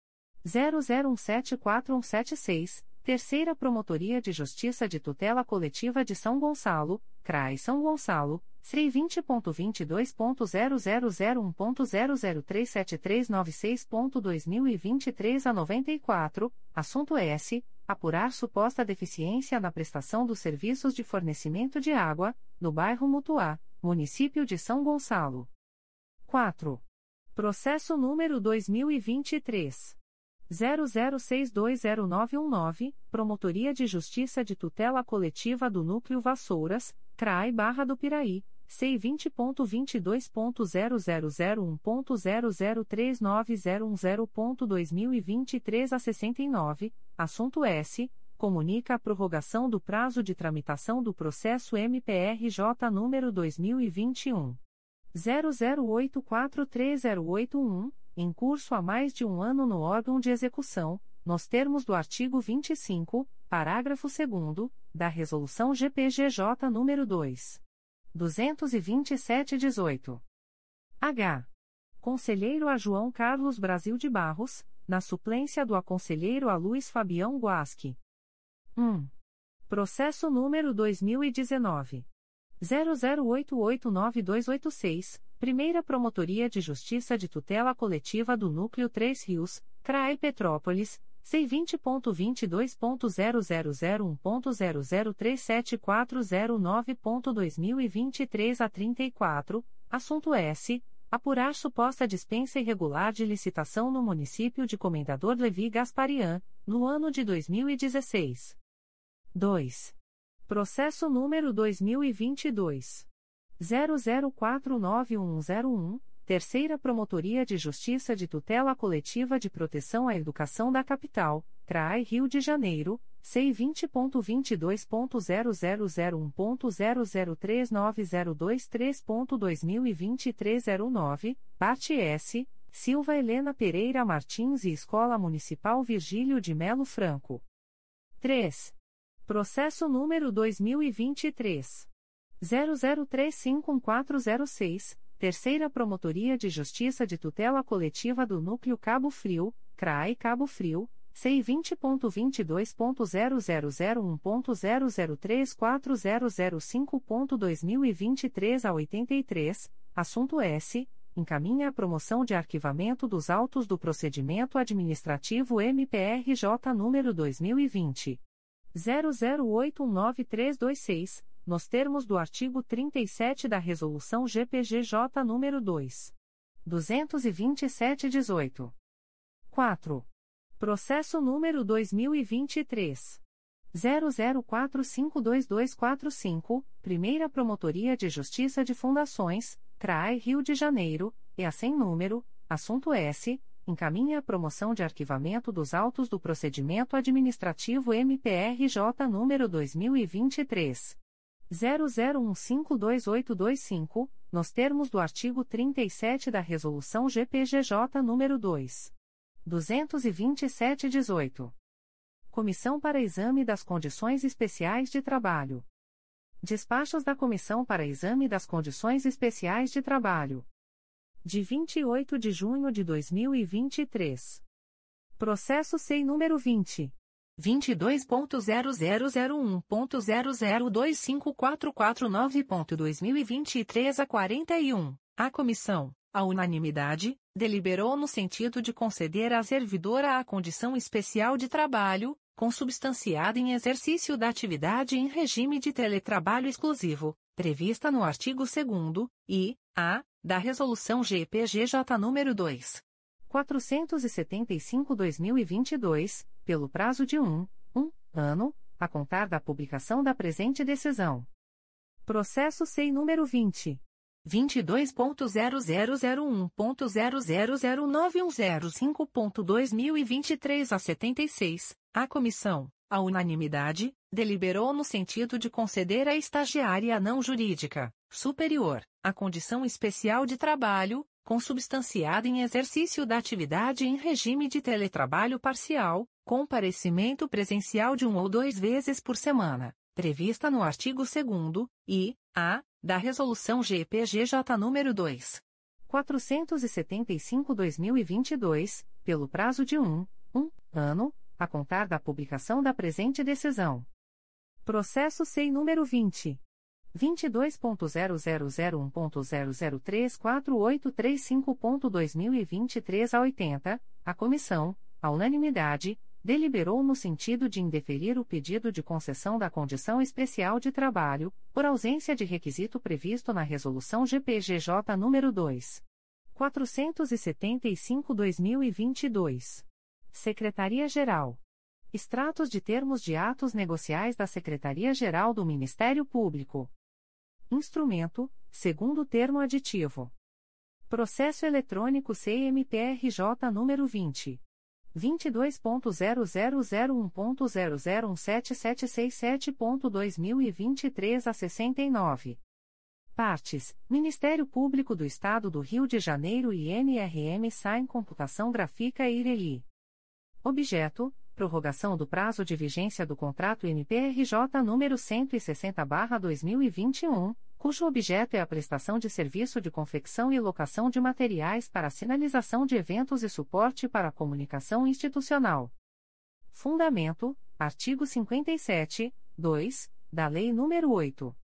A: 00174176 Terceira Promotoria de Justiça de Tutela Coletiva de São Gonçalo, CRAI São Gonçalo, C20.22.0001.0037396.2023 a 94, assunto S. apurar suposta deficiência na prestação dos serviços de fornecimento de água, no bairro Mutuá, município de São Gonçalo. 4. Processo número 2023. 00620919, Promotoria de Justiça de Tutela Coletiva do Núcleo Vassouras, CRAI Barra do Piraí, C20.22.0001.0039010.2023 a 69, assunto S. Comunica a prorrogação do prazo de tramitação do processo MPRJ número 2021. 00843081, em curso há mais de um ano no órgão de execução, nos termos do artigo 25, parágrafo 2 da Resolução GPGJ nº 2. 227-18. H. Conselheiro a João Carlos Brasil de Barros, na suplência do aconselheiro a Luiz Fabião Guasque. 1. Processo número 2019. 00889286, Primeira Promotoria de Justiça de Tutela Coletiva do Núcleo 3 Rios, CRAE Petrópolis, C20.22.0001.0037409.2023 a 34, assunto S. Apurar suposta dispensa irregular de licitação no município de Comendador Levi Gasparian, no ano de 2016. 2. Processo número 2022. 00491101, Terceira Promotoria de Justiça de Tutela Coletiva de Proteção à Educação da Capital, CRAI Rio de Janeiro, C20.22.0001.0039023.2023 09, parte S, Silva Helena Pereira Martins e Escola Municipal Virgílio de Melo Franco. 3. Processo número 2023. 00351406, Terceira Promotoria de Justiça de Tutela Coletiva do Núcleo Cabo Frio, CRAI Cabo Frio, C20.22.0001.0034005.2023 a 83, assunto S. Encaminha a promoção de arquivamento dos autos do procedimento administrativo MPRJ número 2020. 00819326, nos termos do artigo 37 da Resolução GPGJ nº 2. 227-18. 4. Processo número 2023. 00452245, Primeira Promotoria de Justiça de Fundações, CRAI Rio de Janeiro, e a sem número, assunto S encaminha a promoção de arquivamento dos autos do procedimento administrativo MPRJ número 2023 00152825, nos termos do artigo 37 da resolução GPGJ número 2 227/18. Comissão para exame das condições especiais de trabalho. Despachos da Comissão para exame das condições especiais de trabalho de 28 de junho de 2023. Processo SEI número 20. 22.0001.0025449.2023 a 41, a comissão, a unanimidade, deliberou no sentido de conceder à servidora a condição especial de trabalho, consubstanciada em exercício da atividade em regime de teletrabalho exclusivo, prevista no artigo 2 e, a, da Resolução GPGJ nº 2. 475-2022, pelo prazo de 1, 1 ano, a contar da publicação da presente decisão. Processo SEI número 20. 22.0001.0009105.2023 a 76, a comissão, a unanimidade, deliberou no sentido de conceder à estagiária não jurídica, superior, a condição especial de trabalho, consubstanciada em exercício da atividade em regime de teletrabalho parcial, comparecimento presencial de um ou dois vezes por semana, prevista no artigo 2 e, a, da Resolução GPGJ nº 2. 475-2022, pelo prazo de 1, 1 ano, a contar da publicação da presente decisão. Processo SEI número 20. 22.0001.0034835.2023 a 80, a comissão, a unanimidade, deliberou no sentido de indeferir o pedido de concessão da condição especial de trabalho, por ausência de requisito previsto na Resolução GPGJ nº 2. 475-2022. Secretaria-Geral. Extratos de termos de atos negociais da Secretaria-Geral do Ministério Público. Instrumento, segundo termo aditivo. Processo eletrônico CMPRJ número 20. 22.0001.0017767.2023 a 69. Partes: Ministério Público do Estado do Rio de Janeiro e NRM Saem Computação Gráfica e Ireli. Objeto: Prorrogação do prazo de vigência do contrato MPRJ número 160/2021, cujo objeto é a prestação de serviço de confecção e locação de materiais para sinalização de eventos e suporte para a comunicação institucional. Fundamento: artigo 57, 2, da Lei nº 8.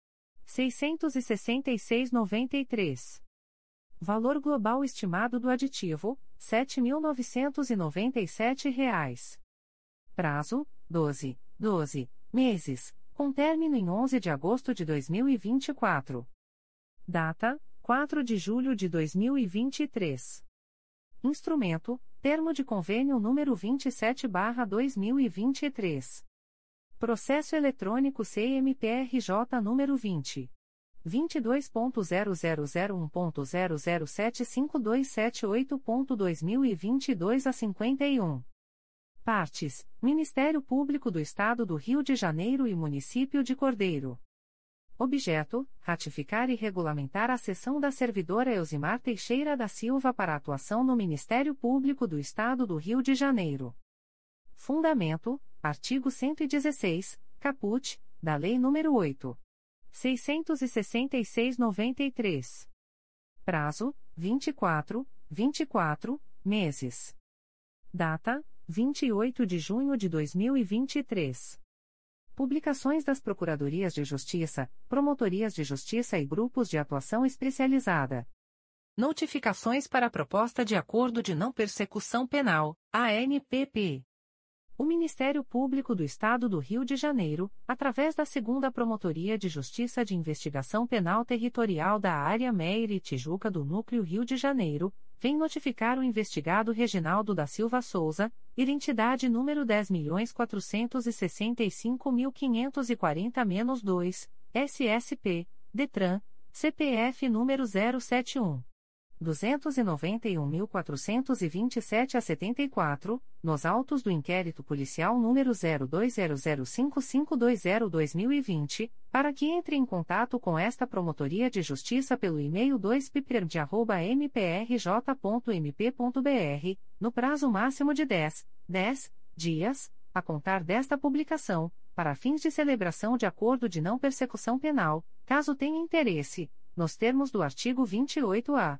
A: 666,93. Valor global estimado do aditivo: R$ 7.997. Prazo: 12, 12 meses, com término em 11 de agosto de 2024. Data: 4 de julho de 2023. Instrumento: Termo de Convênio número 27/2023. Processo eletrônico CMPRJ número 20 22.0001.0075278.2022 a 51. Partes: Ministério Público do Estado do Rio de Janeiro e Município de Cordeiro. Objeto: ratificar e regulamentar a cessão da servidora Elzimar Teixeira da Silva para atuação no Ministério Público do Estado do Rio de Janeiro. Fundamento: artigo 116, caput, da Lei nº 8. 666-93. Prazo: 24, 24 meses. Data: 28 de junho de 2023. Publicações das Procuradorias de Justiça, Promotorias de Justiça e Grupos de Atuação Especializada.
B: Notificações para a Proposta de Acordo de Não Persecução Penal, ANPP.
A: O Ministério Público do Estado do Rio de Janeiro, através da Segunda Promotoria de Justiça de Investigação Penal Territorial da Área Meire e Tijuca do Núcleo Rio de Janeiro, vem notificar o investigado Reginaldo da Silva Souza, identidade número 10.465.540-2, SSP, DETRAN, CPF número 071. 291.427 a 74, nos autos do inquérito policial número 020055202020, para que entre em contato com esta Promotoria de Justiça pelo e-mail 2piprd.mprj.mp.br, no prazo máximo de 10, 10 dias, a contar desta publicação, para fins de celebração de acordo de não persecução penal, caso tenha interesse, nos termos do artigo 28-A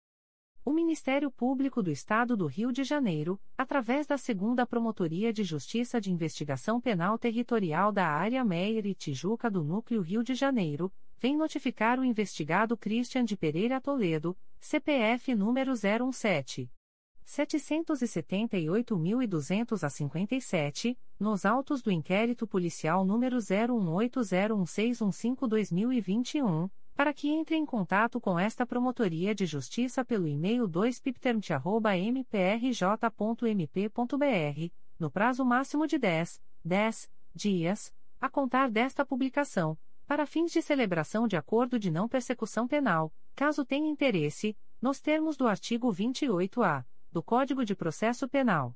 A: O Ministério Público do Estado do Rio de Janeiro, através da Segunda Promotoria de Justiça de Investigação Penal Territorial da Área Meier e Tijuca do Núcleo Rio de Janeiro, vem notificar o investigado Christian de Pereira Toledo, CPF número 017. 778.200 a 57, nos autos do inquérito policial número 01801615-2021 para que entre em contato com esta Promotoria de Justiça pelo e-mail 2pipterm.mprj.mp.br, no prazo máximo de 10, 10 dias, a contar desta publicação, para fins de celebração de acordo de não persecução penal, caso tenha interesse, nos termos do artigo 28-A do Código de Processo Penal.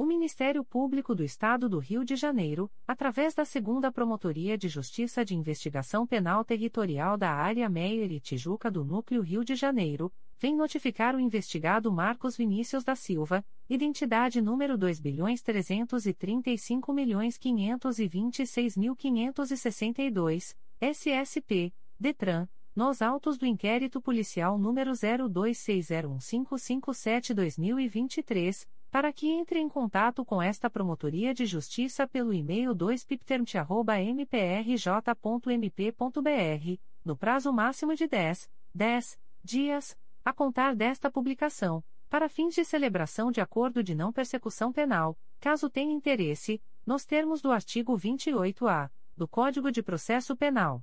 A: O Ministério Público do Estado do Rio de Janeiro, através da Segunda Promotoria de Justiça de Investigação Penal Territorial da Área Meier e Tijuca do Núcleo Rio de Janeiro, vem notificar o investigado Marcos Vinícius da Silva, identidade número 2.335.526.562, SSP, DETRAN, nos autos do inquérito policial número 02601557-2023, para que entre em contato com esta Promotoria de Justiça pelo e-mail 2pipterm.mprj.mp.br, no prazo máximo de 10, 10 dias, a contar desta publicação, para fins de celebração de acordo de não persecução penal, caso tenha interesse, nos termos do artigo 28-A do Código de Processo Penal.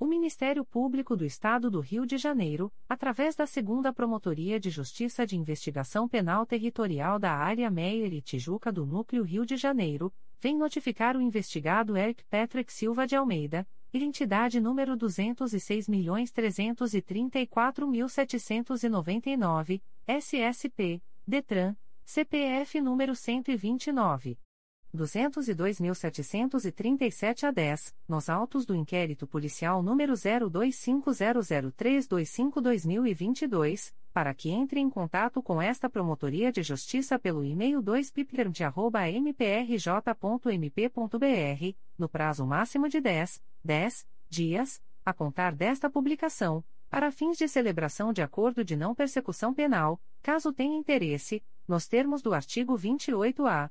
A: O Ministério Público do Estado do Rio de Janeiro, através da Segunda Promotoria de Justiça de Investigação Penal Territorial da Área Meier e Tijuca do Núcleo Rio de Janeiro, vem notificar o investigado Eric Patrick Silva de Almeida, identidade número 206.334.799, SSP, DETRAN, CPF número 129. 202.737 a 10, nos autos do inquérito policial número 02500325-2022, para que entre em contato com esta Promotoria de Justiça pelo e-mail 2pipterm.mprj.mp.br, no prazo máximo de 10, 10 dias, a contar desta publicação, para fins de celebração de acordo de não persecução penal, caso tenha interesse, nos termos do artigo 28-A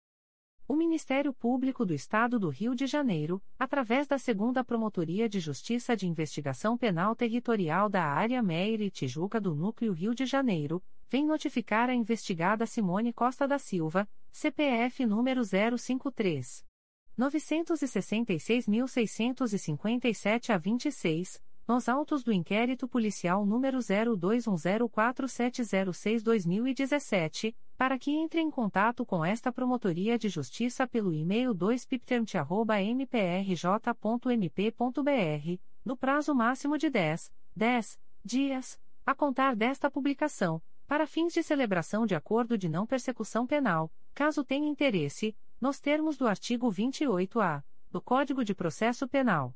A: O Ministério Público do Estado do Rio de Janeiro, através da Segunda Promotoria de Justiça de Investigação Penal Territorial da Área Meier e Tijuca do Núcleo Rio de Janeiro, vem notificar a investigada Simone Costa da Silva, CPF número 053. 966.657 a 26, nos autos do inquérito policial número 02104706-2017, para que entre em contato com esta Promotoria de Justiça pelo e-mail 2pipterm.mprj.mp.br, no prazo máximo de 10, 10 dias, a contar desta publicação, para fins de celebração de acordo de não persecução penal, caso tenha interesse, nos termos do artigo 28-A do Código de Processo Penal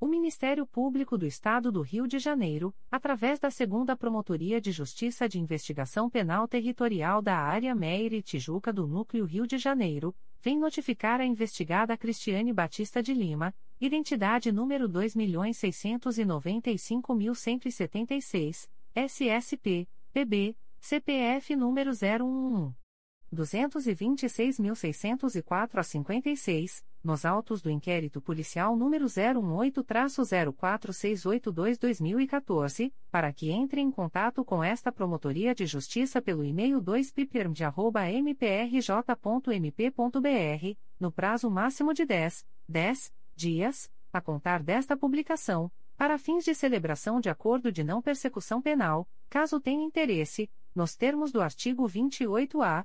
A: O Ministério Público do Estado do Rio de Janeiro, através da Segunda Promotoria de Justiça de Investigação Penal Territorial da Área Meier e Tijuca do Núcleo Rio de Janeiro, vem notificar a investigada Cristiane Batista de Lima, identidade número 2.695.176, SSP, PB, CPF número 011. 226.604 a 56, nos autos do inquérito policial número 018-04682-2014, para que entre em contato com esta Promotoria de Justiça pelo e-mail 2piperm.mprj.mp.br, no prazo máximo de 10, 10 dias, a contar desta publicação, para fins de celebração de acordo de não persecução penal, caso tenha interesse, nos termos do artigo 28-A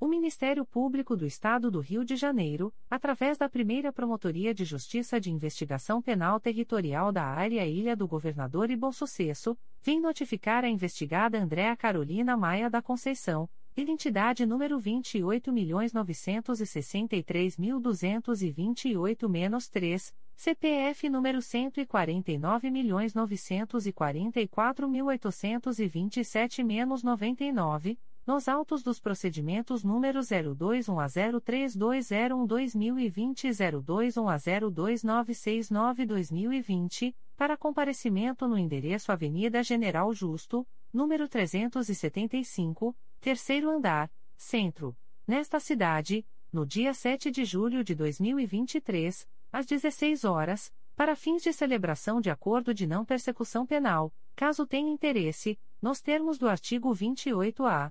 A: O Ministério Público do Estado do Rio de Janeiro, através da primeira Promotoria de Justiça de Investigação Penal Territorial da Área Ilha do Governador e Bom Sucesso, vem notificar a investigada Andréa Carolina Maia da Conceição, identidade número 28.963.228-3, CPF número 149.944.827-99 nos autos dos procedimentos número 021 a 032001 2020 e 021 a 02969 2020, para comparecimento no endereço Avenida General Justo, número 375, terceiro andar, centro, nesta cidade, no dia 7 de julho de 2023, às 16 horas, para fins de celebração de acordo de não persecução penal, caso tenha interesse, nos termos do artigo 28-A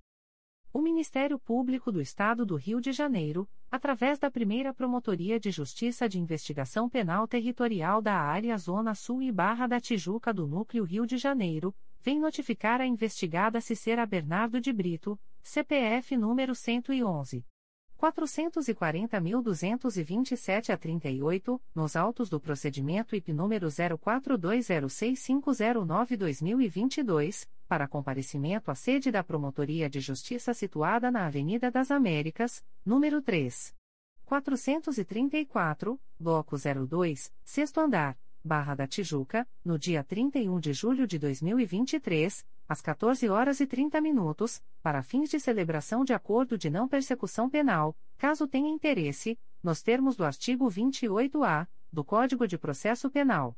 A: O Ministério Público do Estado do Rio de Janeiro, através da primeira Promotoria de Justiça de Investigação Penal Territorial da Área Zona Sul e Barra da Tijuca do Núcleo Rio de Janeiro, vem notificar a investigada Cicera Bernardo de Brito, CPF número 111. 440.227 a 38, nos autos do procedimento IP número 04206509-2022, para comparecimento à sede da Promotoria de Justiça situada na Avenida das Américas, número 3. 434, Bloco 02, sexto andar, Barra da Tijuca, no dia 31 de julho de 2023, às 14 horas e 30 minutos, para fins de celebração de acordo de não persecução penal, caso tenha interesse, nos termos do artigo 28-A do Código de Processo Penal.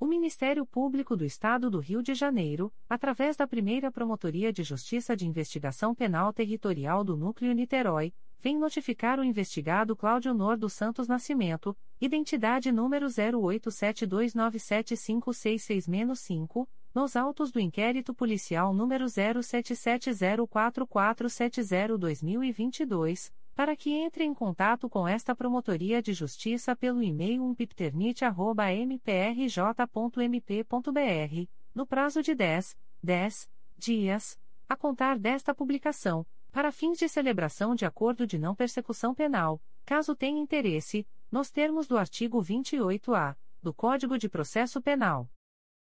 A: O Ministério Público do Estado do Rio de Janeiro, através da primeira Promotoria de Justiça de Investigação Penal Territorial do Núcleo Niterói, vem notificar o investigado Cláudio Nor dos Santos Nascimento, identidade número 0872975666-5, nos autos do inquérito policial número 07704470-2022 para que entre em contato com esta Promotoria de Justiça pelo e-mail umpipternit.mprj.mp.br, no prazo de 10, 10 dias, a contar desta publicação, para fins de celebração de acordo de não persecução penal, caso tenha interesse, nos termos do artigo 28-A do Código de Processo Penal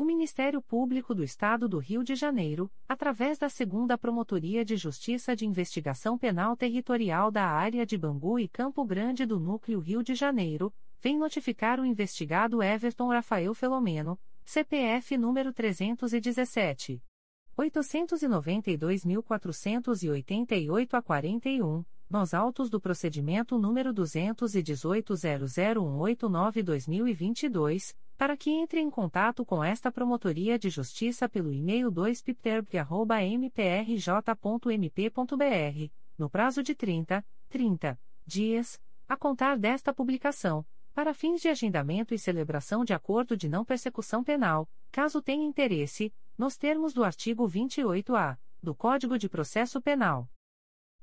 A: O Ministério Público do Estado do Rio de Janeiro, através da Segunda Promotoria de Justiça de Investigação Penal Territorial da Área de Bangu e Campo Grande do Núcleo Rio de Janeiro, vem notificar o investigado Everton Rafael Felomeno, CPF número 317. 892.488 a 41, nos autos do procedimento número 218.00189-2022 para que entre em contato com esta Promotoria de Justiça pelo e-mail 2pipterb.mprj.mp.br, no prazo de 30, 30 dias, a contar desta publicação, para fins de agendamento e celebração de acordo de não persecução penal, caso tenha interesse, nos termos do artigo 28-A do Código de Processo Penal.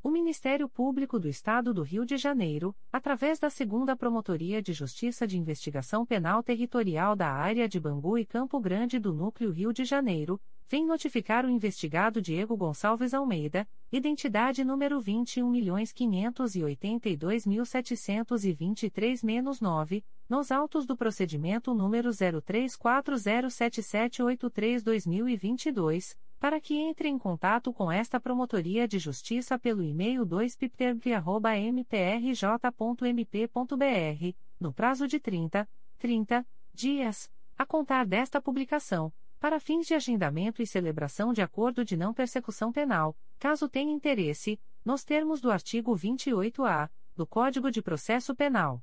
A: O Ministério Público do Estado do Rio de Janeiro, através da Segunda Promotoria de Justiça de Investigação Penal Territorial da Área de Bangu e Campo Grande do Núcleo Rio de Janeiro, vem notificar o investigado Diego Gonçalves Almeida, identidade número 21.582.723-9, nos autos do procedimento número 03407783-2022 para que entre em contato com esta Promotoria de Justiça pelo e-mail 2pipterb.mprj.mp.br, no prazo de 30, 30 dias, a contar desta publicação, para fins de agendamento e celebração de acordo de não persecução penal, caso tenha interesse, nos termos do artigo 28-A do Código de Processo Penal.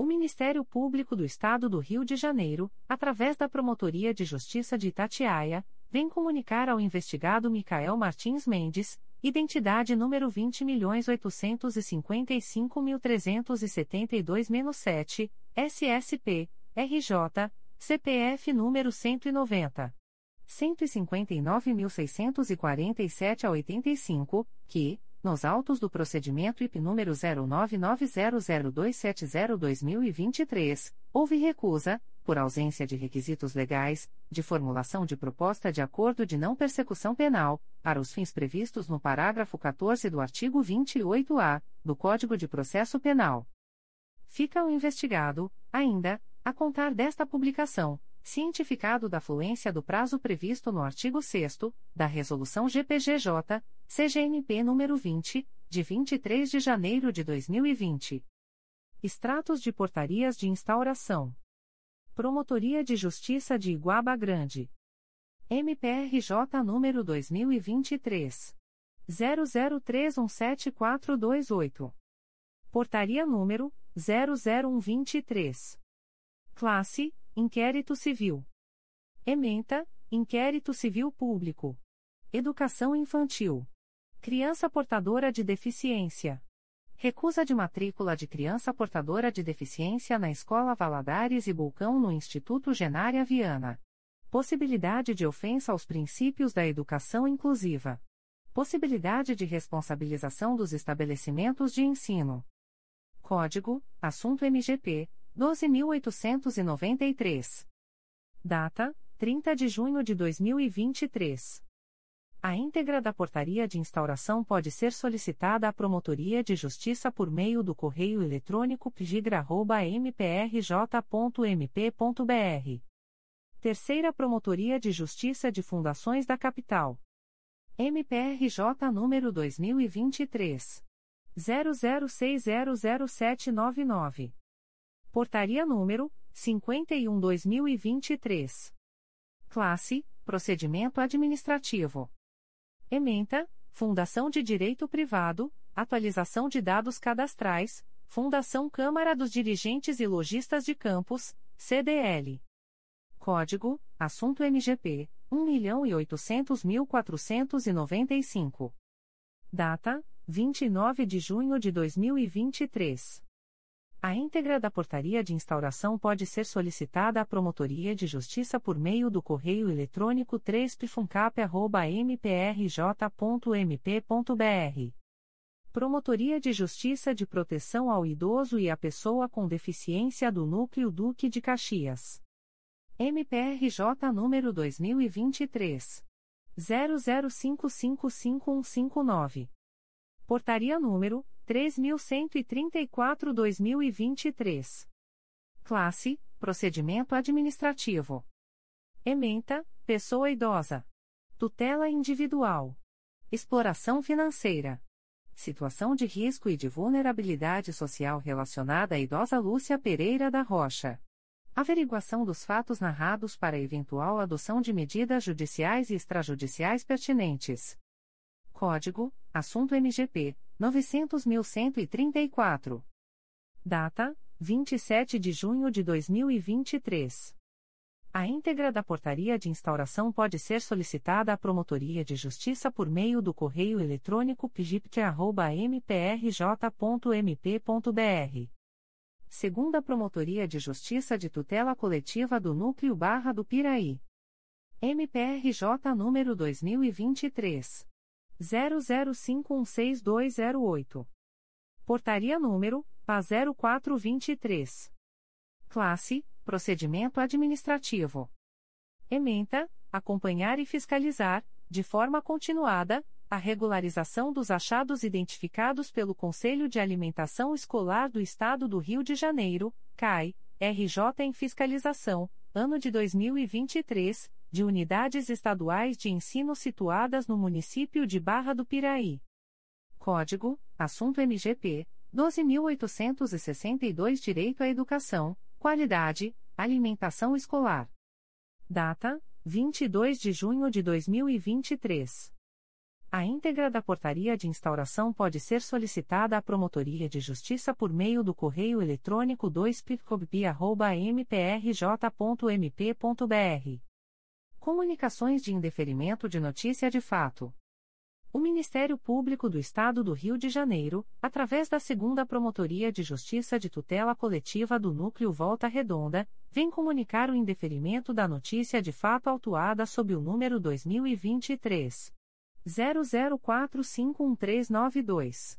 B: o Ministério Público do Estado do Rio de Janeiro, através da Promotoria de Justiça de Itatiaia, vem comunicar ao investigado Micael Martins Mendes, identidade número 20.855.372-7, SSP, RJ, CPF número 190. 159.647 a 85, que, nos autos do procedimento IP número 09900270-2023, houve recusa, por ausência de requisitos legais, de formulação de proposta de acordo de não persecução penal, para os fins previstos no parágrafo 14 do artigo 28-A do Código de Processo Penal. Fica o investigado, ainda, a contar desta publicação cientificado da fluência do prazo previsto no artigo 6 da Resolução GPGJ, CGNP nº 20, de 23 de janeiro de 2020. Extratos de portarias de instauração. Promotoria de Justiça de Iguaba Grande. MPRJ número 2023 00317428. Portaria número 00123. Classe Inquérito Civil. Ementa, Inquérito Civil Público. Educação Infantil. Criança portadora de deficiência. Recusa de matrícula de criança portadora de deficiência na Escola Valadares e Bulcão no Instituto Genária Viana. Possibilidade de ofensa aos princípios da educação inclusiva. Possibilidade de responsabilização dos estabelecimentos de ensino. Código: Assunto MGP 12.893. Data: 30 de junho de 2023. A íntegra da portaria de instauração pode ser solicitada à Promotoria de Justiça por meio do correio eletrônico pgigra.mprj.mp.br. Terceira Promotoria de Justiça de Fundações da Capital. MPRJ número 2023. 00600799. Portaria número 51/2023. Classe: Procedimento administrativo. Ementa: Fundação de Direito Privado, atualização de dados cadastrais, Fundação Câmara dos Dirigentes e Logistas de Campos, CDL. Código: Assunto MGP 1.800.495. Data: 29 de junho de 2023. A íntegra da portaria de instauração pode ser solicitada à Promotoria de Justiça por meio do correio eletrônico 3pfuncap.mprj.mp.br. Promotoria de Justiça de Proteção ao Idoso e à Pessoa com Deficiência do Núcleo Duque de Caxias. MPRJ número 2023.
A: 00555159. Portaria número 3134/2023. Classe: Procedimento administrativo. Ementa: Pessoa idosa. Tutela individual. Exploração financeira. Situação de risco e de vulnerabilidade social relacionada à idosa Lúcia Pereira da Rocha. Averiguação dos fatos narrados para eventual adoção de medidas judiciais e extrajudiciais pertinentes. Código: Assunto MGP 900.134. Data: 27 de junho de 2023. A íntegra da portaria de instauração pode ser solicitada à Promotoria de Justiça por meio do correio eletrônico pgipte.mprj.mp.br segunda Promotoria de Justiça de Tutela Coletiva do Núcleo Barra do Piraí. MPRJ número 2023 00516208. Portaria número PA 0423. Classe: Procedimento administrativo. Ementa: Acompanhar e fiscalizar, de forma continuada, a regularização dos achados identificados pelo Conselho de Alimentação Escolar do Estado do Rio de Janeiro, CAI, RJ em Fiscalização, ano de 2023, de unidades estaduais de ensino situadas no município de Barra do Piraí. Código: Assunto MGP 12862 Direito à Educação, Qualidade, Alimentação Escolar. Data: 22 de junho de 2023. A íntegra da portaria de instauração pode ser solicitada à Promotoria de Justiça por meio do correio eletrônico 2picobp.mprj.mp.br. Comunicações de indeferimento de notícia de fato. O Ministério Público do Estado do Rio de Janeiro, através da Segunda Promotoria de Justiça de Tutela Coletiva do Núcleo Volta Redonda, vem comunicar o indeferimento da notícia de fato autuada sob o número 2023 00451392.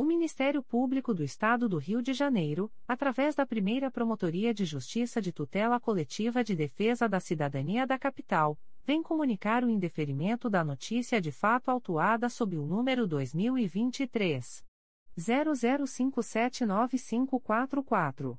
A: O Ministério Público do Estado do Rio de Janeiro, através da primeira Promotoria de Justiça de Tutela Coletiva de Defesa da Cidadania da Capital, vem comunicar o indeferimento da notícia de fato autuada sob o número 2023. 00579544.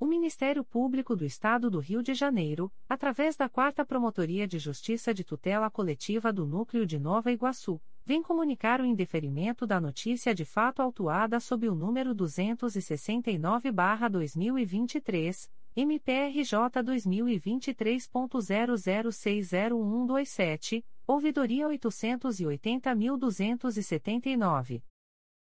A: O Ministério Público do Estado do Rio de Janeiro, através da Quarta Promotoria de Justiça de Tutela Coletiva do Núcleo de Nova Iguaçu, vem comunicar o indeferimento da notícia de fato autuada sob o número 269-2023, MPRJ 2023.00601227, ouvidoria 880.279.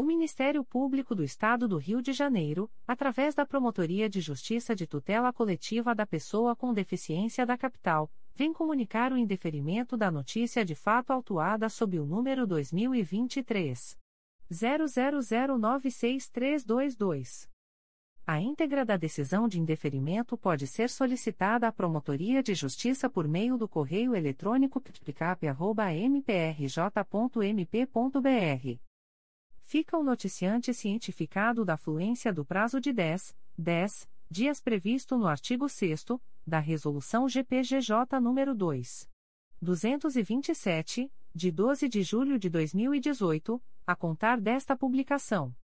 A: O Ministério Público do Estado do Rio de Janeiro, através da Promotoria de Justiça de Tutela Coletiva da Pessoa com Deficiência da Capital, vem comunicar o indeferimento da notícia de fato autuada sob o número 2023 00096322. A íntegra da decisão de indeferimento pode ser solicitada à Promotoria de Justiça por meio do correio eletrônico ptpicap.mprj.mp.br Fica o noticiante cientificado da fluência do prazo de 10, 10 dias previsto no artigo 6 da Resolução GPGJ nº 2. 227, de 12 de julho de 2018, a contar desta publicação.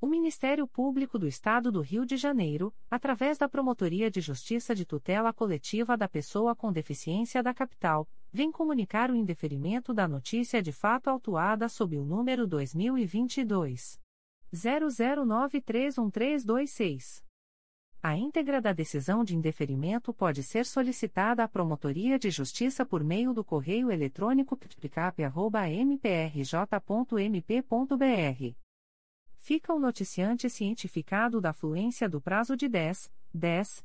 A: O Ministério Público do Estado do Rio de Janeiro, através da Promotoria de Justiça de Tutela Coletiva da Pessoa com Deficiência da Capital, vem comunicar o indeferimento da notícia de fato autuada sob o número 2022 00931326. A íntegra da decisão de indeferimento pode ser solicitada à Promotoria de Justiça por meio do correio eletrônico ptpicap.mprj.mp.br fica o noticiante cientificado da fluência do prazo de 10, 10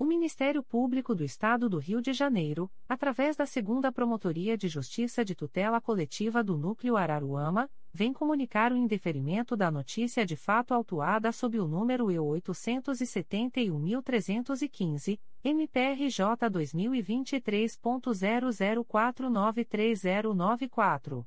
A: O Ministério Público do Estado do Rio de Janeiro, através da Segunda Promotoria de Justiça de Tutela Coletiva do Núcleo Araruama, vem comunicar o indeferimento da notícia de fato autuada sob o número E 871.315, MPRJ 2023.00493094.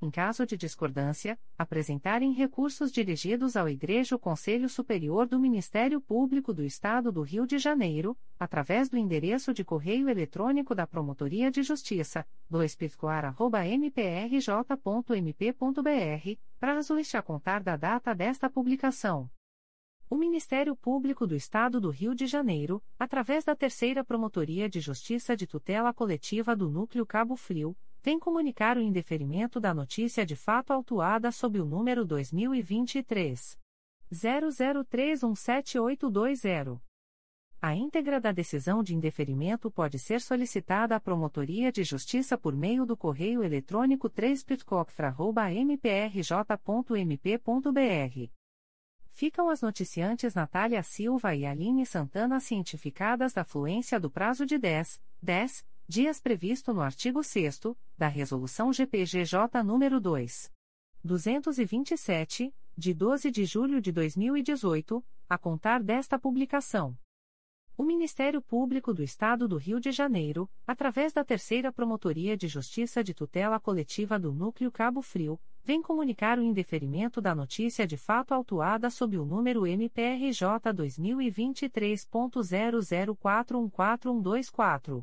A: em caso de discordância, apresentarem recursos dirigidos ao Igreja Conselho Superior do Ministério Público do Estado do Rio de Janeiro, através do endereço de correio eletrônico da Promotoria de Justiça, 2 mprj.mp.br, prazo este a contar da data desta publicação. O Ministério Público do Estado do Rio de Janeiro, através da Terceira Promotoria de Justiça de Tutela Coletiva do Núcleo Cabo Frio, vem comunicar o indeferimento da notícia de fato autuada sob o número 2023 00317820. A íntegra da decisão de indeferimento pode ser solicitada à Promotoria de Justiça por meio do correio eletrônico 3 mprj.mp.br. Ficam as noticiantes Natália Silva e Aline Santana cientificadas da fluência do prazo de 10, 10 dias previsto no artigo 6 da Resolução GPGJ nº 2. 227, de 12 de julho de 2018, a contar desta publicação. O Ministério Público do Estado do Rio de Janeiro, através da Terceira Promotoria de Justiça de Tutela Coletiva do Núcleo Cabo Frio, vem comunicar o indeferimento da notícia de fato autuada sob o número MPRJ 2023.00414124.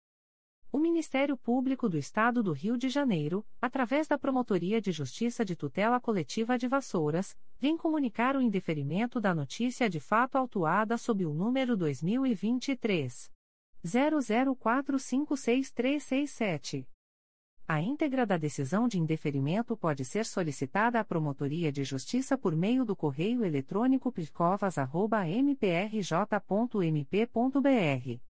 A: O Ministério Público do Estado do Rio de Janeiro, através da Promotoria de Justiça de Tutela Coletiva de Vassouras, vem comunicar o indeferimento da notícia de fato autuada sob o número 2023 00456367. A íntegra da decisão de indeferimento pode ser solicitada à Promotoria de Justiça por meio do correio eletrônico picovas.mprj.mp.br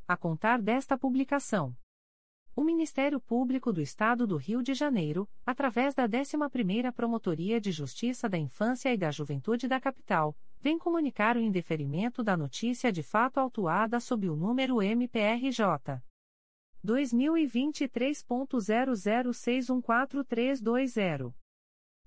A: a contar desta publicação. O Ministério Público do Estado do Rio de Janeiro, através da 11ª Promotoria de Justiça da Infância e da Juventude da Capital, vem comunicar o indeferimento da notícia de fato autuada sob o número MPRJ 2023.00614320.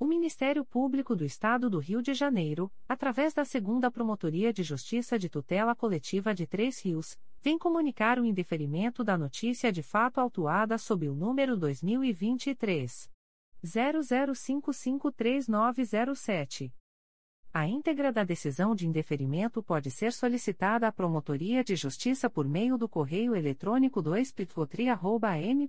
A: O Ministério Público do Estado do Rio de Janeiro, através da Segunda Promotoria de Justiça de Tutela Coletiva de Três Rios, vem comunicar o indeferimento da notícia de fato autuada sob o número 2023 00553907. A íntegra da decisão de indeferimento pode ser solicitada à Promotoria de Justiça por meio do correio eletrônico 2 mprj.mp.br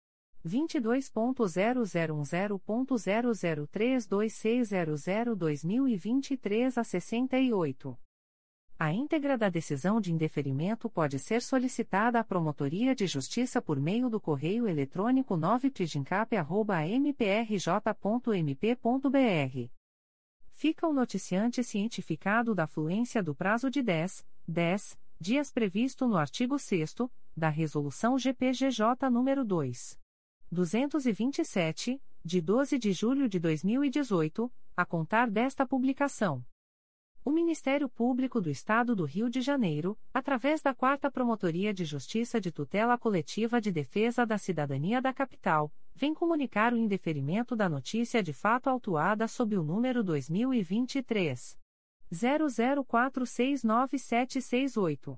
A: 22.0010.0032600 2023 a 68. A íntegra da decisão de indeferimento pode ser solicitada à Promotoria de Justiça por meio do correio eletrônico 9pdincap.mprj.mp.br. Fica o noticiante cientificado da fluência do prazo de 10, 10 dias previsto no artigo 6 da Resolução GPGJ nº 2. 227, de 12 de julho de 2018, a contar desta publicação. O Ministério Público do Estado do Rio de Janeiro, através da Quarta Promotoria de Justiça de Tutela Coletiva de Defesa da Cidadania da Capital, vem comunicar o indeferimento da notícia de fato autuada sob o número 2023 00469768.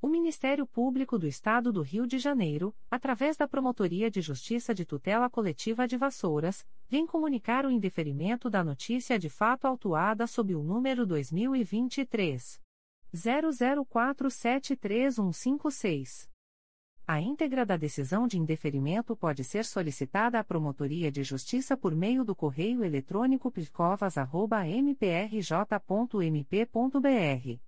A: O Ministério Público do Estado do Rio de Janeiro, através da Promotoria de Justiça de Tutela Coletiva de Vassouras, vem comunicar o indeferimento da notícia de fato autuada sob o número 2023 00473156. A íntegra da decisão de indeferimento pode ser solicitada à Promotoria de Justiça por meio do correio eletrônico picovas.mprj.mp.br.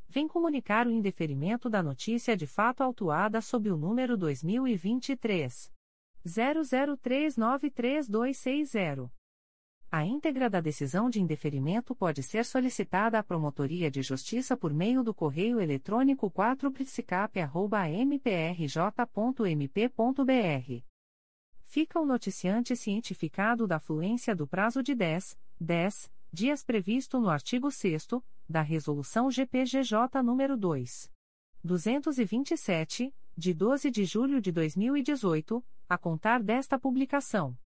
A: vem comunicar o indeferimento da notícia de fato autuada sob o número 2023 00393260. A íntegra da decisão de indeferimento pode ser solicitada à Promotoria de Justiça por meio do correio eletrônico 4psicap.mprj.mp.br. Fica o noticiante cientificado da fluência do prazo de 10, 10 dias previsto no artigo 6 da Resolução GPGJ nº 2. 227, de 12 de julho de 2018, a contar desta publicação.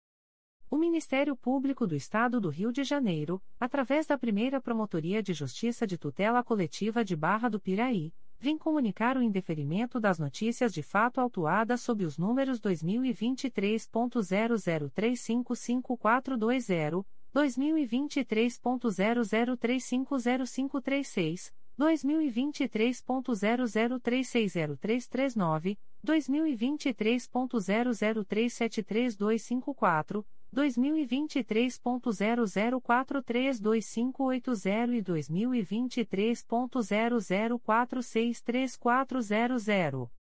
A: O Ministério Público do Estado do Rio de Janeiro, através da primeira Promotoria de Justiça de Tutela Coletiva de Barra do Piraí, vem comunicar o indeferimento das notícias de fato autuadas sob os números 2023.00355420, 2023.00350536, 2023.00360339, 2023.00373254, 2023.00432580 e 2023.00463400.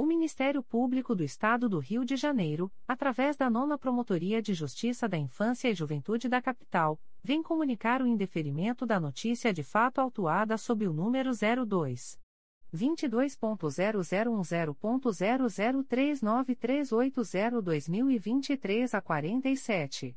A: O Ministério Público do Estado do Rio de Janeiro, através da Nona Promotoria de Justiça da Infância e Juventude da Capital, vem comunicar o indeferimento da notícia de fato autuada sob o número 02 22.0010.0039380-2023 a 47.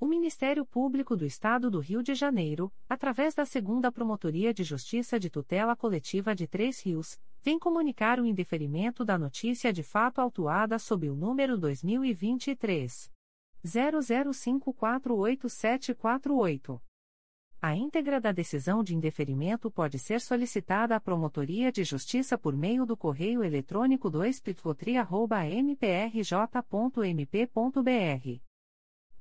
A: O Ministério Público do Estado do Rio de Janeiro, através da Segunda Promotoria de Justiça de Tutela Coletiva de Três Rios, vem comunicar o indeferimento da notícia de fato autuada sob o número 2023 00548748. A íntegra da decisão de indeferimento pode ser solicitada à Promotoria de Justiça por meio do correio eletrônico 2 mprj.mp.br.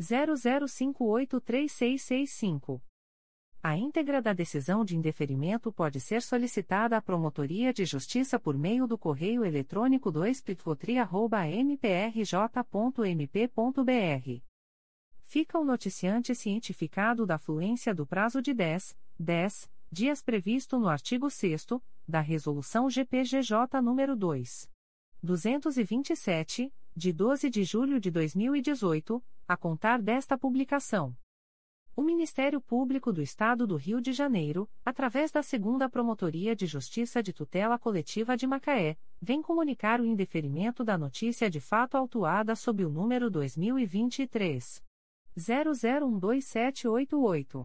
A: 00583665. A íntegra da decisão de indeferimento pode ser solicitada à Promotoria de Justiça por meio do correio eletrônico 2 mprj.mp.br. Fica o noticiante cientificado da fluência do prazo de 10, 10 dias previsto no artigo 6 da Resolução GPGJ nº 2. 227, de 12 de julho de 2018, a contar desta publicação. O Ministério Público do Estado do Rio de Janeiro, através da Segunda Promotoria de Justiça de Tutela Coletiva de Macaé, vem comunicar o indeferimento da notícia de fato autuada sob o número 2023 00127888.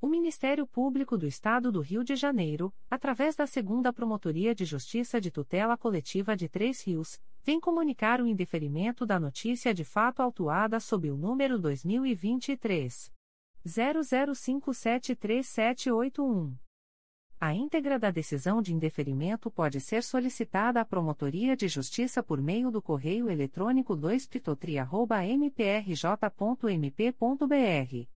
A: O Ministério Público do Estado do Rio de Janeiro, através da Segunda Promotoria de Justiça de Tutela Coletiva de Três Rios, vem comunicar o indeferimento da notícia de fato autuada sob o número 2023 00573781. A íntegra da decisão de indeferimento pode ser solicitada à Promotoria de Justiça por meio do correio eletrônico 2pitotri.mprj.mp.br.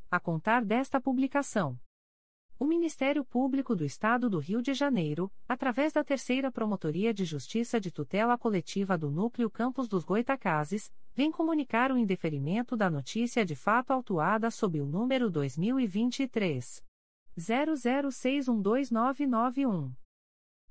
A: a contar desta publicação. O Ministério Público do Estado do Rio de Janeiro, através da Terceira Promotoria de Justiça de Tutela Coletiva do Núcleo Campos dos Goitacazes, vem comunicar o indeferimento da notícia de fato autuada sob o número 2023 00612991.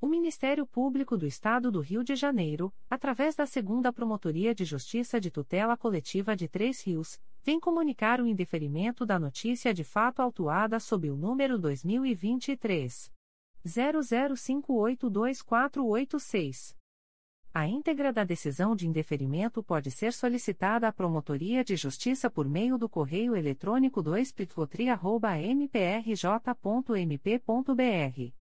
A: O Ministério Público do Estado do Rio de Janeiro, através da Segunda Promotoria de Justiça de Tutela Coletiva de Três Rios, vem comunicar o indeferimento da notícia de fato autuada sob o número 2023 00582486. A íntegra da decisão de indeferimento pode ser solicitada à Promotoria de Justiça por meio do correio eletrônico 2 mprj.mp.br.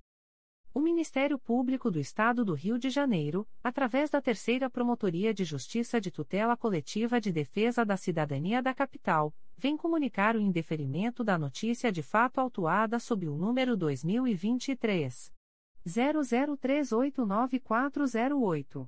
A: O Ministério Público do Estado do Rio de Janeiro, através da Terceira Promotoria de Justiça de Tutela Coletiva de Defesa da Cidadania da Capital, vem comunicar o indeferimento da notícia de fato autuada sob o número 2023 00389408.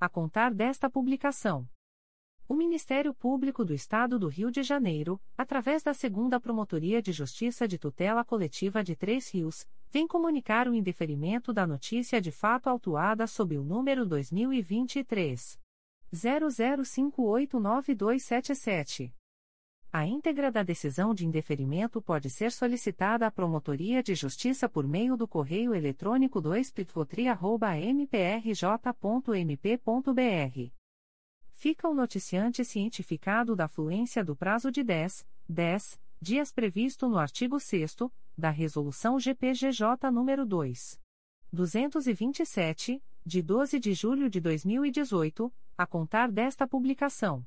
A: a contar desta publicação. O Ministério Público do Estado do Rio de Janeiro, através da Segunda Promotoria de Justiça de Tutela Coletiva de Três Rios, vem comunicar o indeferimento da notícia de fato autuada sob o número 2023 00589277. A íntegra da decisão de indeferimento pode ser solicitada à Promotoria de Justiça por meio do correio eletrônico 2pitvotria.mprj.mp.br. Fica o noticiante cientificado da fluência do prazo de 10, 10 dias previsto no artigo 6 da Resolução GPGJ nº 2. 227, de 12 de julho de 2018, a contar desta publicação.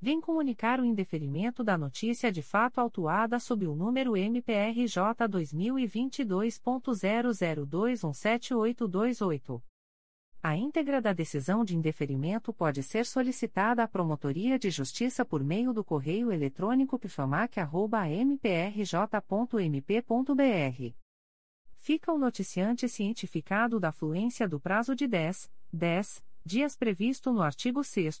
A: vem comunicar o indeferimento da notícia de fato autuada sob o número MPRJ 2022.00217828. A íntegra da decisão de indeferimento pode ser solicitada à Promotoria de Justiça por meio do correio eletrônico pifamac.mprj.mp.br. Fica o noticiante cientificado da fluência do prazo de 10, 10 dias previsto no artigo 6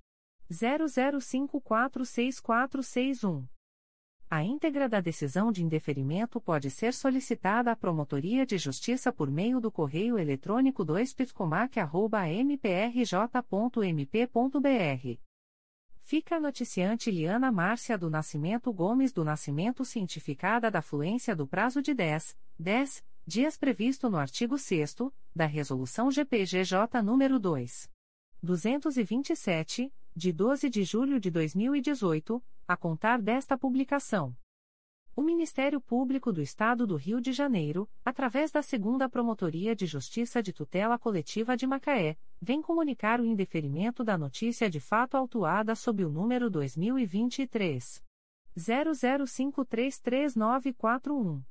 A: 00546461. A íntegra da decisão de indeferimento pode ser solicitada à Promotoria de Justiça por meio do correio eletrônico 2 mprj.mp.br. Fica noticiante Liana Márcia do Nascimento Gomes do Nascimento cientificada da fluência do prazo de 10, 10 dias previsto no artigo 6 da Resolução GPGJ nº 2. 227, de 12 de julho de 2018, a contar desta publicação. O Ministério Público do Estado do Rio de Janeiro, através da Segunda Promotoria de Justiça de Tutela Coletiva de Macaé, vem comunicar o indeferimento da notícia de fato autuada sob o número 2023 00533941.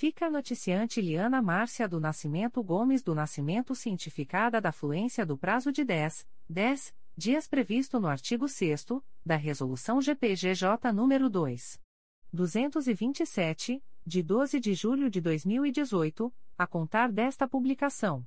A: fica a noticiante Liana Márcia do Nascimento Gomes do Nascimento cientificada da fluência do prazo de 10, 10 dias previsto no artigo 6 da Resolução GPGJ nº 2. 227, de 12 de julho de 2018, a contar desta publicação.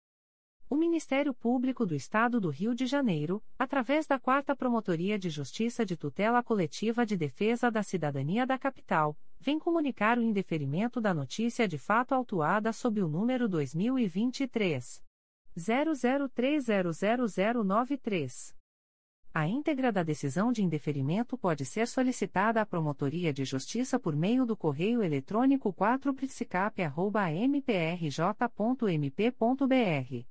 A: O Ministério Público do Estado do Rio de Janeiro, através da 4 Promotoria de Justiça de Tutela Coletiva de Defesa da Cidadania da Capital, vem comunicar o indeferimento da notícia de fato autuada sob o número 2023 00300093. A íntegra da decisão de indeferimento pode ser solicitada à Promotoria de Justiça por meio do correio eletrônico 4psicap.mprj.mp.br.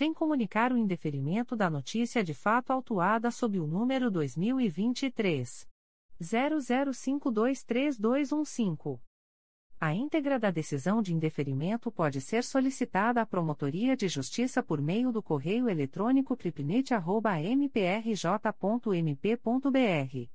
A: vem comunicar o indeferimento da notícia de fato autuada sob o número 2023 00523215. A íntegra da decisão de indeferimento pode ser solicitada à Promotoria de Justiça por meio do correio eletrônico tripnet.mprj.mp.br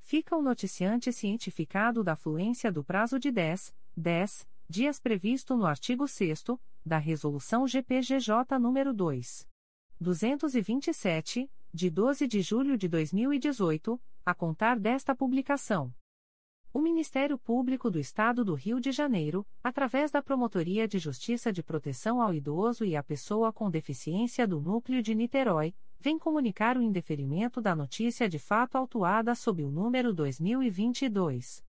A: fica o noticiante cientificado da fluência do prazo de 10, 10 dias previsto no artigo 6 da Resolução GPGJ nº 2. 227, de 12 de julho de 2018, a contar desta publicação. O Ministério Público do Estado do Rio de Janeiro, através da Promotoria de Justiça de Proteção ao Idoso e à Pessoa com Deficiência do Núcleo de Niterói, vem comunicar o indeferimento da notícia de fato autuada sob o número 2022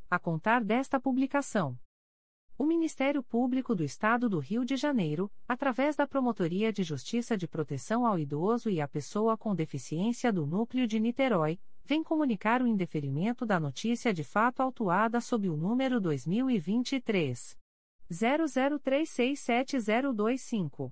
A: a contar desta publicação. O Ministério Público do Estado do Rio de Janeiro, através da Promotoria de Justiça de Proteção ao Idoso e à Pessoa com Deficiência do Núcleo de Niterói, vem comunicar o indeferimento da notícia de fato autuada sob o número 2023 00367025.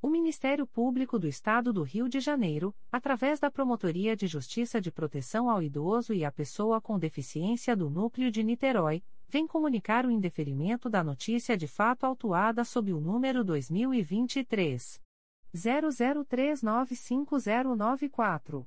A: O Ministério Público do Estado do Rio de Janeiro, através da Promotoria de Justiça de Proteção ao Idoso e à Pessoa com Deficiência do Núcleo de Niterói, vem comunicar o indeferimento da notícia de fato autuada sob o número 2023 00395094.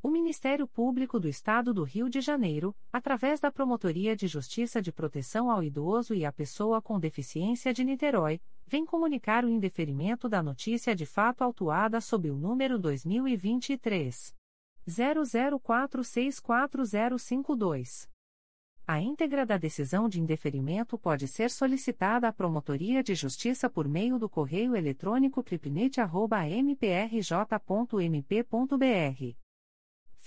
A: O Ministério Público do Estado do Rio de Janeiro, através da Promotoria de Justiça de Proteção ao Idoso e à Pessoa com Deficiência de Niterói, vem comunicar o indeferimento da notícia de fato autuada sob o número 2023 00464052. A íntegra da decisão de indeferimento pode ser solicitada à Promotoria de Justiça por meio do correio eletrônico cripnet.mprj.mp.br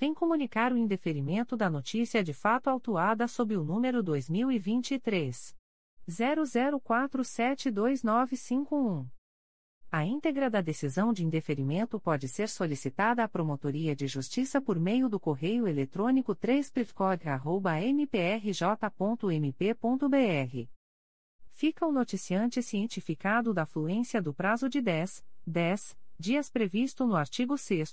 A: vem comunicar o indeferimento da notícia de fato autuada sob o número 2023 00472951. A íntegra da decisão de indeferimento pode ser solicitada à Promotoria de Justiça por meio do correio eletrônico 3 mprj.mp.br. Fica o noticiante cientificado da fluência do prazo de 10, 10 dias previsto no artigo 6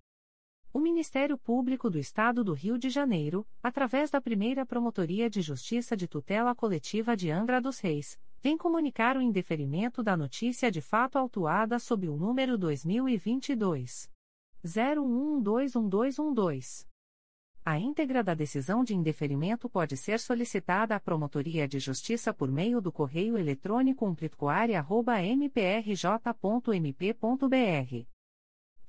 A: O Ministério Público do Estado do Rio de Janeiro, através da primeira Promotoria de Justiça de Tutela Coletiva de Angra dos Reis, vem comunicar o indeferimento da notícia de fato autuada sob o número 2022 01121212. A íntegra da decisão de indeferimento pode ser solicitada à Promotoria de Justiça por meio do correio eletrônico umplitcoaria.mprj.mp.br.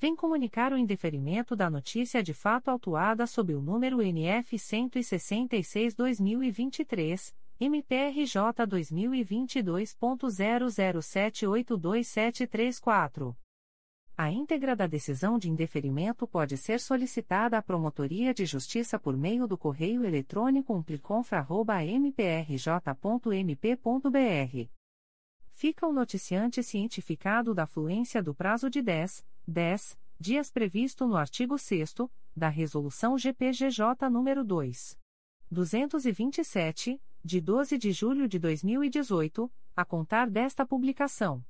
A: vem comunicar o indeferimento da notícia de fato autuada sob o número NF 166-2023 MPRJ 2022.00782734. A íntegra da decisão de indeferimento pode ser solicitada à Promotoria de Justiça por meio do correio eletrônico umpliconfra.mprj.mp.br. Fica o noticiante cientificado da fluência do prazo de 10, 10 dias previsto no artigo 6 da Resolução GPGJ nº 2. 227, de 12 de julho de 2018, a contar desta publicação.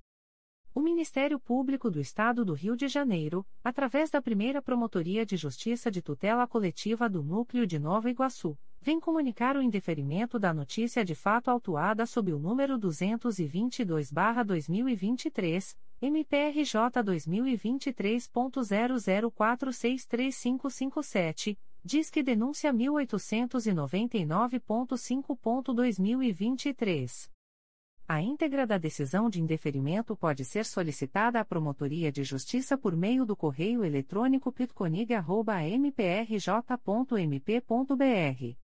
A: O Ministério Público do Estado do Rio de Janeiro, através da primeira Promotoria de Justiça de Tutela Coletiva do Núcleo de Nova Iguaçu, vem comunicar o indeferimento da notícia de fato autuada sob o número 222-2023, MPRJ 2023.00463557 Diz que denúncia 1899.5.2023. A íntegra da decisão de indeferimento pode ser solicitada à Promotoria de Justiça por meio do correio eletrônico pitconig.mprj.mp.br.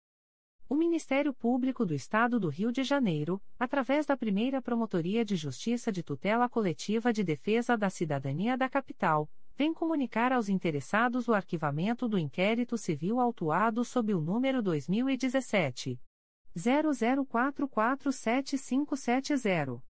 A: O Ministério Público do Estado do Rio de Janeiro, através da primeira Promotoria de Justiça de Tutela Coletiva de Defesa da Cidadania da Capital, vem comunicar aos interessados o arquivamento do inquérito civil autuado sob o número 2017. 00447570.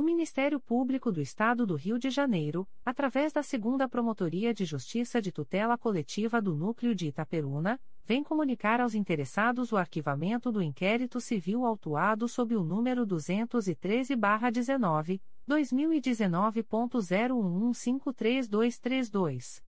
A: O Ministério Público do Estado do Rio de Janeiro, através da Segunda Promotoria de Justiça de Tutela Coletiva do Núcleo de Itaperuna, vem comunicar aos interessados o arquivamento do inquérito civil autuado sob o número 213-19, 2019.011533232.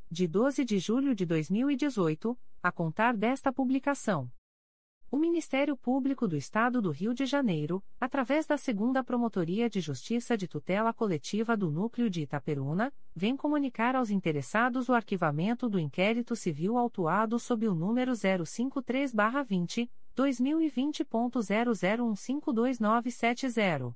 A: de 12 de julho de 2018, a contar desta publicação. O Ministério Público do Estado do Rio de Janeiro, através da Segunda Promotoria de Justiça de Tutela Coletiva do Núcleo de Itaperuna, vem comunicar aos interessados o arquivamento do inquérito civil autuado sob o número 053-20, 2020.00152970.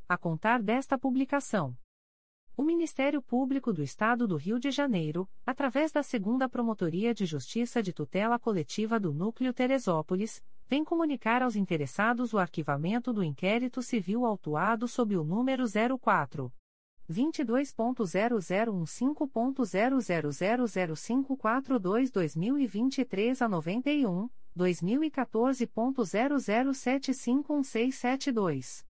A: a contar desta publicação. O Ministério Público do Estado do Rio de Janeiro, através da Segunda Promotoria de Justiça de Tutela Coletiva do Núcleo Teresópolis, vem comunicar aos interessados o arquivamento do inquérito civil autuado sob o número 04 22.0015.00005422-2023 a 91, 2014.00751672.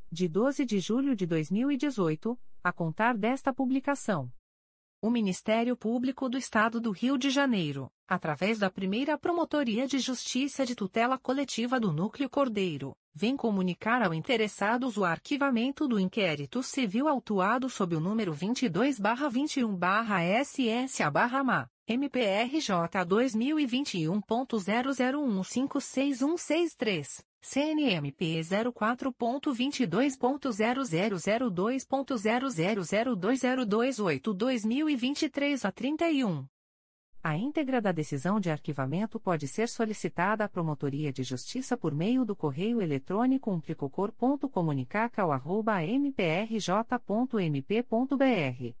A: de 12 de julho de 2018 a contar desta publicação. O Ministério Público do Estado do Rio de Janeiro, através da primeira Promotoria de Justiça de Tutela Coletiva do Núcleo Cordeiro, vem comunicar ao interessados o arquivamento do inquérito civil autuado sob o número 22-21-SS-MA, MPRJ 2021.00156163. CNMP 04.22.0002.0002028-2023 a 31. A íntegra da decisão de arquivamento pode ser solicitada à Promotoria de Justiça por meio do correio eletrônico umplicocor.comunicacal.mprj.mp.br.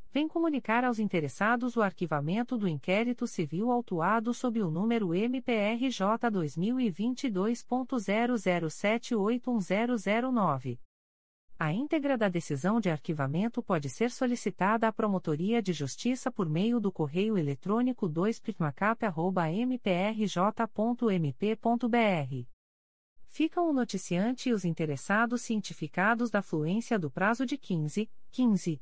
A: vem comunicar aos interessados o arquivamento do inquérito civil autuado sob o número MPRJ 2022.00781009. A íntegra da decisão de arquivamento pode ser solicitada à Promotoria de Justiça por meio do correio eletrônico 2picmacap.mprj.mp.br. Ficam o noticiante e os interessados cientificados da fluência do prazo de 15, 15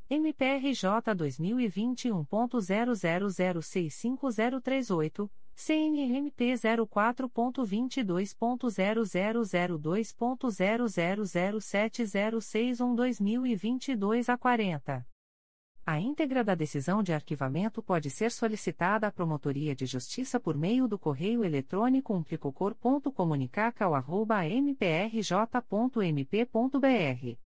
A: MPRJ 2021.00065038, CNMP 04.22.0002.0007061 2022 a 40. A íntegra da decisão de arquivamento pode ser solicitada à Promotoria de Justiça por meio do correio eletrônico umplicocor.comunicacal.mprj.mp.br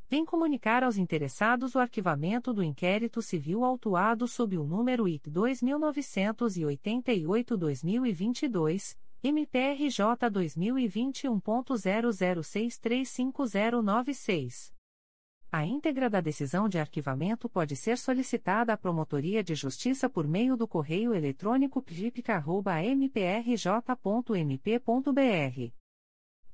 A: vem comunicar aos interessados o arquivamento do inquérito civil autuado sob o número IT 2988-2022, MPRJ 2021.00635096. A íntegra da decisão de arquivamento pode ser solicitada à Promotoria de Justiça por meio do correio eletrônico pjipica.mprj.mp.br.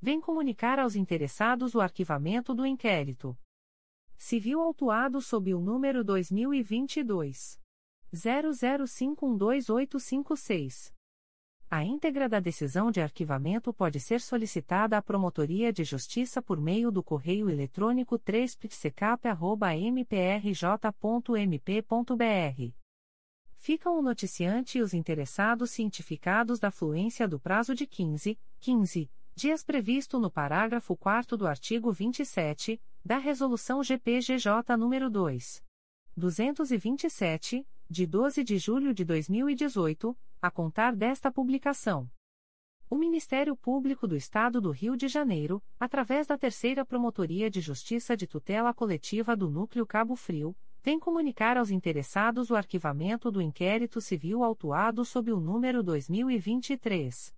A: vem comunicar aos interessados o arquivamento do inquérito. Civil autuado sob o número 2022 00512856. A íntegra da decisão de arquivamento pode ser solicitada à Promotoria de Justiça por meio do correio eletrônico 3psecap.mprj.mp.br. Ficam o noticiante e os interessados cientificados da fluência do prazo de 15, 15 dias previsto no parágrafo 4 do artigo 27 da Resolução GPGJ nº 2. 227, de 12 de julho de 2018 a contar desta publicação. O Ministério Público do Estado do Rio de Janeiro, através da Terceira Promotoria de Justiça de Tutela Coletiva do Núcleo Cabo Frio, vem comunicar aos interessados o arquivamento do inquérito civil autuado sob o número 2023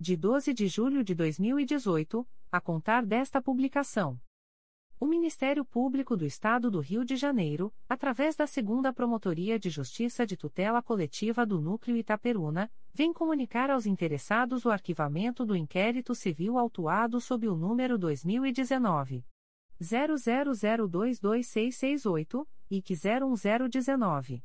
A: de 12 de julho de 2018 a contar desta publicação. O Ministério Público do Estado do Rio de Janeiro, através da Segunda Promotoria de Justiça de Tutela Coletiva do Núcleo Itaperuna, vem comunicar aos interessados o arquivamento do inquérito civil autuado sob o número 2019 00022668 e que 01019.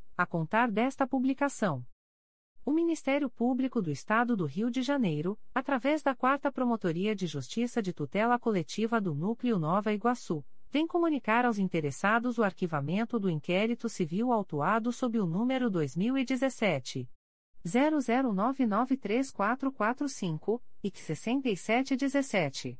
A: a contar desta publicação. O Ministério Público do Estado do Rio de Janeiro, através da Quarta Promotoria de Justiça de Tutela Coletiva do Núcleo Nova Iguaçu, vem comunicar aos interessados o arquivamento do inquérito civil autuado sob o número 2017 00993445 e 6717.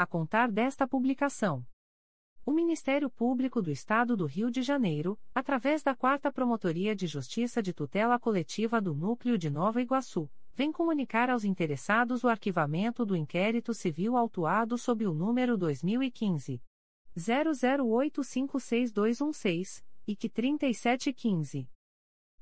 A: a contar desta publicação. O Ministério Público do Estado do Rio de Janeiro, através da Quarta Promotoria de Justiça de Tutela Coletiva do Núcleo de Nova Iguaçu, vem comunicar aos interessados o arquivamento do inquérito civil autuado sob o número 2015 00856216 e que 3715.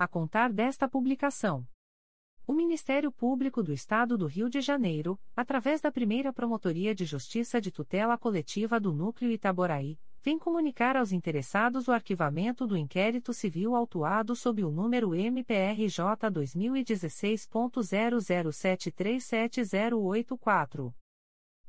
A: a contar desta publicação. O Ministério Público do Estado do Rio de Janeiro, através da primeira Promotoria de Justiça de Tutela Coletiva do Núcleo Itaboraí, vem comunicar aos interessados o arquivamento do inquérito civil autuado sob o número MPRJ 2016.00737084.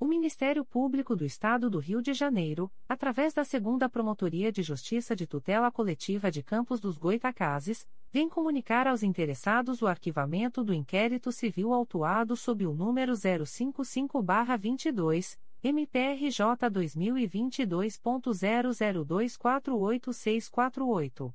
A: O Ministério Público do Estado do Rio de Janeiro, através da Segunda Promotoria de Justiça de Tutela Coletiva de Campos dos Goitacazes, vem comunicar aos interessados o arquivamento do inquérito civil autuado sob o número 055-22, MPRJ 2022.00248648.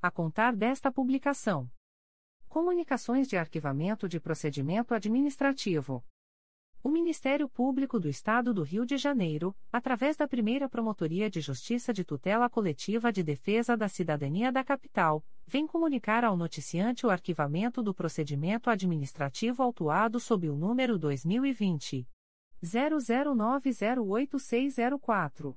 A: a contar desta publicação. Comunicações de arquivamento de procedimento administrativo. O Ministério Público do Estado do Rio de Janeiro, através da primeira Promotoria de Justiça de Tutela Coletiva de Defesa da Cidadania da Capital, vem comunicar ao noticiante o arquivamento do procedimento administrativo autuado sob o número 2020 00908604.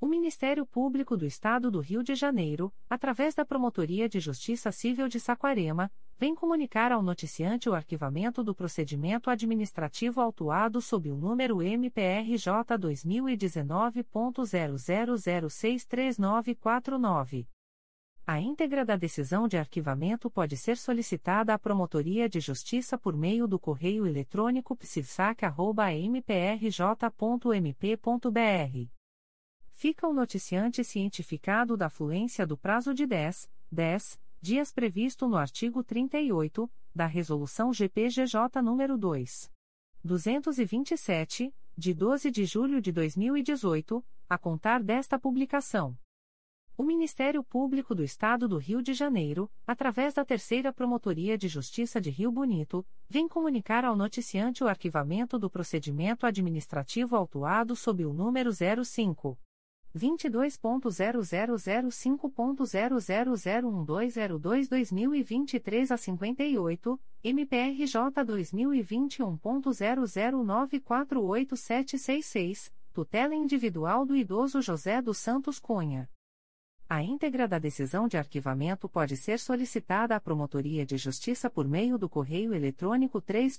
A: O Ministério Público do Estado do Rio de Janeiro, através da Promotoria de Justiça Civil de Saquarema, vem comunicar ao noticiante o arquivamento do procedimento administrativo autuado sob o número MPRJ 2019.00063949. A íntegra da decisão de arquivamento pode ser solicitada à Promotoria de Justiça por meio do correio eletrônico psifsac.mprj.mp.br fica o noticiante cientificado da fluência do prazo de 10, 10 dias previsto no artigo 38 da Resolução GPGJ nº 2. 227, de 12 de julho de 2018, a contar desta publicação. O Ministério Público do Estado do Rio de Janeiro, através da Terceira Promotoria de Justiça de Rio Bonito, vem comunicar ao noticiante o arquivamento do procedimento administrativo autuado sob o número 05 22.0005.0001202-2023 a 58, MPRJ 2021.00948766, tutela individual do idoso José dos Santos Cunha. A íntegra da decisão de arquivamento pode ser solicitada à Promotoria de Justiça por meio do correio eletrônico 3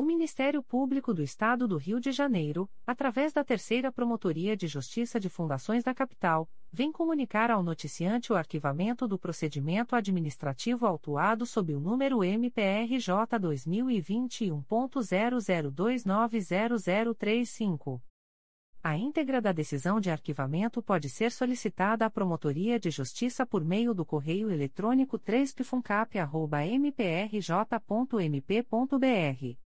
A: O Ministério Público do Estado do Rio de Janeiro, através da Terceira Promotoria de Justiça de Fundações da Capital, vem comunicar ao noticiante o arquivamento do procedimento administrativo autuado sob o número MPRJ 2021.00290035. A íntegra da decisão de arquivamento pode ser solicitada à Promotoria de Justiça por meio do correio eletrônico 3pfuncap.mprj.mp.br.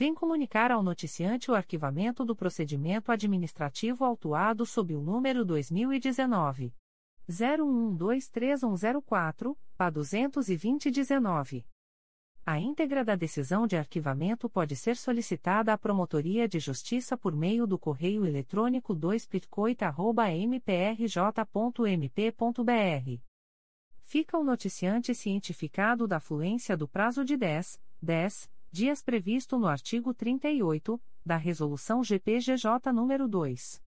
A: vem comunicar ao noticiante o arquivamento do procedimento administrativo autuado sob o número 2019 01123104, PA 22019. A íntegra da decisão de arquivamento pode ser solicitada à Promotoria de Justiça por meio do correio eletrônico 2pitcoita.mprj.mp.br. Fica o noticiante cientificado da fluência do prazo de 10, 10 dias previsto no artigo 38 da Resolução GPGJ nº 2.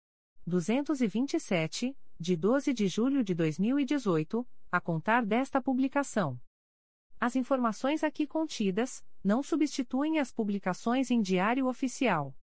A: 227, de 12 de julho de 2018, a contar desta publicação. As informações aqui contidas não substituem as publicações em Diário Oficial